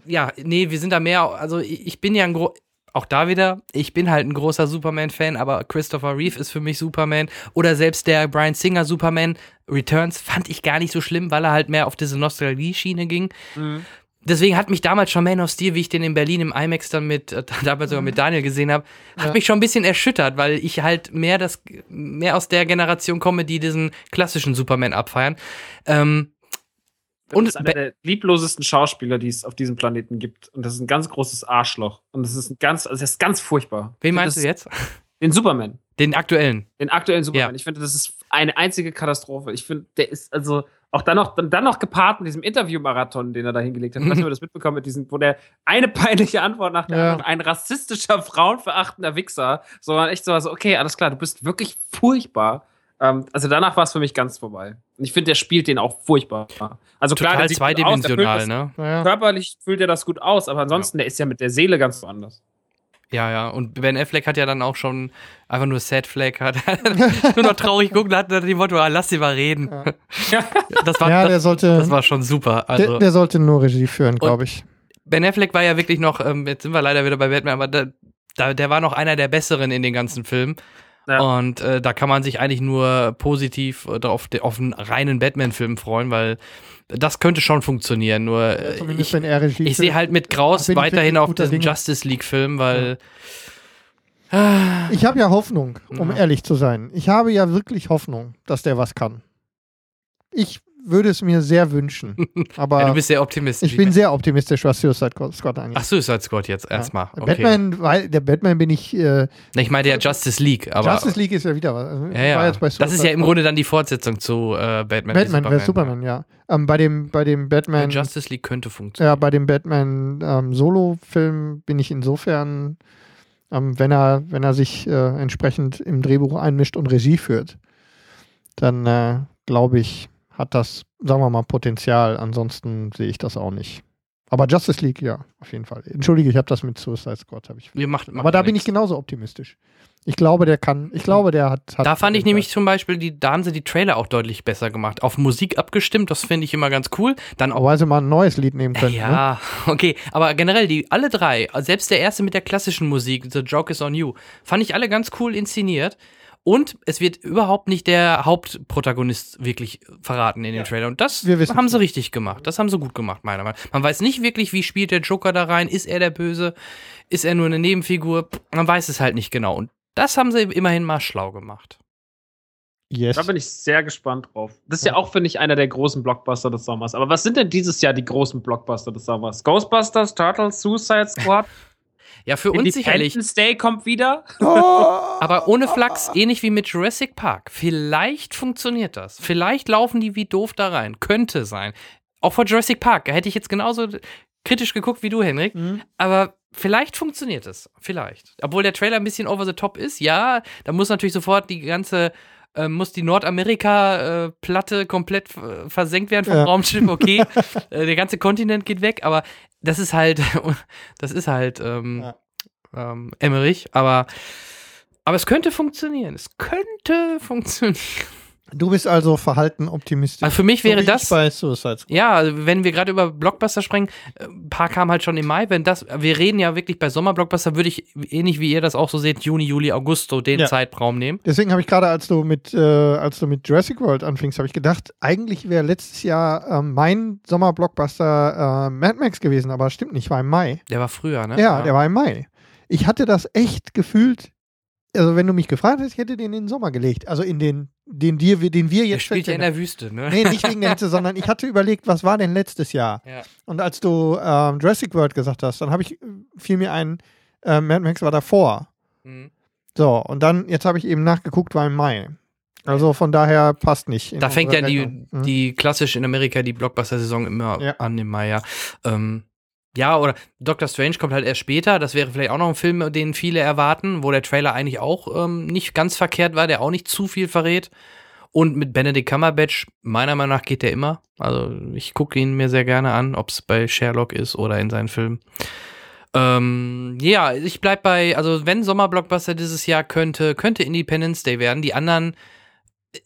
ja, nee, wir sind da mehr, also ich ich bin ja ein gro auch da wieder, ich bin halt ein großer Superman-Fan, aber Christopher Reeve ist für mich Superman. Oder selbst der Brian Singer Superman Returns fand ich gar nicht so schlimm, weil er halt mehr auf diese Nostalgie-Schiene ging. Deswegen hat mich damals schon Man of Steel, wie ich den in Berlin im IMAX dann mit, äh, damals sogar mit Daniel gesehen habe, hat Ja. mich schon ein bisschen erschüttert, weil ich halt mehr das, mehr aus der Generation komme, die diesen klassischen Superman abfeiern. Ähm, Und das ist einer der lieblosesten Schauspieler, die es auf diesem Planeten gibt. Und das ist ein ganz großes Arschloch. Und das ist ein ganz, also das ist ganz furchtbar. wen meinst du finde jetzt? das- Den Superman. Den aktuellen. Den aktuellen Superman. Ja. Ich finde, das ist eine einzige Katastrophe. Ich finde, der ist also auch dann noch, dann, dann noch gepaart mit diesem Interview-Marathon, den er da hingelegt hat. Ob ihr das mitbekommen mit diesem, wo der eine peinliche Antwort nach der Ja. anderen, ein rassistischer, frauenverachtender Wichser, sondern echt so, also, okay, alles klar, du bist wirklich furchtbar. Ähm, also danach war es für mich ganz vorbei. Und ich finde, der spielt den auch furchtbar. Also klar, Total der sieht aus, der füllt zweidimensional, das- ne? Naja. Körperlich füllt er das gut aus, aber ansonsten, der ist ja mit der Seele ganz woanders. Ja, ja. Und Ben Affleck hat ja dann auch schon einfach nur Sad Flag, hat nur noch traurig gucken, hat dann die Motto, ah, lass sie mal reden. Das war, Ja, der das, sollte, das war schon super. Also, der, der sollte nur Regie führen, glaube ich. Ben Affleck war ja wirklich noch, ähm, jetzt sind wir leider wieder bei Batman, aber da, da, der war noch einer der besseren in den ganzen Filmen. Ja. Und äh, da kann man sich eigentlich nur positiv äh, auf, de- auf einen reinen Batman-Film freuen, weil das könnte schon funktionieren. Nur äh, Zumindest ich, ich sehe halt mit ich weiterhin auf Dinge. Justice League-Film, weil Ich habe ja Hoffnung, um Ja. ehrlich zu sein. Ich habe ja wirklich Hoffnung, dass der was kann. Ich würde es mir sehr wünschen. Aber ja, du bist sehr optimistisch. ich bin sehr optimistisch, was Suicide Squad angeht. Ach, Suicide Squad jetzt erstmal. Ja. Okay. Batman, weil der Batman bin ich. Äh, Ich meine ja Justice League, aber. Justice League ist ja wieder was. Also, ja, ja. das ist ja im Grunde dann die Fortsetzung zu äh, Batman. Batman vs. Superman, ja. Ähm, bei dem, bei dem Batman. Justice League könnte funktionieren. Ja, bei dem Batman ähm, Solo-Film bin ich insofern, ähm, wenn er, wenn er sich äh, entsprechend im Drehbuch einmischt und Regie führt, dann äh, glaube ich, hat das, sagen wir mal, Potenzial. Ansonsten sehe ich das auch nicht. Aber Justice League, ja, auf jeden Fall. Entschuldige, ich habe das mit Suicide Squad, habe ich. Wir macht, macht Aber da bin ich genauso optimistisch. Ich glaube, der kann, ich glaube, der hat. hat Da fand ich nämlich zum Beispiel, die, da haben sie die Trailer auch deutlich besser gemacht. Auf Musik abgestimmt, das finde ich immer ganz cool. Dann auch. Weil sie mal ein neues Lied nehmen können. Ne? Ja, okay. Aber generell, die alle drei, selbst der erste mit der klassischen Musik, The Joke is on You, fand ich alle ganz cool inszeniert. Und es wird überhaupt nicht der Hauptprotagonist wirklich verraten in den Trailer. Und das haben sie richtig gemacht. Das haben sie gut gemacht, meiner Meinung nach. Man weiß nicht wirklich, wie spielt der Joker da rein. Ist er der Böse? Ist er nur eine Nebenfigur? Man weiß es halt nicht genau. Und das haben sie immerhin mal schlau gemacht. Yes. Da bin ich sehr gespannt drauf. Das ist ja auch, finde ich, einer der großen Blockbuster des Sommers. Aber was sind denn dieses Jahr die großen Blockbuster des Sommers? Ghostbusters, Turtles, Suicide Squad? Ja, für uns sicherlich. Day kommt wieder. Aber ohne Flachs, ähnlich wie mit Jurassic Park. Vielleicht funktioniert das. Vielleicht laufen die wie doof da rein. Könnte sein. Auch vor Jurassic Park. Da hätte ich jetzt genauso kritisch geguckt wie du, Henrik. Mhm. Aber vielleicht funktioniert es. Vielleicht. Obwohl der Trailer ein bisschen over the top ist. Ja, da muss natürlich sofort die ganze. äh, Muss die Nordamerika-Platte komplett äh, versenkt werden vom Ja. Raumschiff, okay. Äh, der ganze Kontinent geht weg, aber das ist halt, das ist halt ähm, Ja. ähm, Emmerich, aber, aber es könnte funktionieren. Es könnte funktionieren. Du bist also verhalten optimistisch. Also für mich wäre so das- bei Suicide Squad. Ja, also wenn wir gerade über Blockbuster sprechen, äh, ein paar kamen halt schon im Mai. Wenn das, wir reden ja wirklich bei Sommerblockbuster, würde ich ähnlich wie ihr das auch so seht, Juni, Juli, August, so den Ja. Zeitraum nehmen. Deswegen habe ich gerade, als du mit, äh, als du mit Jurassic World anfingst, habe ich gedacht, eigentlich wäre letztes Jahr ähm, mein Sommerblockbuster äh, Mad Max gewesen, aber stimmt nicht, war im Mai. Der war früher, ne? Ja, der war im Mai. Ich hatte das echt gefühlt, also wenn du mich gefragt hättest, ich hätte den in den Sommer gelegt. Also in den, den, dir, den wir Der jetzt spielt ja in der Wüste, ne? Nee, nicht wegen der Hitze, sondern ich hatte überlegt, was war denn letztes Jahr? Ja. Und als du ähm, Jurassic World gesagt hast, dann habe ich, fiel mir ein, äh, Mad Max war davor. Mhm. So, und dann, jetzt habe ich eben nachgeguckt, war im Mai. Also von daher passt nicht. Da fängt ja die. Mhm. die klassisch in Amerika die Blockbuster-Saison immer Ja. an im Mai, ja. Ähm, Ja, oder Doctor Strange kommt halt erst später. Das wäre vielleicht auch noch ein Film, den viele erwarten, wo der Trailer eigentlich auch ähm, nicht ganz verkehrt war, der auch nicht zu viel verrät. Und mit Benedict Cumberbatch, meiner Meinung nach geht der immer. Also ich gucke ihn mir sehr gerne an, ob es bei Sherlock ist oder in seinen Filmen. Ähm, ja, ich bleib bei, also wenn Sommerblockbuster dieses Jahr könnte, könnte Independence Day werden. Die anderen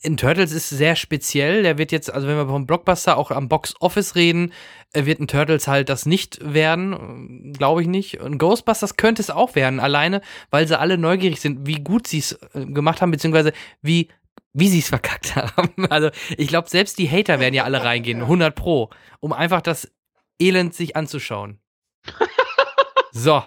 in Turtles ist sehr speziell. Der wird jetzt, also wenn wir vom Blockbuster auch am Box Office reden, wird ein Turtles halt das nicht werden, glaube ich nicht. Und Ghostbusters könnte es auch werden, alleine, weil sie alle neugierig sind, wie gut sie es äh, gemacht haben, beziehungsweise wie wie sie es verkackt haben. Also ich glaube, selbst die Hater werden ja alle reingehen, 100 pro, um einfach das Elend sich anzuschauen. So,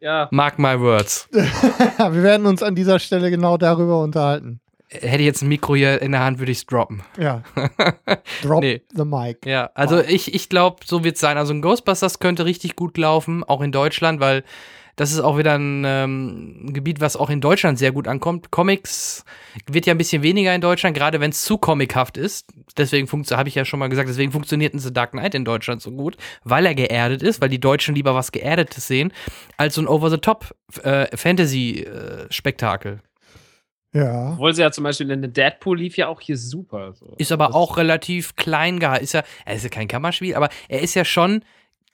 Ja. mark my words. Wir werden uns an dieser Stelle genau darüber unterhalten. Hätte ich jetzt ein Mikro hier in der Hand, würde ich es droppen. Ja. Drop Nee. the mic. Ja, also ich, ich glaube, so wird es sein. Also ein Ghostbusters könnte richtig gut laufen, auch in Deutschland, weil das ist auch wieder ein ähm, Gebiet, was auch in Deutschland sehr gut ankommt. Comics wird ja ein bisschen weniger in Deutschland, gerade wenn es zu comichaft ist. Deswegen habe ich ja schon mal gesagt, deswegen funktioniert ein The Dark Knight in Deutschland so gut, weil er geerdet ist, weil die Deutschen lieber was Geerdetes sehen, als so ein Over-the-Top äh, Fantasy-Spektakel. Ja. Obwohl sie ja zum Beispiel in der Deadpool lief ja auch hier super. So. Ist aber Das- auch relativ klein gehalten. Ist ja, er ist ja kein Kammerspiel, aber er ist ja schon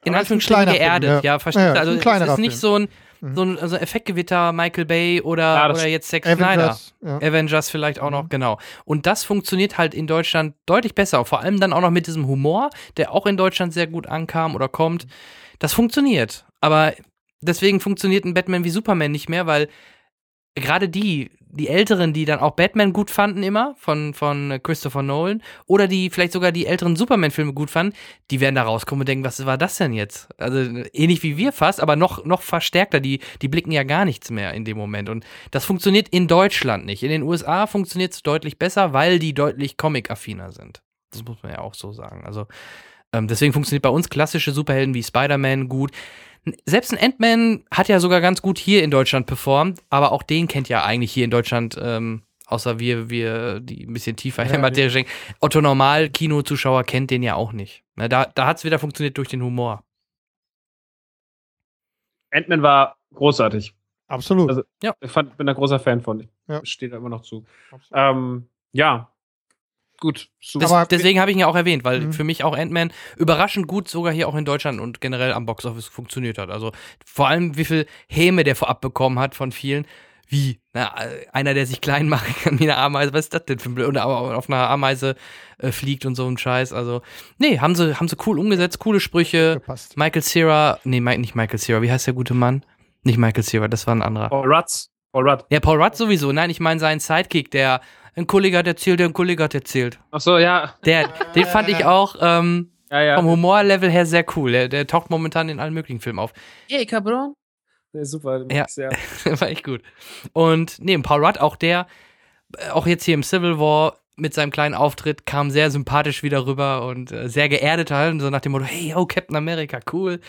in Aber Anführungsstrichen kleiner Film, geerdet. ja. ja, verstehst Ja, du? ist Also ein es ist nicht Film. so ein, Mhm. so ein also Effektgewitter Michael Bay oder, Ja, oder jetzt Zack Snyder. Avengers. Ja. Avengers vielleicht auch noch, Mhm. genau. Und das funktioniert halt in Deutschland deutlich besser. Vor allem dann auch noch mit diesem Humor, der auch in Deutschland sehr gut ankam oder kommt. Das funktioniert. Aber deswegen funktioniert ein Batman wie Superman nicht mehr, weil gerade die, die Älteren, die dann auch Batman gut fanden immer, von, von Christopher Nolan, oder die vielleicht sogar die älteren Superman-Filme gut fanden, die werden da rauskommen und denken, was war das denn jetzt? Also ähnlich wie wir fast, aber noch, noch verstärkter. Die, die blicken ja gar nichts mehr in dem Moment. Und das funktioniert in Deutschland nicht. In den USA funktioniert es deutlich besser, weil die deutlich comic-affiner sind. Das muss man ja auch so sagen. Also ähm, deswegen funktioniert bei uns klassische Superhelden wie Spider-Man gut. Selbst ein Ant-Man hat ja sogar ganz gut hier in Deutschland performt, aber auch den kennt ja eigentlich hier in Deutschland, ähm, außer wir, wir, die ein bisschen tiefer in der Ja, Materie stecken. Otto Normal-Kinozuschauer kennt den ja auch nicht. Na, da da hat es wieder funktioniert durch den Humor. Ant-Man war großartig. Absolut. Also- Ich fand, bin ein großer Fan von. Ich Ja. stehe da immer noch zu. Ähm, ja. Gut. Super. Des, Aber- deswegen habe ich ihn ja auch erwähnt, weil Mhm. für mich auch Ant-Man überraschend gut sogar hier auch in Deutschland und generell am Boxoffice funktioniert hat. Also vor allem, wie viel Häme der vorab bekommen hat von vielen. Wie? Na, einer, der sich klein machen kann wie eine Ameise, was ist das denn für ein Blöd? Oder aber auf einer Ameise äh, fliegt und so ein Scheiß. Also, nee, haben sie, haben sie cool umgesetzt, coole Sprüche. Gepasst. Michael Cera, nee, nicht Michael Cera, wie heißt der gute Mann? Nicht Michael Cera, das war ein anderer. Paul Rutz. Paul Rudd. Ja, Paul Rudd sowieso. Nein, ich meine seinen Sidekick, der ein Kollege hat erzählt, der ein Kollege hat erzählt. Ach so, ja. Der, den fand ich auch ähm, Ja, ja. vom Humorlevel her sehr cool. Der, der taucht momentan in allen möglichen Filmen auf. Hey, Cabron. Ja, super. Ja. Sehr. War echt gut. Und neben Paul Rudd, auch der, auch jetzt hier im Civil War mit seinem kleinen Auftritt, kam sehr sympathisch wieder rüber und äh, sehr geerdet halt. So nach dem Motto, hey, oh, Captain America, cool.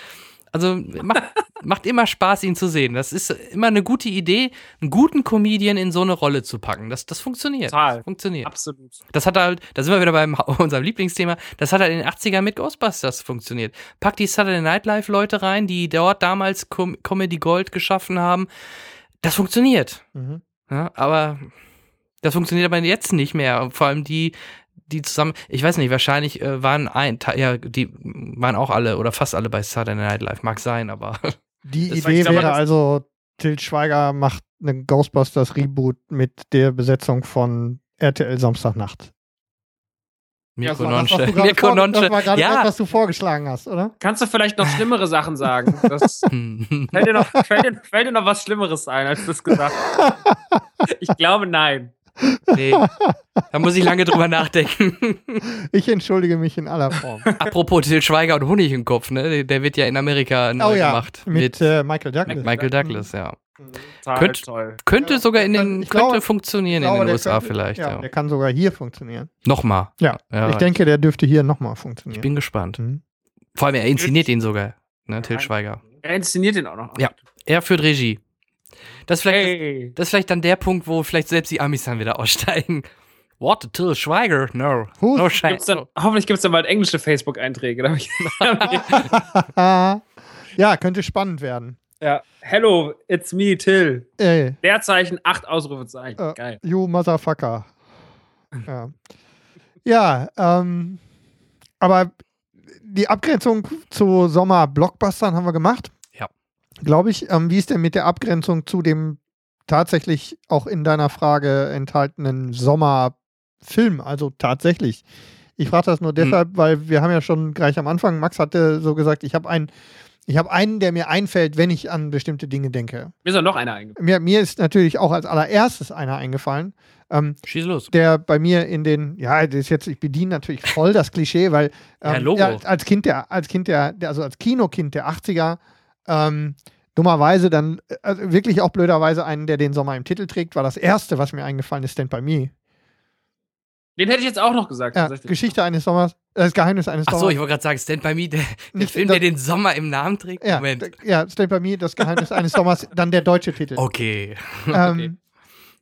Also macht, macht immer Spaß, ihn zu sehen. Das ist immer eine gute Idee, einen guten Comedian in so eine Rolle zu packen. Das, das funktioniert. Total. Das funktioniert. Absolut. Das hat halt, da sind wir wieder beim unserem Lieblingsthema, das hat halt in den 80ern mit Ghostbusters funktioniert. Pack die Saturday Night Live Leute rein, die dort damals Com Comedy Gold geschaffen haben. Das funktioniert. Mhm. Ja, aber das funktioniert aber jetzt nicht mehr. Vor allem die, die zusammen, ich weiß nicht, wahrscheinlich äh, waren ein, ja, die waren auch alle oder fast alle bei Saturday Night Live. Mag sein, aber Die Das Idee mal, wäre das- also, Til Schweiger macht einen Ghostbusters Reboot mit der Besetzung von RTL Samstagnacht. Mirko Das das, du Nonche. gerade Mirko vor- Das war Nonche. gerade das, Ja. was du vorgeschlagen hast, oder? Kannst du vielleicht noch schlimmere Sachen sagen? Das, fällt, dir noch, fällt, dir, fällt dir noch was Schlimmeres ein, als du das gesagt hast? Ich glaube, nein. Nee. Da muss ich lange drüber nachdenken. Ich entschuldige mich in aller Form. Apropos Til Schweiger und Honig im Kopf, ne? Der- wird ja in Amerika neu oh ja, gemacht. mit, Mit, äh, Michael Douglas. Michael Douglas, ja. Total Könnt- toll. Könnte Ja, sogar in den, könnte glaube- funktionieren glaube, in den USA könnte- vielleicht, ja, ja. Der kann sogar hier funktionieren. Nochmal. Ja, Ja, ich denke, der dürfte hier nochmal funktionieren. Ich bin gespannt. Mhm. Vor allem, er inszeniert ihn sogar, ne? Til Schweiger. Er inszeniert ihn auch noch. Ja. Er führt Regie. Das ist vielleicht, Hey. das ist vielleicht dann der Punkt, wo vielleicht selbst die Amis dann wieder aussteigen. What, Till Schweiger? No. Who's- no Gibt's dann, hoffentlich gibt es dann bald englische Facebook-Einträge. Ja, könnte spannend werden. ja. Hello, it's me, Till. Ey, Leerzeichen, acht Ausrufezeichen. äh, Geil. you motherfucker. Ja, ja ähm, aber die Abgrenzung zu Sommer-Blockbustern haben wir gemacht. Ja. Glaube ich. Ähm, wie ist denn mit der Abgrenzung zu dem tatsächlich auch in deiner Frage enthaltenen Sommerfilm? Also tatsächlich. Ich frage das nur deshalb, weil wir haben ja schon gleich am Anfang, Max hatte so gesagt, ich habe einen, ich habe einen, der mir einfällt, wenn ich an bestimmte Dinge denke. Mir ist noch einer eingefallen. Mir, mir ist natürlich auch als allererstes einer eingefallen, ähm, Schieß los. der bei mir in den, ja, das ist jetzt, ich bediene natürlich voll das Klischee, weil Ja, ähm, Logo. als Kind der, als Kind der, der, also als Kinokind der 80er, ähm, dummerweise dann, also wirklich auch blöderweise einen, der den Sommer im Titel trägt, war das erste, was mir eingefallen ist, Stand By Me. Den hätte ich jetzt auch noch gesagt. Ja. Geschichte eines Sommers, äh, das Geheimnis eines Ach so, Sommers. ich wollte gerade sagen, Stand By Me, der, der Nicht- Film, das- der den Sommer im Namen trägt. ja, Moment. ja, Stand By Me, das Geheimnis eines Sommers, dann der deutsche Titel. Okay. Ähm,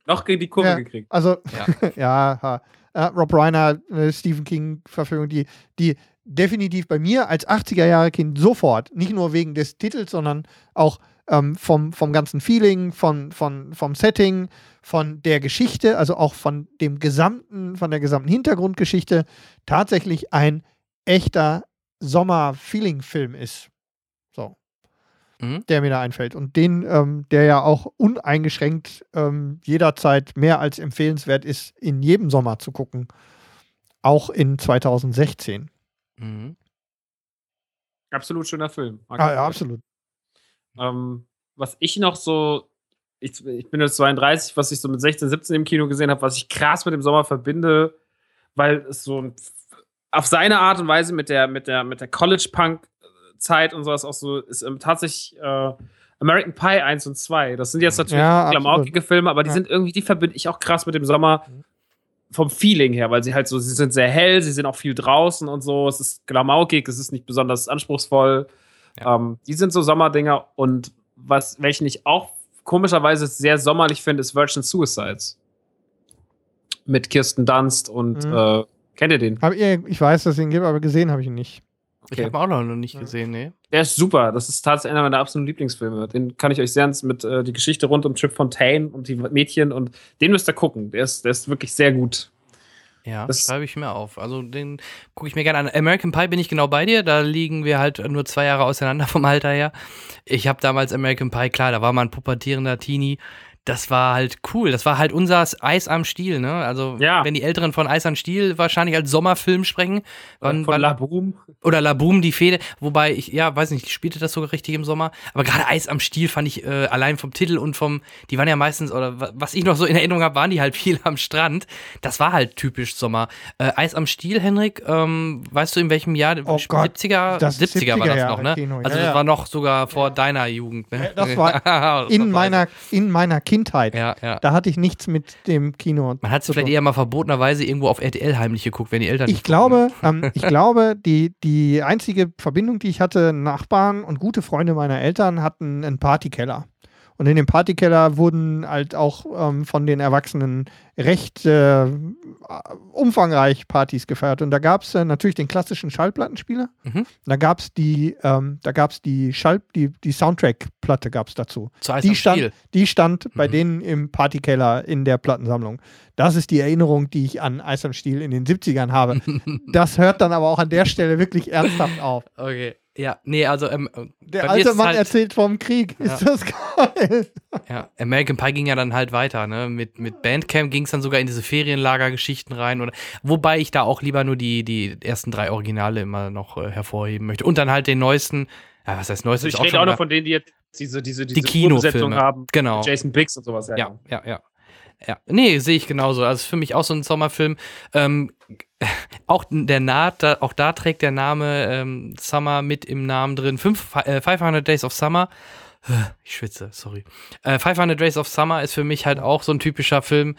Noch ge- die Kurve Ja. gekriegt. Also, Ja. ja, ha. Äh, Rob Reiner, äh, Stephen King-Verfilmung, die, die definitiv bei mir als 80er-Jahre-Kind sofort, nicht nur wegen des Titels, sondern auch ähm, vom, vom ganzen Feeling, von, von, vom Setting, von der Geschichte, also auch von dem gesamten, von der gesamten Hintergrundgeschichte, tatsächlich ein echter Sommer-Feeling-Film ist. So Mhm. der mir da einfällt. Und den, ähm, der ja auch uneingeschränkt ähm, jederzeit mehr als empfehlenswert ist, in jedem Sommer zu gucken. Auch in 2016. Mhm. Absolut schöner Film. Ah, ja, sehr. absolut. Ähm, was ich noch so, ich, ich bin jetzt 32, was ich so mit 16, 17 im Kino gesehen habe, was ich krass mit dem Sommer verbinde, weil es so ein, auf seine Art und Weise mit der, mit der, mit der College-Punk-Zeit und sowas auch so ist ähm, tatsächlich äh, American Pie 1 und 2. Das sind jetzt natürlich Ja, klamaukige Filme, aber die Ja. sind irgendwie, die verbinde ich auch krass mit dem Sommer vom Feeling her, weil sie halt so, sie sind sehr hell, sie sind auch viel draußen und so, es ist glamaukig, es ist nicht besonders anspruchsvoll. Ähm, die sind so Sommerdinger und was, welchen ich auch komischerweise sehr sommerlich finde, ist Virgin Suicides. Mit Kirsten Dunst und Mhm. äh, kennt ihr den? Aber ich weiß, dass es ihn gibt, aber gesehen habe ich ihn nicht. Ich habe auch noch nicht gesehen, nee. Der ist super. Das ist tatsächlich einer meiner absoluten Lieblingsfilme. Den kann ich euch sehr ans- mit äh, die Geschichte rund um Trip Fontaine und die Mädchen und den müsst ihr gucken. Der ist, der ist wirklich sehr gut. Ja, Das- schreibe ich mir auf. Also den gucke ich mir gerne an. American Pie bin ich genau bei dir. Da liegen wir halt nur zwei Jahre auseinander vom Alter her. Ich habe damals American Pie, klar, da war man ein pubertierender Teenie. Das war halt cool. Das war halt unser Eis am Stiel, ne? Also, Ja. wenn die Älteren von Eis am Stiel wahrscheinlich als Sommerfilm sprechen, wann, Von wann, La Boom. oder La Boom, die Fehde, wobei ich, ja, weiß nicht, spielte das sogar richtig im Sommer. Aber gerade Eis am Stiel fand ich äh, allein vom Titel und vom, die waren ja meistens, oder wa- was ich noch so in Erinnerung habe, waren die halt viel am Strand. Das war halt typisch Sommer. Äh, Eis am Stiel, Henrik, ähm, weißt du in welchem Jahr? Oh Gott, 70er? das 70er war das 70er noch, ne? Kino, ja, also das ja. war noch sogar vor deiner Jugend, ne? Das war Das in meiner, in meiner Kindheit. Ja, ja. Da hatte ich nichts mit dem Kino. Man hat es vielleicht eher mal verbotenerweise irgendwo auf RTL heimlich geguckt, wenn die Eltern Ich glaube, ähm, ich glaube, die, die einzige Verbindung, die ich hatte, Nachbarn und gute Freunde meiner Eltern hatten einen Partykeller. Und in dem Partykeller wurden halt auch ähm, von den Erwachsenen recht äh, umfangreich Partys gefeiert. Und da gab es äh, natürlich den klassischen Schallplattenspieler. Mhm. Da gab es die, ähm, da gab's die Schall, die, die Soundtrack-Platte gab es dazu. Zu Eis Die stand, die stand bei Mhm. denen im Partykeller in der Plattensammlung. Das ist die Erinnerung, die ich an Eis am Stiel in den 70ern habe. das hört dann aber auch an der Stelle wirklich ernsthaft auf. Okay. Ja, nee, also ähm, Der bei mir alte Mann halt- erzählt vom Krieg. Ist das geil? Ja, American Pie ging ja dann halt weiter, ne? Mit, mit Bandcamp ging es dann sogar in diese Ferienlagergeschichten rein. Oder, wobei ich da auch lieber nur die, die ersten drei Originale immer noch äh, hervorheben möchte. Und dann halt den neuesten, ja, was heißt neuesten? Also ich auch rede schon auch noch von denen, die jetzt diese, diese, diese Die Kinofilme. Urbesetzung haben. Genau. Jason Biggs und sowas. Ja, ja, ja. Ja, nee, sehe ich genauso. Also ist für mich auch so ein Sommerfilm. Ähm, auch der Naht, da, auch da trägt der Name ähm, Summer mit im Namen drin. Fünf, äh, 500 Days of Summer. Ich schwitze, sorry. Äh, 500 Days of Summer ist für mich halt auch so ein typischer Film,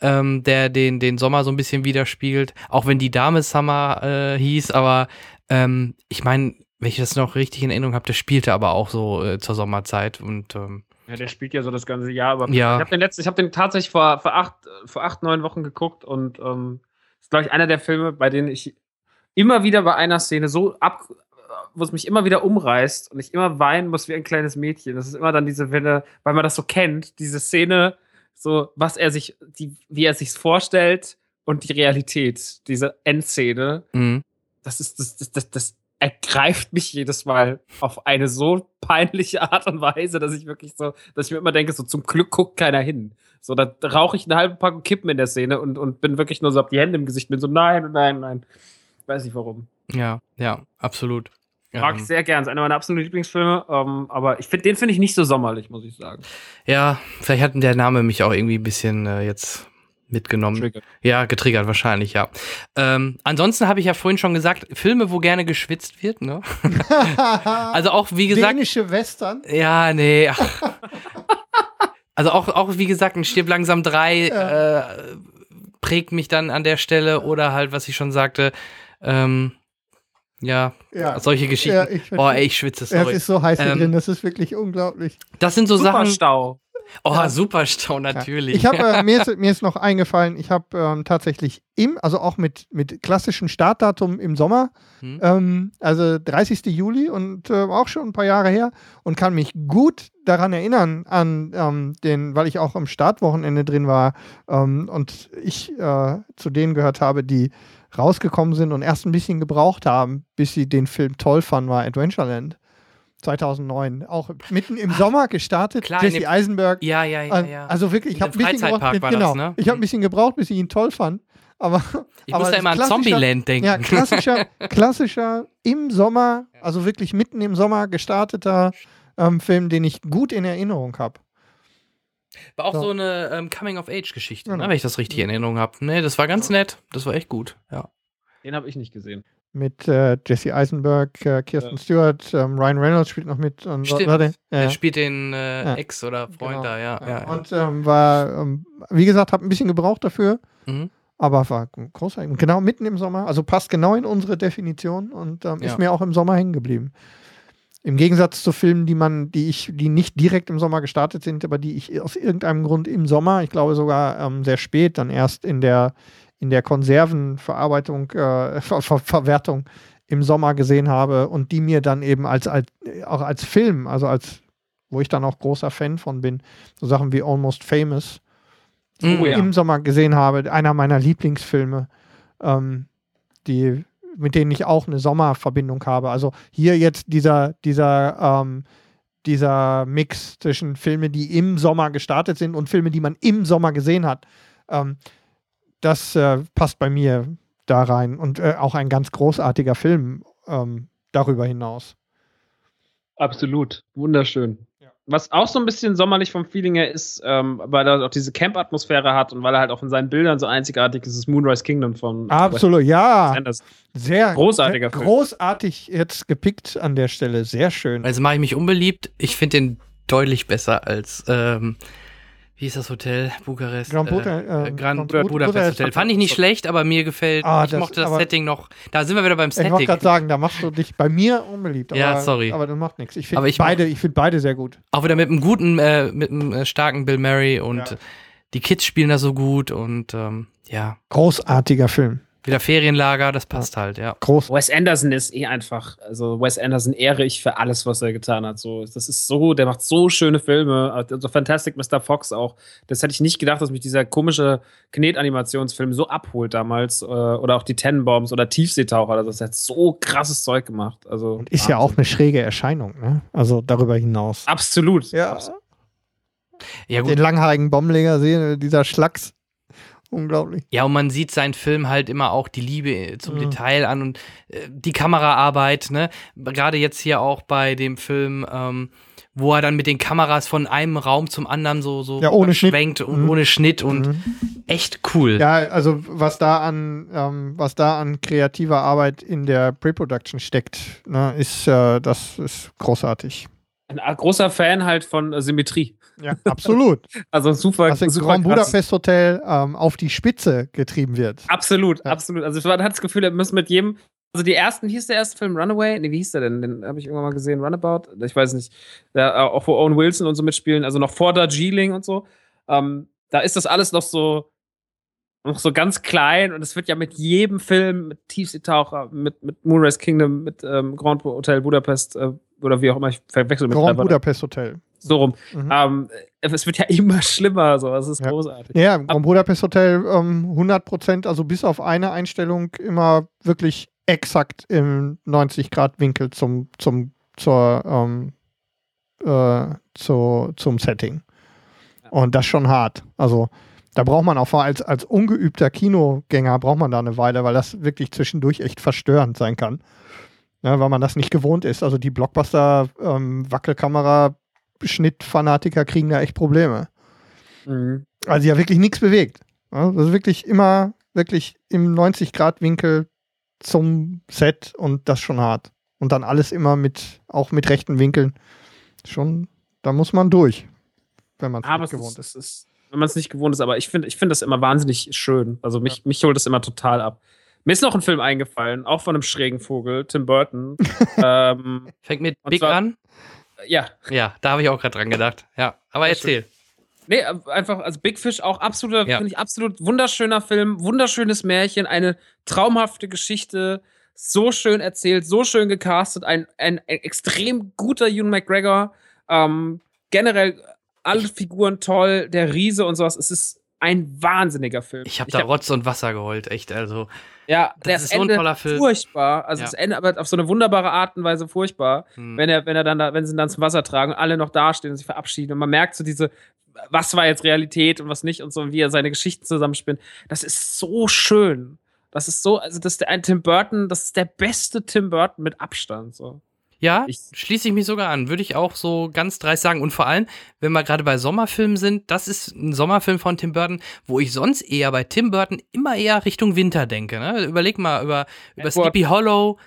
ähm, der den, den Sommer so ein bisschen widerspiegelt. Auch wenn die Dame Summer äh, hieß, aber ähm, ich meine, wenn ich das noch richtig in Erinnerung habe, der spielte aber auch so äh, zur Sommerzeit und ähm, Ja, der spielt ja so das ganze Jahr über. Ja. Ich habe den letzten, ich habe den tatsächlich vor, vor, acht, vor acht, neun Wochen geguckt und ähm, ist, glaube ich, einer der Filme, bei denen ich immer wieder bei einer Szene so ab, wo es mich immer wieder umreißt und ich immer weinen muss wie ein kleines Mädchen. Das ist immer dann diese Welle, weil man das so kennt, diese Szene, so was er sich, die, wie er sich vorstellt und die Realität, diese Endszene. Mhm. Das ist das, das, das, das ergreift mich jedes Mal auf eine so peinliche Art und Weise, dass ich wirklich so, dass ich mir immer denke, so zum Glück guckt keiner hin. So, da rauche ich eine halbe Packung Kippen in der Szene und, und bin wirklich nur so, hab die Hände im Gesicht, bin so, nein, nein, nein. Weiß nicht warum. Ja, ja, absolut. Mag ich sehr gern. Ist einer meiner absoluten Lieblingsfilme. Ähm, aber ich find, den finde ich nicht so sommerlich, muss ich sagen. Ja, vielleicht hat der Name mich auch irgendwie ein bisschen äh, jetzt mitgenommen. Triggert. Ja, getriggert wahrscheinlich, ja. Ähm, ansonsten habe ich ja vorhin schon gesagt, Filme, wo gerne geschwitzt wird, ne? also auch, wie gesagt. Dänische Western. Ja, nee. Also auch, auch wie gesagt, ein Stirb langsam 3 Ja. äh, prägt mich dann an der Stelle oder halt, was ich schon sagte, ähm, ja, Ja. solche Geschichten. Ja, ich oh, ey, ich schwitze, Es sorry. ist so heiß hier Ähm, drin, das ist wirklich unglaublich. Das sind so Sachen. Superstau. Oh, Superstau, natürlich. Ich habe äh, mir, ist, mir ist noch eingefallen, ich habe ähm, tatsächlich im, also auch mit, mit klassischem Startdatum im Sommer, Hm. ähm, also 30. Juli und äh, auch schon ein paar Jahre her und kann mich gut daran erinnern an ähm, den, weil ich auch am Startwochenende drin war ähm, und ich äh, zu denen gehört habe, die rausgekommen sind und erst ein bisschen gebraucht haben, bis sie den Film toll fanden, war Adventureland. 2009, auch mitten im Sommer gestartet. Klar, Jesse Eisenberg. Ja, ja, ja, ja. Also wirklich, ich habe ein bisschen Freizeitpark gebraucht. war das, genau, ne? ich habe ein bisschen gebraucht, bis ich ihn toll fand. Aber Ich aber muss da immer an Zombieland denken. Ja, klassischer, klassischer im Sommer, also wirklich mitten im Sommer gestarteter ähm, Film, den ich gut in Erinnerung habe. War auch So. so eine ähm, Coming-of-Age-Geschichte, Genau. ne, wenn ich das richtig in Erinnerung habe. Nee, das war ganz nett. Das war echt gut, ja. Den habe ich nicht gesehen. Mit äh, Jesse Eisenberg, äh, Kirsten Stewart, ähm, Ryan Reynolds spielt noch mit. Und Stimmt. Warte, ja, Er ja. spielt den äh, Ja. Ex oder Freund Genau. da, ja. ja, ja. Und ähm, war, ähm, wie gesagt, habe ein bisschen gebraucht dafür, Mhm. aber war großartig. Und Genau mitten im Sommer, also passt genau in unsere Definition und ähm, Ja. ist mir auch im Sommer hängen geblieben. Im Gegensatz zu Filmen, die man, die ich, die nicht direkt im Sommer gestartet sind, aber die ich aus irgendeinem Grund im Sommer, ich glaube sogar ähm, sehr spät, dann erst in der, in der Konservenverarbeitung, äh, Ver Ver Verwertung im Sommer gesehen habe und die mir dann eben als, als auch als Film, also als, wo ich dann auch großer Fan von bin, so Sachen wie Almost Famous. Oh ja. im Sommer gesehen habe, einer meiner Lieblingsfilme, ähm, die, mit denen ich auch eine Sommerverbindung habe. Also hier jetzt dieser, dieser, ähm, dieser Mix zwischen Filme, die im Sommer gestartet sind und Filme, die man im Sommer gesehen hat. Ähm, das äh, passt bei mir da rein. Und äh, auch ein ganz großartiger Film ähm, darüber hinaus. Absolut. Wunderschön. Was auch so ein bisschen sommerlich vom Feeling her ist, ähm, weil er auch diese Camp-Atmosphäre hat und weil er halt auch in seinen Bildern so einzigartig ist, ist Moonrise Kingdom von Absolut, ja. Anderson. Sehr Großartiger sehr Film. Großartig jetzt gepickt an der Stelle. Sehr schön. Also mache ich mich unbeliebt. Ich finde den deutlich besser als, ähm, wie ist das Hotel? Bukarest? Grand Buda- äh, äh, Grand Grand Budapest Budapest Hotel. Fand ich nicht schlecht, aber mir gefällt, Ah, ich das- mochte das Setting noch. Da sind wir wieder beim Ich wollte Setting. gerade sagen, da machst du dich bei mir unbeliebt. Aber, Ja, sorry. Aber das macht nichts. Ich finde ich beide, ich find beide sehr gut. Auch wieder mit einem guten, äh, mit einem äh, starken Bill Murray und Ja. die Kids spielen da so gut und ähm, ja, Großartiger Film. Wieder Ferienlager, das passt halt, ja. Groß. Wes Anderson ist eh einfach, also Wes Anderson ehre ich für alles, was er getan hat. So, das ist so, der macht so schöne Filme. Also Fantastic Mr. Fox auch. Das hätte ich nicht gedacht, dass mich dieser komische Knetanimationsfilm so abholt damals. Äh, Oder auch die Tenenbaums oder Tiefseetaucher. Also das hat so krasses Zeug gemacht. Also Und ist ja auch eine schräge Erscheinung, ne? Also darüber hinaus. absolut. Ja. Ja, gut. Den langhaarigen Bombenleger sehen, dieser Schlacks. Unglaublich. Ja, und man sieht seinen Film halt immer auch die Liebe zum Mhm. Detail an und äh, die Kameraarbeit, ne? Gerade jetzt hier auch bei dem Film, ähm, wo er dann mit den Kameras von einem Raum zum anderen so, so Ja, ohne Schnitt. schwenkt und Mhm. ohne Schnitt und Mhm. echt cool. Ja, also was da an, ähm, was da an kreativer Arbeit in der Pre-Production steckt, ne, ist, äh, das ist großartig. Ein großer Fan halt von äh, Symmetrie. Ja, absolut. Also super, Was im super Grand krass. Budapest Hotel ähm, auf die Spitze getrieben wird. Absolut, Ja. absolut. Also man hat das Gefühl, er muss mit jedem, Also die ersten, wie hieß der erste Film? Runaway? Nee, wie hieß der denn? Den habe ich irgendwann mal gesehen. Runabout? Ich weiß nicht. Da, auch wo Owen Wilson und so mitspielen, also noch vor Darjeeling und so. Ähm, da ist das alles noch so, noch so ganz klein und es wird ja mit jedem Film, mit Tiefseetaucher, mit, mit Moonrise Kingdom, mit ähm, Grand Hotel Budapest äh, oder wie auch immer, ich verwechsel mit Grand Budapest Hotel. So rum. Mhm. Ähm, es wird ja immer schlimmer, so. Es ist Ja. großartig. Ja, im Grand Budapest Hotel ähm, 100 Prozent, also bis auf eine Einstellung immer wirklich exakt im 90 Grad Winkel zum, zum, zur, ähm, äh, zu, zum Setting. Und das schon hart. Also da braucht man auch als, als ungeübter Kinogänger braucht man da eine Weile, weil das wirklich zwischendurch echt verstörend sein kann. Ja, weil man das nicht gewohnt ist. Also die Blockbuster ähm, Wackelkamera Schnittfanatiker kriegen da echt Probleme. Mhm. Also ja wirklich nichts bewegt. Ja, das ist wirklich immer wirklich im 90-Grad-Winkel zum Set und das schon hart. Und dann alles immer mit, auch mit rechten Winkeln. Schon, da muss man durch, wenn man es gewohnt ist, ist. wenn man es nicht gewohnt ist, aber ich finde ich find das immer wahnsinnig schön. Also mich, mich holt das immer total ab. Mir ist noch ein Film eingefallen, auch von einem schrägen Vogel, Tim Burton. ähm, Fängt mit Big zwar- an? Ja, Ja, da habe ich auch gerade dran gedacht. Ja, aber schön. erzähl. Nee, äh, einfach, also Big Fish auch absoluter, Ja. finde ich absolut wunderschöner Film, wunderschönes Märchen, eine traumhafte Geschichte, so schön erzählt, so schön gecastet, ein, ein, ein extrem guter Ewan McGregor, ähm, generell alle Figuren toll, der Riese und sowas. Es ist ein wahnsinniger Film. Ich habe da Rotz und Wasser geheult, echt. Also, ja, das ist so ein toller Film. Furchtbar, also Ja. das Ende aber auf so eine wunderbare Art und Weise furchtbar hm. wenn er, wenn er dann da, wenn sie ihn dann zum Wasser tragen alle noch dastehen und sich verabschieden und man merkt so diese, was war jetzt Realität und was nicht und so und wie er seine Geschichten zusammenspinnt. Das ist so schön. Das ist so, also das ist der ein Tim Burton, das ist der beste Tim Burton mit Abstand. So. Ja, Ich- schließe ich mich sogar an. Würde ich auch so ganz dreist sagen. Und vor allem, wenn wir gerade bei Sommerfilmen sind, das ist ein Sommerfilm von Tim Burton, wo ich sonst eher bei Tim Burton immer eher Richtung Winter denke. Ne? Überleg mal über, über Edward. Sleepy Hollow,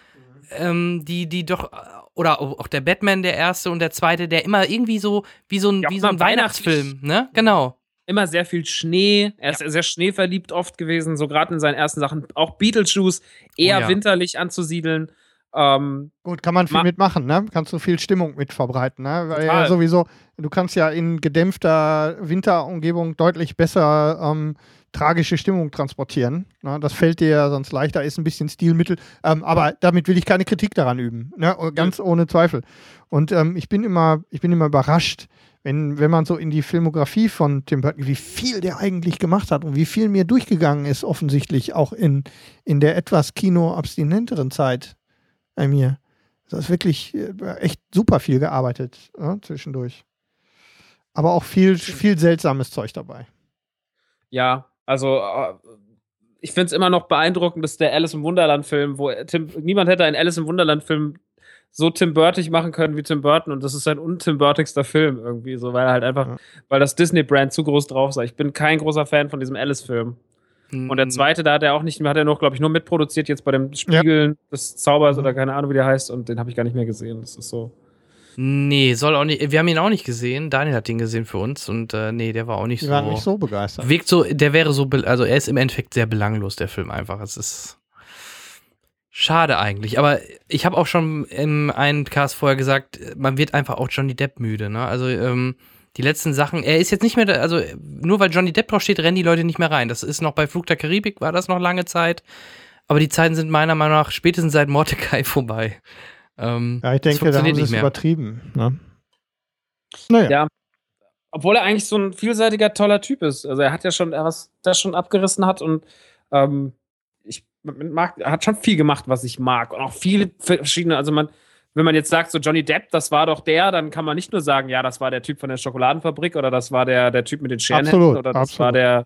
ähm, die, die doch, oder auch der Batman, der erste und der zweite, der immer irgendwie so, wie so ein, Ja, wie so ein. Weihnachtsfilm, ne? Genau. Immer sehr viel Schnee. Er ist sehr schneeverliebt oft gewesen, so gerade in seinen ersten Sachen. Auch Beetlejuice eher Oh ja. winterlich anzusiedeln. Ähm, Gut, kann man viel Ma- mitmachen, ne? Kannst du viel Stimmung mit verbreiten, ne? Weil ja sowieso, du kannst ja in gedämpfter Winterumgebung deutlich besser ähm, tragische Stimmung transportieren. Ne? Das fällt dir ja sonst leichter, ist ein bisschen Stilmittel. Ähm, aber damit will ich keine Kritik daran üben. Ne? Ganz ohne Zweifel. Und ähm, ich bin immer, ich bin immer überrascht, wenn, wenn man so in die Filmografie von Tim Burton, wie viel der eigentlich gemacht hat und wie viel mir durchgegangen ist, offensichtlich auch in, in der etwas kinoabstinenteren Zeit bei mir. Das ist wirklich äh, echt super viel gearbeitet ja, zwischendurch. Aber auch viel, viel seltsames Zeug dabei. Ja, also äh, ich finde es immer noch beeindruckend, dass der Alice im Wunderland-Film, wo Tim, niemand hätte einen Alice im Wunderland-Film so Tim Burtig machen können wie Tim Burton und das ist sein untim Burtigster Film irgendwie, so weil er halt einfach, Ja. weil das Disney-Brand zu groß drauf sei. Ich bin kein großer Fan von diesem Alice-Film. Und der zweite, da hat er auch nicht, hat er noch, glaube ich, nur mitproduziert jetzt bei dem Spiegeln des Zaubers Mhm. oder keine Ahnung, wie der heißt und den habe ich gar nicht mehr gesehen. Das ist so. Nee, soll auch nicht. Wir haben ihn auch nicht gesehen. Daniel hat ihn gesehen für uns und äh, nee, der war auch nicht Die so. waren nicht so begeistert. Wirkt so, der wäre so, also er ist im Endeffekt sehr belanglos, der Film einfach. Es ist schade eigentlich. Aber ich habe auch schon im einen Cast vorher gesagt, man wird einfach auch Johnny Depp müde. Ne? Also ähm, die letzten Sachen, er ist jetzt nicht mehr, da- also nur weil Johnny Depp drauf steht, rennen die Leute nicht mehr rein. Das ist noch bei Flug der Karibik, war das noch lange Zeit. Aber die Zeiten sind meiner Meinung nach spätestens seit Mordecai vorbei. Ähm, Ja, ich denke, da haben sie es übertrieben. Ne? Naja. Ja. Obwohl er eigentlich so ein vielseitiger, toller Typ ist. Also er hat ja schon, er was das schon abgerissen hat und ähm, ich mag, er hat schon viel gemacht, was ich mag. Und auch viele verschiedene, also man, wenn man jetzt sagt, so Johnny Depp, das war doch der, dann kann man nicht nur sagen, ja, das war der Typ von der Schokoladenfabrik oder das war der, der Typ mit den Absolut, oder das absolut. war der.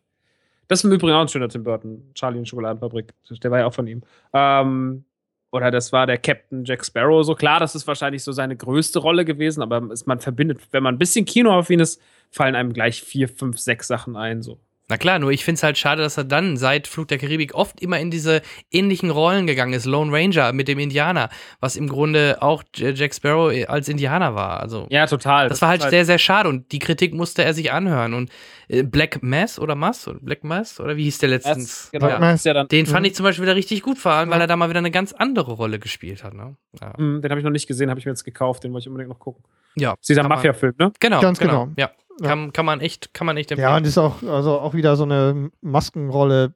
Das ist im Übrigen auch ein schöner Tim Burton, Charlie die Schokoladenfabrik. Der war ja auch von ihm. Ähm, oder das war der Captain Jack Sparrow. So klar, das ist wahrscheinlich so seine größte Rolle gewesen, aber es, man verbindet, wenn man ein bisschen Kinoaffin ist, fallen einem gleich vier, fünf, sechs Sachen ein. So. Na klar, nur ich finde es halt schade, dass er dann seit Flug der Karibik oft immer in diese ähnlichen Rollen gegangen ist. Lone Ranger mit dem Indianer, was im Grunde auch Jack Sparrow als Indianer war. Also Ja, total. das war halt ist sehr, sehr schade und die Kritik musste er sich anhören. Und äh, Black Mass oder Mass? Oder Black Mass? Oder wie hieß der letztens? genau, Ja. das dann, Den fand ich zum Beispiel wieder richtig gut, vor allem, weil er da mal wieder eine ganz andere Rolle gespielt hat. Ne? Ja. Hm, den habe ich noch nicht gesehen, habe ich mir jetzt gekauft, den wollte ich unbedingt noch gucken. ja. Das ist dieser Mafia-Film, ne? Genau, Ganz genau. Ja. Kann, kann man echt, kann man echt empfehlen. Ja, und ist auch, also auch wieder so eine Maskenrolle,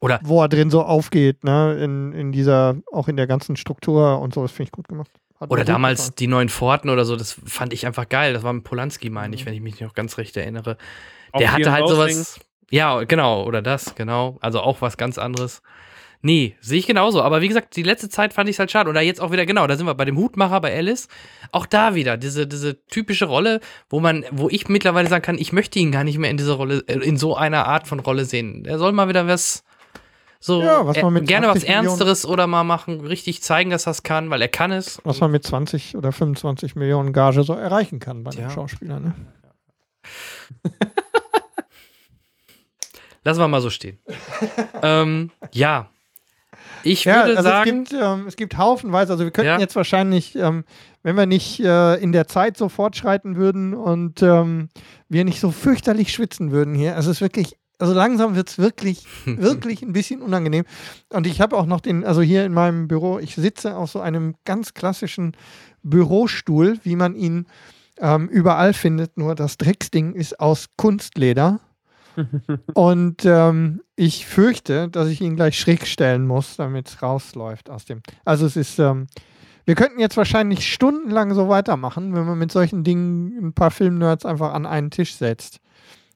Oder wo er drin so aufgeht, ne? In, in dieser, auch in der ganzen Struktur und so, das finde ich gut gemacht. Hat Oder damals gefallen. die neuen Forten oder so, das fand ich einfach geil. Das war mit Polanski, meine ich, wenn ich mich noch ganz recht erinnere. Auch Der hatte halt sowas. Ja, genau, oder das, genau. Also auch was ganz anderes. Nee, sehe ich genauso. Aber wie gesagt, die letzte Zeit fand ich es halt schade. Und da jetzt auch wieder, genau, da sind wir bei dem Hutmacher, bei Alice. Auch da wieder, diese, diese typische Rolle, wo man, wo ich mittlerweile sagen kann, ich möchte ihn gar nicht mehr in dieser Rolle, äh, in so einer Art von Rolle sehen. Er soll mal wieder was, so, Ja, was äh, man mit gerne was 20 Millionen- Ernsteres oder mal machen, richtig zeigen, dass er es kann, weil er kann es. was man mit 20 oder 25 Millionen Gage so erreichen kann bei Ja. den Schauspielern. Ne? Lassen wir mal so stehen. ähm, ja. Ich Ja, würde also sagen, es gibt, ähm, es gibt haufenweise, also wir könnten Ja. jetzt wahrscheinlich, ähm, wenn wir nicht äh, in der Zeit so fortschreiten würden und ähm, wir nicht so fürchterlich schwitzen würden hier, also es ist wirklich, also langsam wird es wirklich, wirklich ein bisschen unangenehm. Und ich habe auch noch den, also hier in meinem Büro, ich sitze auf so einem ganz klassischen Bürostuhl, wie man ihn ähm, überall findet, nur das Drecksding ist aus Kunstleder. Und ähm, ich fürchte, dass ich ihn gleich schräg stellen muss, damit es rausläuft aus dem. Also es ist, ähm, wir könnten jetzt wahrscheinlich stundenlang so weitermachen, wenn man mit solchen Dingen ein paar Filmnerds einfach an einen Tisch setzt.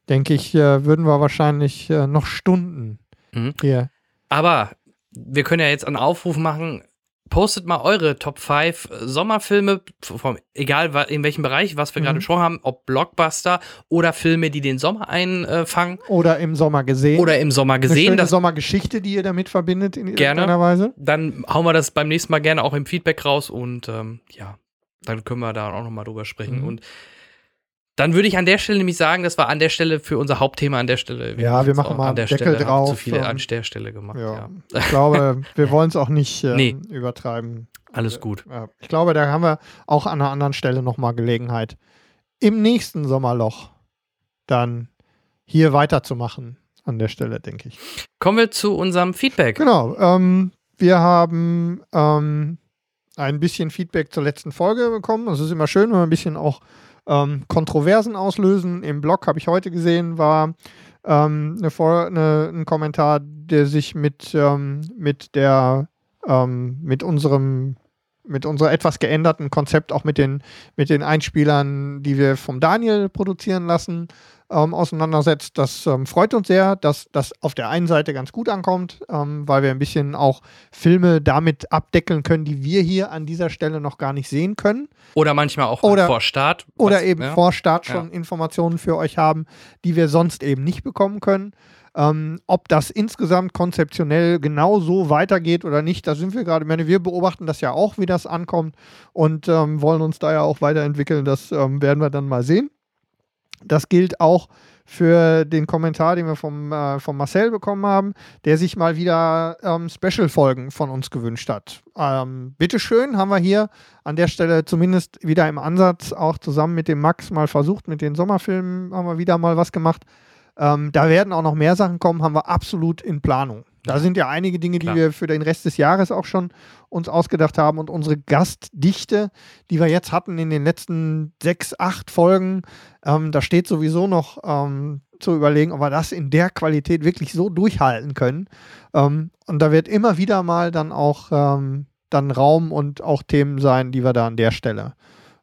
Denke ich, äh, würden wir wahrscheinlich äh, noch Stunden Mhm. hier. aber wir können ja jetzt einen Aufruf machen. Postet mal eure Top 5 Sommerfilme, vom, egal in welchem Bereich, was wir Mhm. gerade besprochen haben, ob Blockbuster oder Filme, die den Sommer einfangen Oder im Sommer gesehen. oder im Sommer eine gesehen. schöne Das, Sommergeschichte, die ihr damit verbindet in Gerne. irgendeiner Weise. dann hauen wir das beim nächsten Mal gerne auch im Feedback raus und ähm, ja, dann können wir da auch nochmal drüber sprechen. Mhm. Und dann würde ich an der Stelle nämlich sagen, das war an der Stelle für unser Hauptthema an der Stelle. Ja, wir machen mal an der Deckel Stelle, drauf, Zu viele ähm, an der Stelle gemacht. Ja. Ja. Ich glaube, wir wollen es auch nicht ähm, Nee. übertreiben. Alles gut. Ich glaube, da haben wir auch an einer anderen Stelle nochmal Gelegenheit, im nächsten Sommerloch dann hier weiterzumachen. An der Stelle, denke ich. Kommen wir zu unserem Feedback. Genau. Ähm, wir haben ähm, ein bisschen Feedback zur letzten Folge bekommen. Das ist immer schön, wenn wir ein bisschen auch ähm, Kontroversen auslösen. Im Blog habe ich heute gesehen, war ähm, eine Vor eine, ein Kommentar, der sich mit, ähm, mit der ähm, mit unserem mit unserer etwas geänderten Konzept auch mit den mit den Einspielern, die wir vom Daniel produzieren lassen, ähm, auseinandersetzt. Das ähm, freut uns sehr, dass das auf der einen Seite ganz gut ankommt, ähm, weil wir ein bisschen auch Filme damit abdeckeln können, die wir hier an dieser Stelle noch gar nicht sehen können. Oder manchmal auch Oder- vor Start. Oder was- eben ja. vor Start Ja. schon Informationen für euch haben, die wir sonst eben nicht bekommen können. Ähm, ob das insgesamt konzeptionell genau so weitergeht oder nicht, da sind wir gerade. Ich meine, wir beobachten das ja auch, wie das ankommt und ähm, wollen uns da ja auch weiterentwickeln. Das ähm, werden wir dann mal sehen. Das gilt auch für den Kommentar, den wir vom, äh, vom Marcel bekommen haben, der sich mal wieder ähm, Special-Folgen von uns gewünscht hat. Ähm, bitteschön, haben wir hier an der Stelle zumindest wieder im Ansatz auch zusammen mit dem Max mal versucht, mit den Sommerfilmen haben wir wieder mal was gemacht. Ähm, da werden auch noch mehr Sachen kommen, haben wir absolut in Planung. Da sind ja einige Dinge, Klar. die wir für den Rest des Jahres auch schon uns ausgedacht haben und unsere Gastdichte, die wir jetzt hatten in den letzten sechs, acht Folgen, ähm, da steht sowieso noch ähm, zu überlegen, ob wir das in der Qualität wirklich so durchhalten können. Ähm, und da wird immer wieder mal dann auch ähm, dann Raum und auch Themen sein, die wir da an der Stelle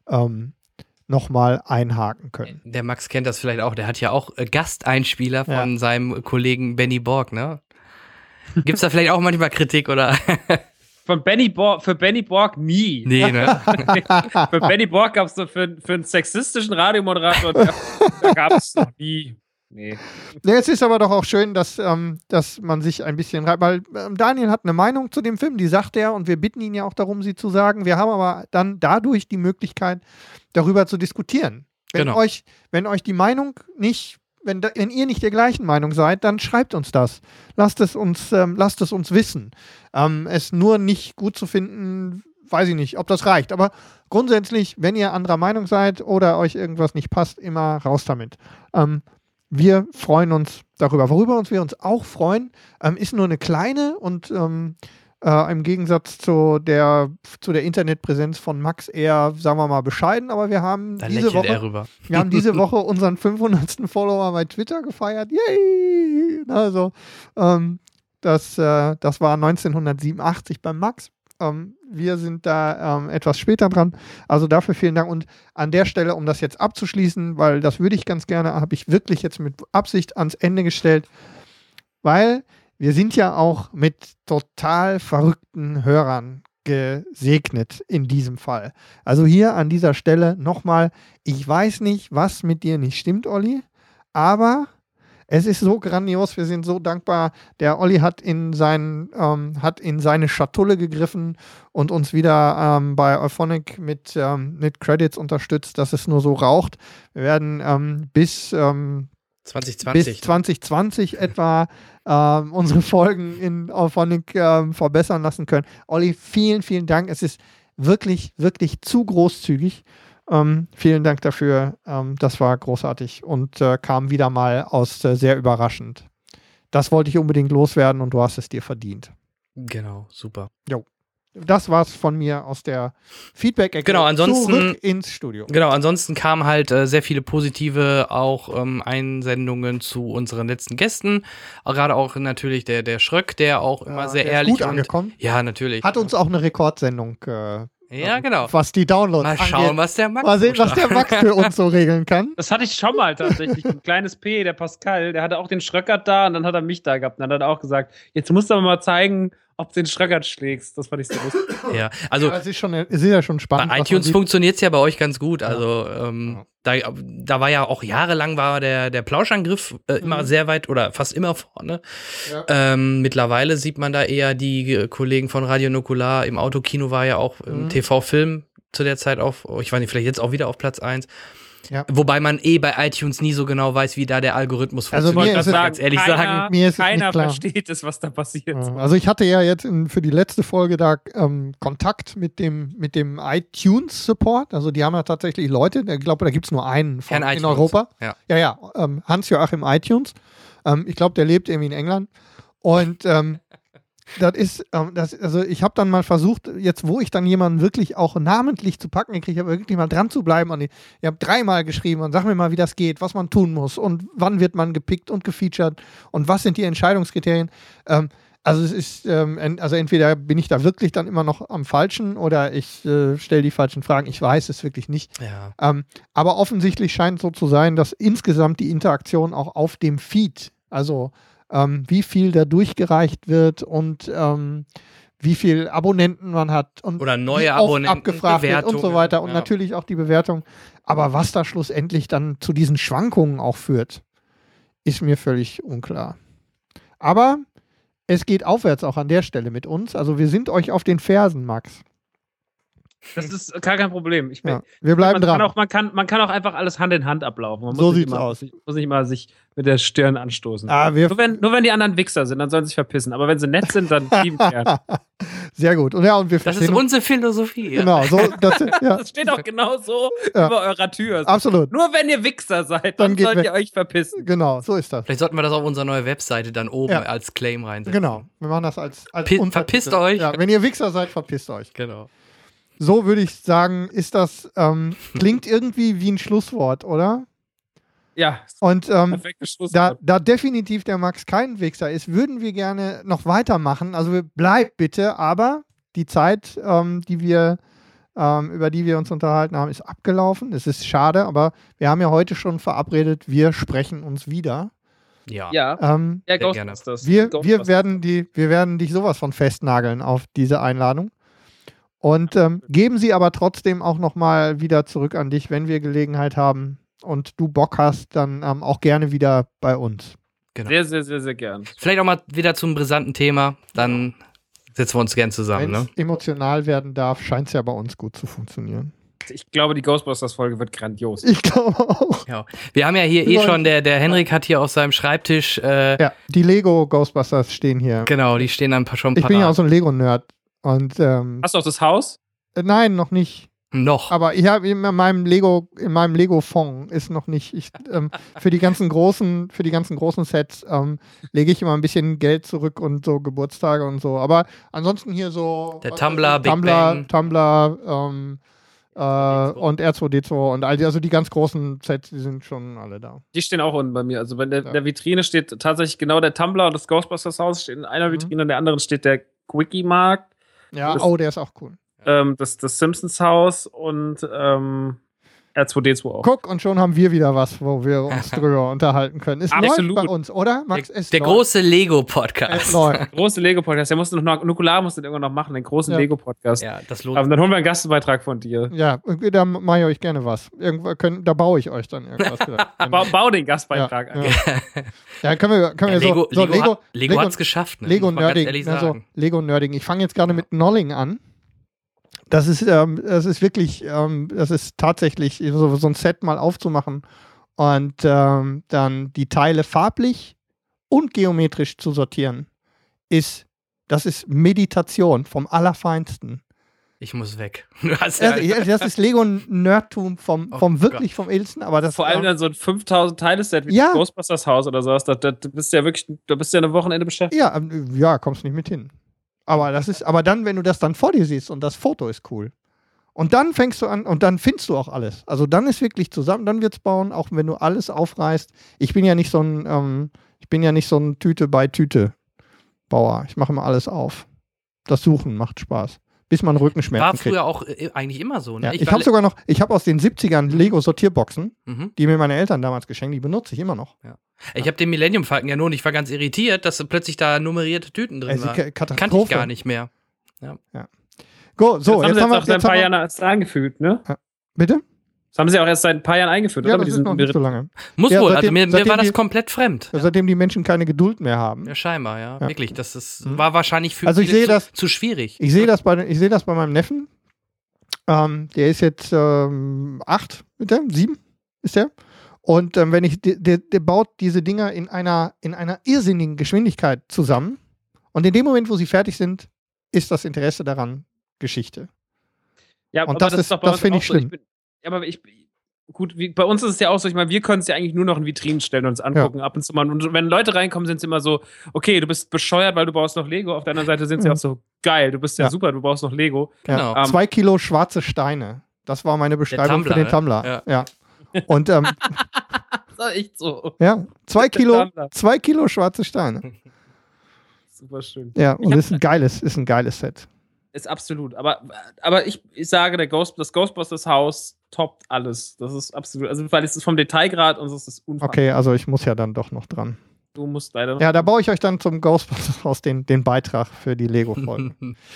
ähm, nochmal einhaken können. Der Max kennt das vielleicht auch. Der hat ja auch äh, Gasteinspieler von Ja. seinem Kollegen Benny Borg, ne? Gibt's da vielleicht auch manchmal Kritik oder? Von Benny Borg, für Benny Borg nie. nee, ne? für Benny Borg gab es so für, für einen sexistischen Radiomoderator, da, da gab es noch nie. Nee. Nee, es ist aber doch auch schön, dass, ähm, dass man sich ein bisschen reibt, weil ähm, Daniel hat eine Meinung zu dem Film, die sagt er und wir bitten ihn ja auch darum, sie zu sagen. Wir haben aber dann dadurch die Möglichkeit, darüber zu diskutieren. Wenn, Genau. euch, wenn euch die Meinung nicht wenn, da, wenn ihr nicht der gleichen Meinung seid, dann schreibt uns das. Lasst es uns, ähm, lasst es uns wissen. Ähm, es nur nicht gut zu finden, weiß ich nicht, ob das reicht. Aber grundsätzlich, wenn ihr anderer Meinung seid oder euch irgendwas nicht passt, immer raus damit. Ähm, wir freuen uns darüber. Worüber uns wir uns auch freuen, ähm, ist nur eine kleine und ähm, äh, im Gegensatz zu der, zu der Internetpräsenz von Max eher, sagen wir mal, bescheiden, aber wir haben Da diese Woche, wir haben diese Woche unseren 500. Follower bei Twitter gefeiert. Yay! Also, ähm, das, äh, das war 1987 beim Max. Ähm, wir sind da ähm, etwas später dran. Also dafür vielen Dank. Und an der Stelle, um das jetzt abzuschließen, weil das würde ich ganz gerne, habe ich wirklich jetzt mit Absicht ans Ende gestellt, weil wir sind ja auch mit total verrückten Hörern gesegnet in diesem Fall. Also hier an dieser Stelle nochmal, ich weiß nicht, was mit dir nicht stimmt, Olli, aber es ist so grandios, wir sind so dankbar. Der Olli hat in, sein, ähm, hat in seine Schatulle gegriffen und uns wieder ähm, bei Euphonic mit, ähm, mit Credits unterstützt, dass es nur so raucht. Wir werden ähm, bis, ähm, 2020. bis 2020 etwa ähm, unsere Folgen in Auphonic ähm, verbessern lassen können. Olli, vielen, vielen Dank. Es ist wirklich, wirklich zu großzügig. Ähm, vielen Dank dafür. Ähm, das war großartig und äh, kam wieder mal aus äh, sehr überraschend. Das wollte ich unbedingt loswerden und du hast es dir verdient. Genau, super. Das war's von mir aus der Feedback-Ecke. Genau, ansonsten- Zurück ins Studio. Genau, ansonsten kamen halt äh, sehr viele positive auch ähm, Einsendungen zu unseren letzten Gästen. Gerade auch natürlich der, der Schröck, der auch immer Ja, sehr der ist ehrlich gut und angekommen. ja, natürlich. Hat uns auch eine Rekordsendung, äh, ja, genau. was die Downloads Mal angeht. schauen, was der Max Mal sehen, was der. Max für uns so regeln kann. Das hatte ich schon mal tatsächlich. Ein kleines P, der Pascal, der hatte auch den Schröckert da und dann hat er mich da gehabt. Und dann hat er auch gesagt, jetzt musst du aber mal zeigen, ob du den Schröckert schlägst. Das fand ich so lustig. Ja, also Ja, es ist schon, es ist ja schon spannend. Bei iTunes funktioniert es ja bei euch ganz gut. Also ähm, Ja. da, da war ja auch jahrelang war der, der Plauschangriff äh, immer sehr weit oder fast immer vorne. Mhm. Ja. Ähm, mittlerweile sieht man da eher die äh, Kollegen von Radio Nukular. Im Autokino war ja auch im Mhm. TV-Film zu der Zeit auf, oh, ich weiß nicht, vielleicht jetzt auch wieder auf Platz 1. Ja. Wobei man eh bei iTunes nie so genau weiß, wie da der Algorithmus Also funktioniert. mir man es- ganz ehrlich keiner, sagen. Mir ist keiner versteht es, was da passiert. Ja, Also ich hatte ja jetzt in, für die letzte Folge da ähm, Kontakt mit dem, mit dem iTunes-Support. Also die haben ja tatsächlich Leute, ich glaube, da gibt es nur einen von, in iTunes. Europa. Ja. Ja, ja, ähm, Hans-Joachim iTunes. Ähm, ich glaube, der lebt irgendwie in England. Und ähm, das ist, ähm, das, also ich habe dann mal versucht, jetzt wo ich dann jemanden wirklich auch namentlich zu packen gekriegt habe, wirklich mal dran zu bleiben. Und ich, ich habe dreimal geschrieben und sag mir mal, wie das geht, was man tun muss und wann wird man gepickt und gefeatured und was sind die Entscheidungskriterien. Ähm, also es ist, ähm, en- also entweder bin ich da wirklich dann immer noch am Falschen oder ich äh, stelle die falschen Fragen. Ich weiß es wirklich nicht. Ja. Ähm, aber offensichtlich scheint so zu sein, dass insgesamt die Interaktion auch auf dem Feed, also ähm, wie viel da durchgereicht wird und ähm, wie viel Abonnenten man hat und Oder neue Abonnenten, abgefragt wird und so weiter und ja. natürlich auch die Bewertung. Aber was da schlussendlich dann zu diesen Schwankungen auch führt, ist mir völlig unklar. Aber es geht aufwärts auch an der Stelle mit uns. Also wir sind euch auf den Fersen, Max. Das ist gar kein Problem. Ich Ja, wir bleiben man, kann dran. auch, man, kann, man kann auch einfach alles Hand in Hand ablaufen. Man So sieht's immer, aus. Muss nicht mal sich mit der Stirn anstoßen. Ah, wir Nur, wenn, nur wenn die anderen Wichser sind, dann sollen sie sich verpissen. Aber wenn sie nett sind, dann lieben gern. Sehr gut. Und ja, und wir Das ist unsere Philosophie. Ja. Genau, so, das, ja, Das steht auch genau so Ja. über eurer Tür. absolut. Nur wenn ihr Wichser seid, Dann dann, sollt weg. ihr euch verpissen. Genau, so ist das. Vielleicht sollten wir das auf unserer neue Webseite dann oben Ja. als Claim reinsetzen. Genau. Wir machen das als, als verpisst euch. Ja, wenn ihr Wichser seid, verpisst euch. Genau. So würde ich sagen, ist das, ähm, klingt irgendwie wie ein Schlusswort, oder? Ja, Und ähm, perfektes da, Schlusswort. da definitiv der Max kein Wichser ist, würden wir gerne noch weitermachen. Also bleibt bitte, aber die Zeit, ähm, die wir, ähm, über die wir uns unterhalten haben, ist abgelaufen. Es ist schade, aber wir haben ja heute schon verabredet, wir sprechen uns wieder. Ja. ja, Ähm, ja sehr gerne. Wir, wir, werden die, wir werden dich sowas von festnageln auf diese Einladung. Und ähm, geben sie aber trotzdem auch nochmal wieder zurück an dich, wenn wir Gelegenheit haben und du Bock hast, dann ähm, auch gerne wieder bei uns. Sehr, sehr, sehr, sehr gern. Vielleicht auch mal wieder zum brisanten Thema. Dann setzen wir uns gern zusammen. Wenn es Ne? emotional werden darf, scheint es ja bei uns gut zu funktionieren. Ich glaube, die Ghostbusters-Folge wird grandios. Ich glaube auch. Ja. Wir haben ja hier eh schon, der, der Henrik hat hier auf seinem Schreibtisch, äh, Ja, die Lego Ghostbusters stehen hier. genau, die stehen dann schon Ich bin ja auch parat. so ein Lego-Nerd. Und ähm, Hast du auch das Haus? äh, nein, noch nicht. Noch. Aber ich habe in meinem Lego, in meinem Lego-Fonds ist noch nicht. Ich, ähm, für die ganzen großen, für die ganzen großen Sets ähm, lege ich immer ein bisschen Geld zurück und so Geburtstage und so. Aber ansonsten hier so Der was Tumblr, Big Tumblr, Bang. Tumblr, ähm, äh, und R2D2 und all die, also die ganz großen Sets, die sind schon alle da. Die stehen auch unten bei mir. Also bei der, Ja. der Vitrine steht tatsächlich genau der Tumblr und das Ghostbusters Haus steht in einer Mhm. Vitrine, in der anderen steht der Quickie-Markt, Ja, Das- oh, der ist auch cool. ähm, das, das Simpsons Haus und ähm, R2D2 auch. Guck, und schon haben wir wieder was, wo wir uns drüber unterhalten können. Es läuft Absolut. bei uns, oder? Max, Der läuft. große Lego-Podcast. läuft. Große Lego-Podcast. Der musste noch, Nukular musste den irgendwann noch machen, den großen Ja. Lego-Podcast. Ja, das lohnt Aber dann holen wir einen Gastbeitrag von dir. Ja, irgendwie, da mache ich euch gerne was. Irgendwo können, da baue ich euch dann irgendwas. wieder. Bau, bau den Gastbeitrag ja, an. ja. ja, können wir, können Ja, wir Lego, so, so Lego, Lego, hat, Lego, hat's geschafft. Ne? Lego Nerding. ehrlich Ne, so, sagen. Lego Nerding. Ich fange jetzt gerade mit Nolling an. Das ist, ähm, das ist wirklich, ähm, das ist tatsächlich so, so ein Set mal aufzumachen und ähm, dann die Teile farblich und geometrisch zu sortieren, ist, das ist Meditation vom Allerfeinsten. Ich muss weg. Das, das ist Lego Nerdtum vom, Oh vom Gott. wirklich vom edelsten, aber das Vor allem ähm, dann so ein 5000 Teile-Set wie Ja. das Ghostbusters Haus oder sowas. Da, da, bist du ja wirklich, da bist du ja eine Wochenende beschäftigt. Ja, ähm, ja, kommst nicht mit hin. Aber das ist, aber dann, wenn du das dann vor dir siehst und das Foto ist cool. Und dann fängst du an und dann findest du auch alles. Also dann ist wirklich zusammen, dann wird's bauen, auch wenn du alles aufreißt. Ich bin ja nicht so ein, ähm, ich bin ja nicht so ein Tüte bei Tüte Bauer. Ich mache immer alles auf. Das Suchen macht Spaß. Bis man Rückenschmerzen war kriegt. früher auch äh, eigentlich immer so. Ne? Ja, ich war habe sogar noch, ich habe aus den 70ern Lego Sortierboxen, Mhm. die mir meine Eltern damals geschenkt, die benutze ich immer noch. Ich habe den Millennium Falcon ja nur und ich war ganz irritiert, dass plötzlich da nummerierte Tüten drin Also, waren. Kannte ich gar nicht mehr. Go, so, jetzt sie haben jetzt wir, auch seit ein jetzt haben paar erst eingefügt, ne? bitte? Das haben sie auch erst seit ein paar Jahren eingeführt, Ja, oder? das Mit ist noch nicht so lange. Muss Ja, wohl, seitdem- also mir, mir war das die- komplett fremd. Seitdem die Menschen keine Geduld mehr haben. Ja, scheinbar, ja. Ja. Wirklich, das ist, Mhm. war wahrscheinlich für Also ich viele sehe zu, das- zu schwierig. Ich sehe das bei, ich sehe das bei meinem Neffen. Ähm, der ist jetzt ähm, acht, ist der? Sieben ist der. Und ähm, wenn ich, der, der, baut diese Dinger in einer, in einer irrsinnigen Geschwindigkeit zusammen. Und in dem Moment, wo sie fertig sind, ist das Interesse daran Geschichte. Ja, Und aber das ist- doch bei das finde ich so. schlimm. bin, aber ich, gut, wie, bei uns ist es ja auch so, ich meine, wir können es ja eigentlich nur noch in Vitrinen stellen und uns angucken, ab und zu mal. Und wenn Leute reinkommen, sind sie immer so, okay, du bist bescheuert, weil du baust noch Lego. Auf der anderen Seite sind sie Mhm. auch so, geil, du bist ja, Ja. super, du baust noch Lego. Genau. Ja. Ähm, Zwei Kilo schwarze Steine. Das war meine Beschreibung Tumblr, für den ne? Tumblr. Ja. Ja. Und ähm, Das ist echt so. ja, zwei Kilo, zwei Kilo schwarze Steine. Super schön. Ja, und ist ein geiles, ist ein geiles Set. Ist absolut. Aber, aber ich, ich sage, der Ghost, das Ghostbusters Haus toppt alles. Das ist absolut. Also, weil es ist vom Detailgrad und es ist unfassbar. Okay, also ich muss ja dann doch noch dran. Du musst leider noch. Ja, da baue ich euch dann zum Ghostbusters Haus den, den Beitrag für die Lego-Folgen.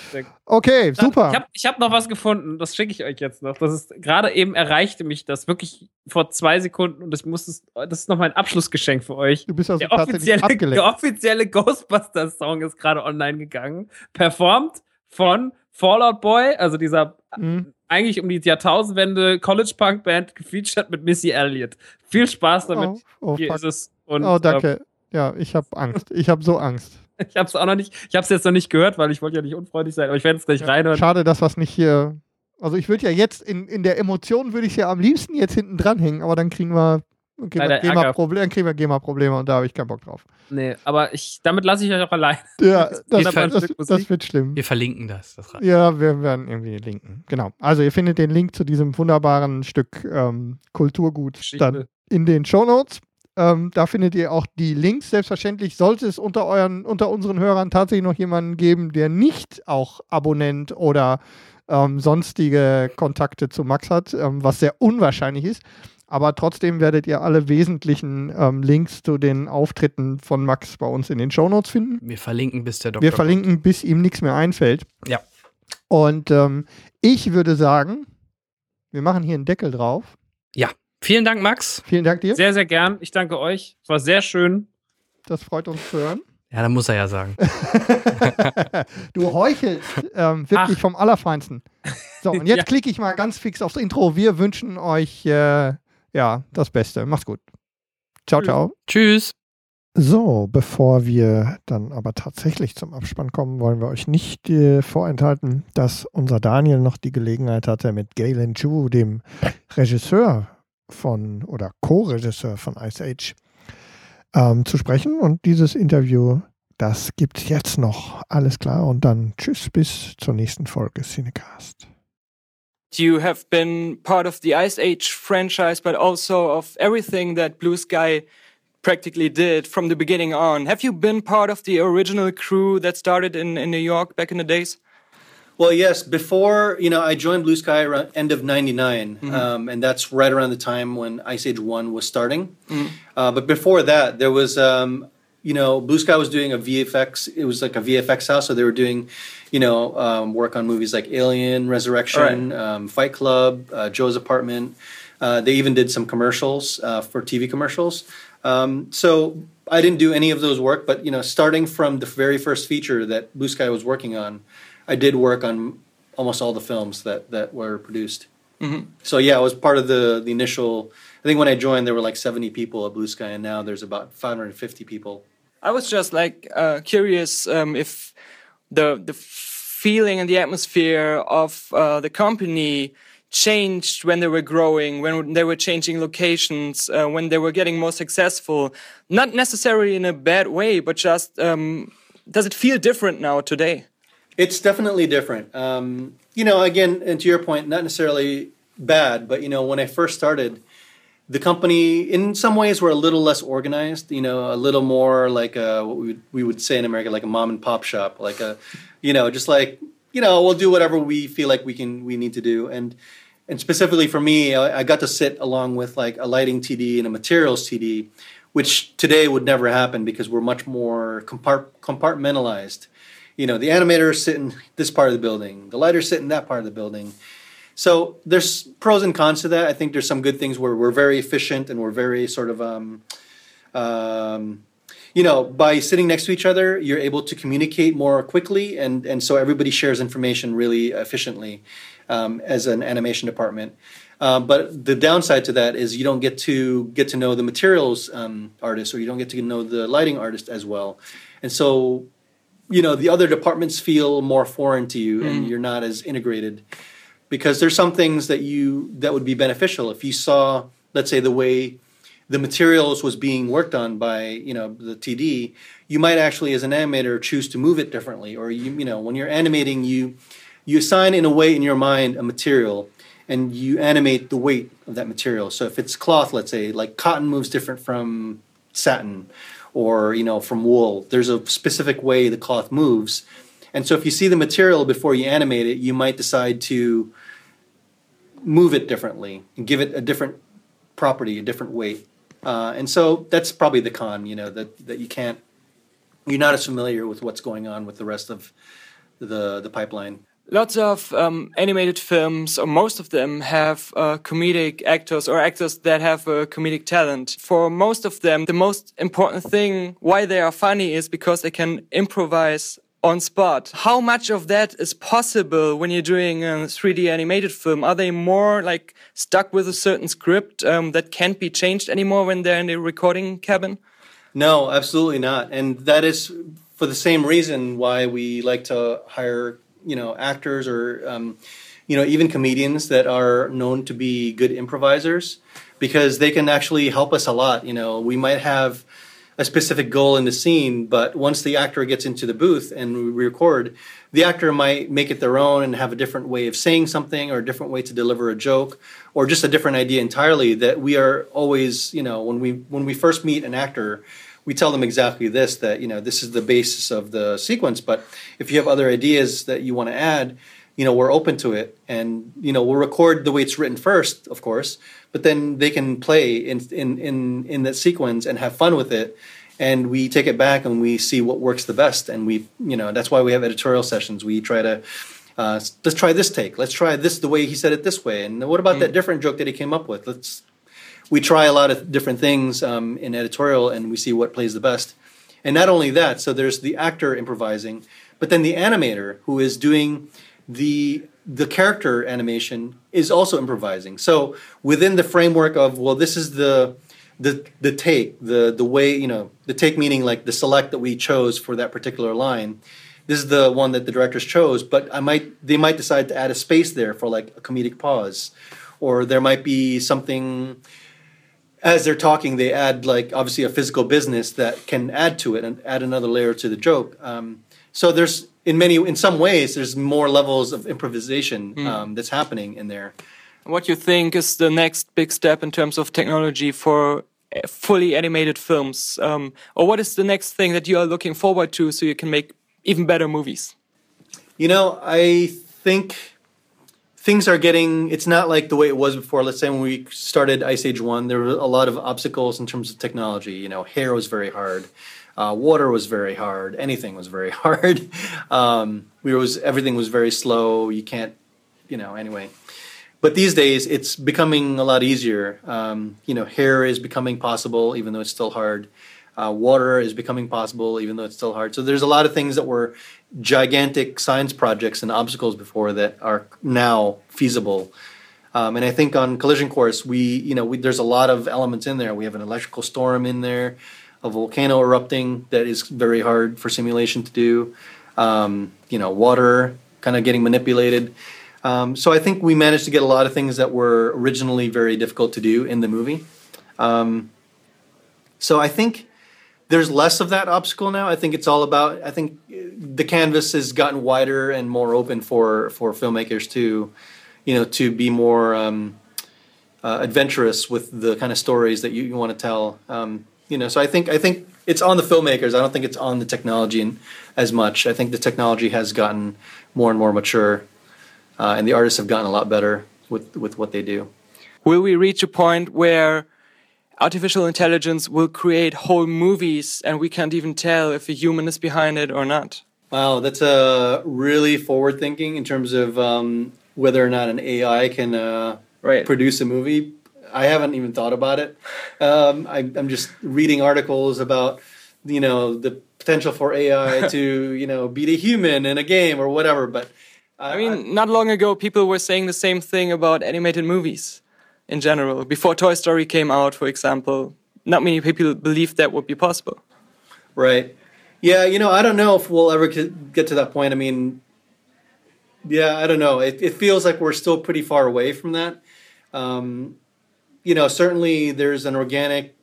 Okay, super. Ich habe ich hab noch was gefunden, das schicke ich euch jetzt noch. Das ist gerade eben erreichte mich das wirklich vor zwei Sekunden und das muss es, das ist noch mein Abschlussgeschenk für euch. du bist also Der offizielle, abgelenkt. der offizielle Ghostbusters-Song ist gerade online gegangen. Performt von Fallout Boy, also dieser Mhm. eigentlich um die Jahrtausendwende College-Punk-Band, gefeatured mit Missy Elliott. Viel Spaß damit. Oh, oh, Hier fuck. ist es. Und, oh danke. Ja, ich habe Angst. Ich habe so Angst. ich habe es auch noch nicht, ich habe es jetzt noch nicht gehört, weil ich wollte ja nicht unfreundlich sein, aber ich werde es gleich reinhören. Schade, dass was nicht hier. Also ich würde ja jetzt in, in der Emotion würde ich ja am liebsten jetzt hinten dranhängen, aber dann kriegen wir kriegen wir kriegen wir GEMA-Probleme und da habe ich keinen Bock drauf. Nee, aber ich, damit lasse ich euch auch allein. Ja, das, das, das, wird schlimm. Wir verlinken das. das. Ja, wir werden irgendwie linken. Genau. Also ihr findet den Link zu diesem wunderbaren Stück ähm, Kulturgut dann in den Shownotes. Ähm, da findet ihr auch die Links. Selbstverständlich sollte es unter, euren, unter unseren Hörern tatsächlich noch jemanden geben, der nicht auch Abonnent oder ähm, sonstige Kontakte zu Max hat, ähm, was sehr unwahrscheinlich ist. Aber trotzdem werdet ihr alle wesentlichen ähm, Links zu den Auftritten von Max bei uns in den Shownotes finden. Wir verlinken, bis der Doktor. Wir verlinken, bis ihm nichts mehr einfällt. Ja. Und ähm, ich würde sagen, wir machen hier einen Deckel drauf. kommt. Vielen Dank, Max. Vielen Dank dir. Sehr, sehr gern. Ich danke euch. Es war sehr schön. Das freut uns zu hören. Ja, da muss er ja sagen. du heuchelst ähm, wirklich Ach. vom Allerfeinsten. So, und jetzt Ja. klicke ich mal ganz fix aufs Intro. Wir wünschen euch äh, ja das Beste. Macht's gut. Ciao, ciao. Tschüss. So, bevor wir dann aber tatsächlich zum Abspann kommen, wollen wir euch nicht äh, vorenthalten, dass unser Daniel noch die Gelegenheit hatte, mit Galen Chu, dem Regisseur von oder Co-Regisseur von Ice Age, ähm, zu sprechen. Und dieses Interview, das gibt's jetzt noch. Alles klar. Und dann tschüss bis zur nächsten Folge Cinecast. You have been part of the Ice Age franchise, but also of everything that Blue Sky practically did from the beginning on. Have you been part of the original crew that started in, in New York back in the days? Well, yes. Before you know, I joined Blue Sky around end of '99, um, and that's right around the time when Ice Age One was starting. Uh, but before that, there was, um, you know, Blue Sky was doing a VFX. It was like a VFX house, so they were doing, you know, um, work on movies like Alien, Resurrection, um, Fight Club, uh, Joe's Apartment. Uh, they even did some commercials uh, for TV commercials. Um, so I didn't do any of those work, but you know, starting from the very first feature that Blue Sky was working on, I did work on almost all the films that that were produced. Mhm. So yeah, I was part of the the initial. I think when I joined, there were like 70 people at Blue Sky, and now there's about 550 people. I was just like uh, curious um, if the the feeling and the atmosphere of uh, the company changed when they were growing, when they were changing locations, uh, when they were getting more successful. Not necessarily in a bad way, but just um, does it feel different now today? It's definitely different. Um, you know, again, and to your point, not necessarily bad, but you know, when I first started, the company in some ways were a little less organized. You know, a little more like a, what we would, we would say in America, like a mom and pop shop, like a, you know, just like you know, we'll do whatever we feel like we can we need to do, and and specifically for me, I, I got to sit along with like a lighting TD and a materials TD, which today would never happen because we're much more compart- compartmentalized. You know, the animators sit in this part of the building, the lighters sit in that part of the building. So there's pros and cons to that. I think there's some good things where we're very efficient and we're very sort of, um, um, you know, by sitting next to each other, you're able to communicate more quickly, and and so everybody shares information really efficiently um, as an animation department. Um, but the downside to that is you don't get to get to know the materials um, artist, or you don't get to know the lighting artist as well, and so you know the other departments feel more foreign to you, and Mm. you're not as integrated because there's some things that you that would be beneficial if you saw, let's say, the way the materials was being worked on by you know the TD. You might actually, as an animator, choose to move it differently, or you you know when you're animating, you you assign in a way in your mind a material and you animate the weight of that material. So if it's cloth, let's say, like cotton moves different from satin or you know from wool. There's a specific way the cloth moves. And so if you see the material before you animate it, you might decide to move it differently and give it a different property, a different weight. Uh, and so that's probably the con, you know, that, that you can't, you're not as familiar with what's going on with the rest of the, the pipeline. Lots of um, animated films, or most of them, have uh, comedic actors or actors that have a comedic talent. For most of them, the most important thing why they are funny is because they can improvise on spot. How much of that is possible when you're doing a 3D animated film? Are they more like stuck with a certain script um, that can't be changed anymore when they're in the recording cabin? No, absolutely not. And that is for the same reason why we like to hire, you know, actors or, um, you know, even comedians that are known to be good improvisers because they can actually help us a lot. You know, we might have a specific goal in the scene, but once the actor gets into the booth and we record, the actor might make it their own and have a different way of saying something or a different way to deliver a joke or just a different idea entirely that we are always, you know, when we when we first meet an actor, we tell them exactly this that, you know, this is the basis of the sequence, but if you have other ideas that you want to add, you know, we're open to it and you know, we'll record the way it's written first, of course, but then they can play in in in in that sequence and have fun with it. And we take it back and we see what works the best. And we you know that's why we have editorial sessions. We try to uh, let's try this take. Let's try this the way he said it this way. And what about that different joke that he came up with? Let's we try a lot of different things um, in editorial and we see what plays the best. And not only that so there's the actor improvising but then the animator who is doing the the character animation is also improvising. So within the framework of well, this is the the the take the the way you know the take meaning like the select that we chose for that particular line. This is the one that the directors chose, but I might they might decide to add a space there for like a comedic pause, or there might be something as they're talking, they add like obviously a physical business that can add to it and add another layer to the joke. Um, so there's in many in some ways there's more levels of improvisation um, that's happening in there. What you think is the next big step in terms of technology for uh, fully animated films, um, or what is the next thing that you are looking forward to so you can make even better movies? You know, I think things are getting it's not like the way it was before. Let's say when we started ice age 1 there were a lot of obstacles in terms of technology. You know hair was very hard uh, water was very hard. Anything was very hard. Um, we was everything was very slow. You can't you know anyway. But these days it's becoming a lot easier. Um, you know hair is becoming possible even though it's still hard. Uh, water is becoming possible even though it's still hard. So there's a lot of things that were gigantic science projects and obstacles before that are now feasible. Um, and I think on Collision Course, we you know we, there's a lot of elements in there. We have an electrical storm in there, a volcano erupting that is very hard for simulation to do. Um, you know, water kind of getting manipulated. Um, so I think we managed to get a lot of things that were originally very difficult to do in the movie. Um, so I think there's less of that obstacle now. I think it's all about. I think the canvas has gotten wider and more open for for filmmakers to, you know, to be more um, uh, adventurous with the kind of stories that you, you want to tell. Um, you know, so I think I think it's on the filmmakers. I don't think it's on the technology in, as much. I think the technology has gotten more and more mature, uh, and the artists have gotten a lot better with with what they do. Will we reach a point where artificial intelligence will create whole movies and we can't even tell if a human is behind it or not? Wow, that's a really forward thinking in terms of um, whether or not an AI can uh, right. produce a movie. I haven't even thought about it. Um, I, I'm just reading articles about you know the potential for AI to you know beat a human in a game or whatever. But I mean, not long ago, people were saying the same thing about animated movies in general. Before Toy Story came out, for example, not many people believed that would be possible. Right. Yeah, you know, I don't know if we'll ever get to that point. I mean, yeah, I don't know. It, it feels like we're still pretty far away from that. Um, you know, certainly there's an organic,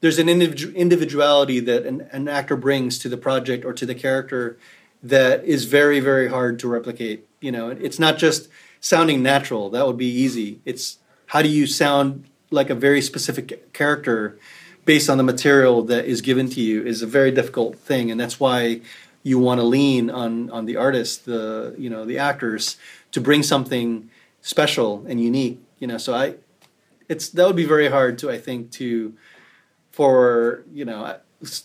there's an individu- individuality that an, an actor brings to the project or to the character that is very, very hard to replicate. You know, it's not just sounding natural. That would be easy. It's how do you sound like a very specific character based on the material that is given to you is a very difficult thing, and that's why you want to lean on on the artists, the you know the actors, to bring something special and unique. You know, so I, it's that would be very hard to I think to, for you know,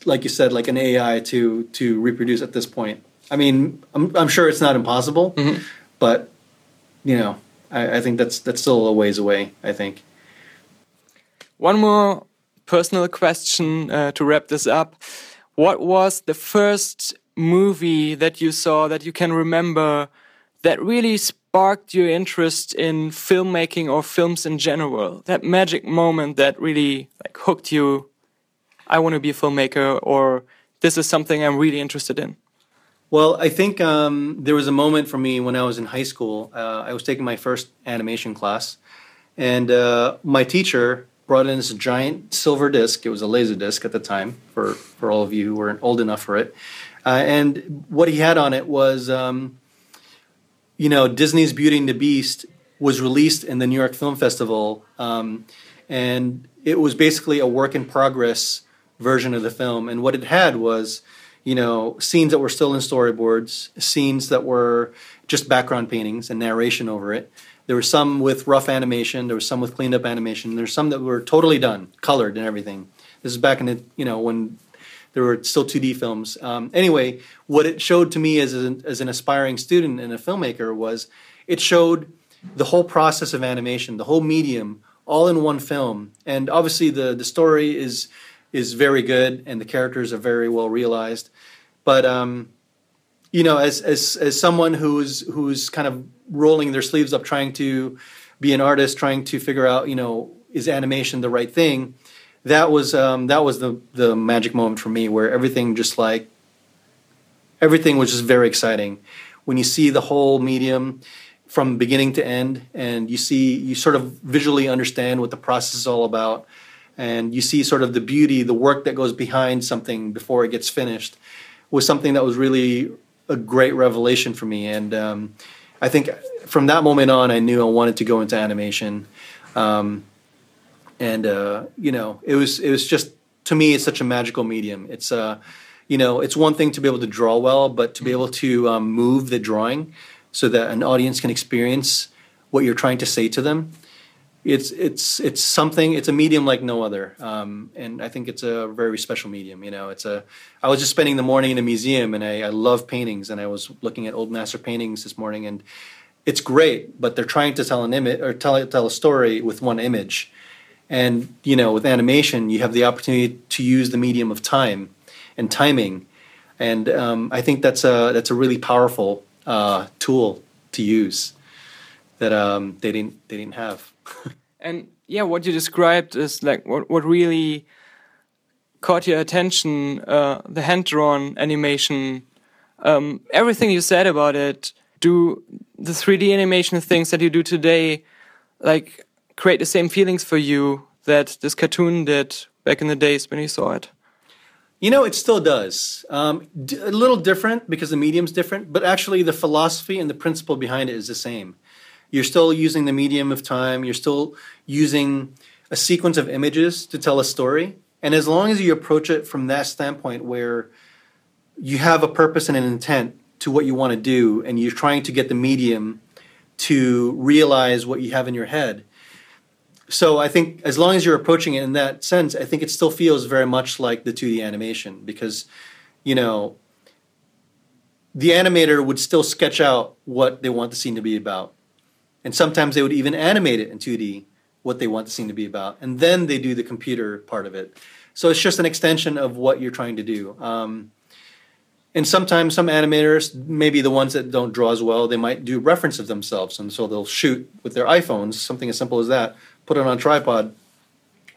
like you said, like an AI to to reproduce at this point. I mean, I'm I'm sure it's not impossible, Mm-hmm. but you know, I, I think that's that's still a ways away. I think. One more personal question uh, to wrap this up. What was the first movie that you saw that you can remember that really sparked your interest in filmmaking or films in general? That magic moment that really like hooked you. I want to be a filmmaker, or this is something I'm really interested in. Well, I think um, there was a moment for me when I was in high school. Uh, I was taking my first animation class, and uh, my teacher brought in this giant silver disc. It was a laser disc at the time, for, for all of you who weren't old enough for it. Uh, and what he had on it was, um, you know, Disney's Beauty and the Beast was released in the New York Film Festival, um, and it was basically a work in progress version of the film. And what it had was you know, scenes that were still in storyboards, scenes that were just background paintings and narration over it. There were some with rough animation. There was some with cleaned up animation. There's some that were totally done, colored and everything. This is back in the you know when there were still 2D films. Um, anyway, what it showed to me as an, as an aspiring student and a filmmaker was it showed the whole process of animation, the whole medium, all in one film. And obviously, the the story is is very good and the characters are very well realized. But um, you know, as as as someone who's who's kind of rolling their sleeves up, trying to be an artist, trying to figure out, you know, is animation the right thing? That was um, that was the the magic moment for me, where everything just like everything was just very exciting. When you see the whole medium from beginning to end, and you see you sort of visually understand what the process is all about, and you see sort of the beauty, the work that goes behind something before it gets finished, was something that was really a great revelation for me. And um, I think from that moment on, I knew I wanted to go into animation. Um, and uh, you know, it was it was just to me, it's such a magical medium. It's uh, you know, it's one thing to be able to draw well, but to be able to um, move the drawing so that an audience can experience what you're trying to say to them. It's it's it's something. It's a medium like no other, um, and I think it's a very special medium. You know, it's a. I was just spending the morning in a museum, and I, I love paintings, and I was looking at old master paintings this morning, and it's great, but they're trying to tell an image or tell tell a story with one image, and you know, with animation, you have the opportunity to use the medium of time and timing, and um, I think that's a that's a really powerful uh, tool to use that um, they didn't they didn't have. And yeah, what you described is like what what really caught your attention. Uh, the hand drawn animation, um, everything you said about it. Do the 3D animation things that you do today, like create the same feelings for you that this cartoon did back in the days when you saw it? You know, it still does. Um, a little different because the medium's different, but actually the philosophy and the principle behind it is the same. You're still using the medium of time, you're still using a sequence of images to tell a story. And as long as you approach it from that standpoint where you have a purpose and an intent to what you want to do, and you're trying to get the medium to realize what you have in your head. So I think as long as you're approaching it in that sense, I think it still feels very much like the 2D animation because, you know, the animator would still sketch out what they want the scene to be about. And sometimes they would even animate it in 2D, what they want the scene to be about. And then they do the computer part of it. So it's just an extension of what you're trying to do. Um, and sometimes some animators, maybe the ones that don't draw as well, they might do reference of themselves. And so they'll shoot with their iPhones, something as simple as that, put it on a tripod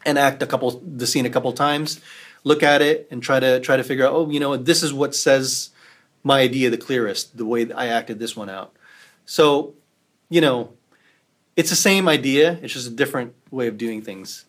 and act a couple the scene a couple times, look at it and try to try to figure out, oh, you know, this is what says my idea the clearest, the way I acted this one out. So, you know, it's the same idea, it's just a different way of doing things.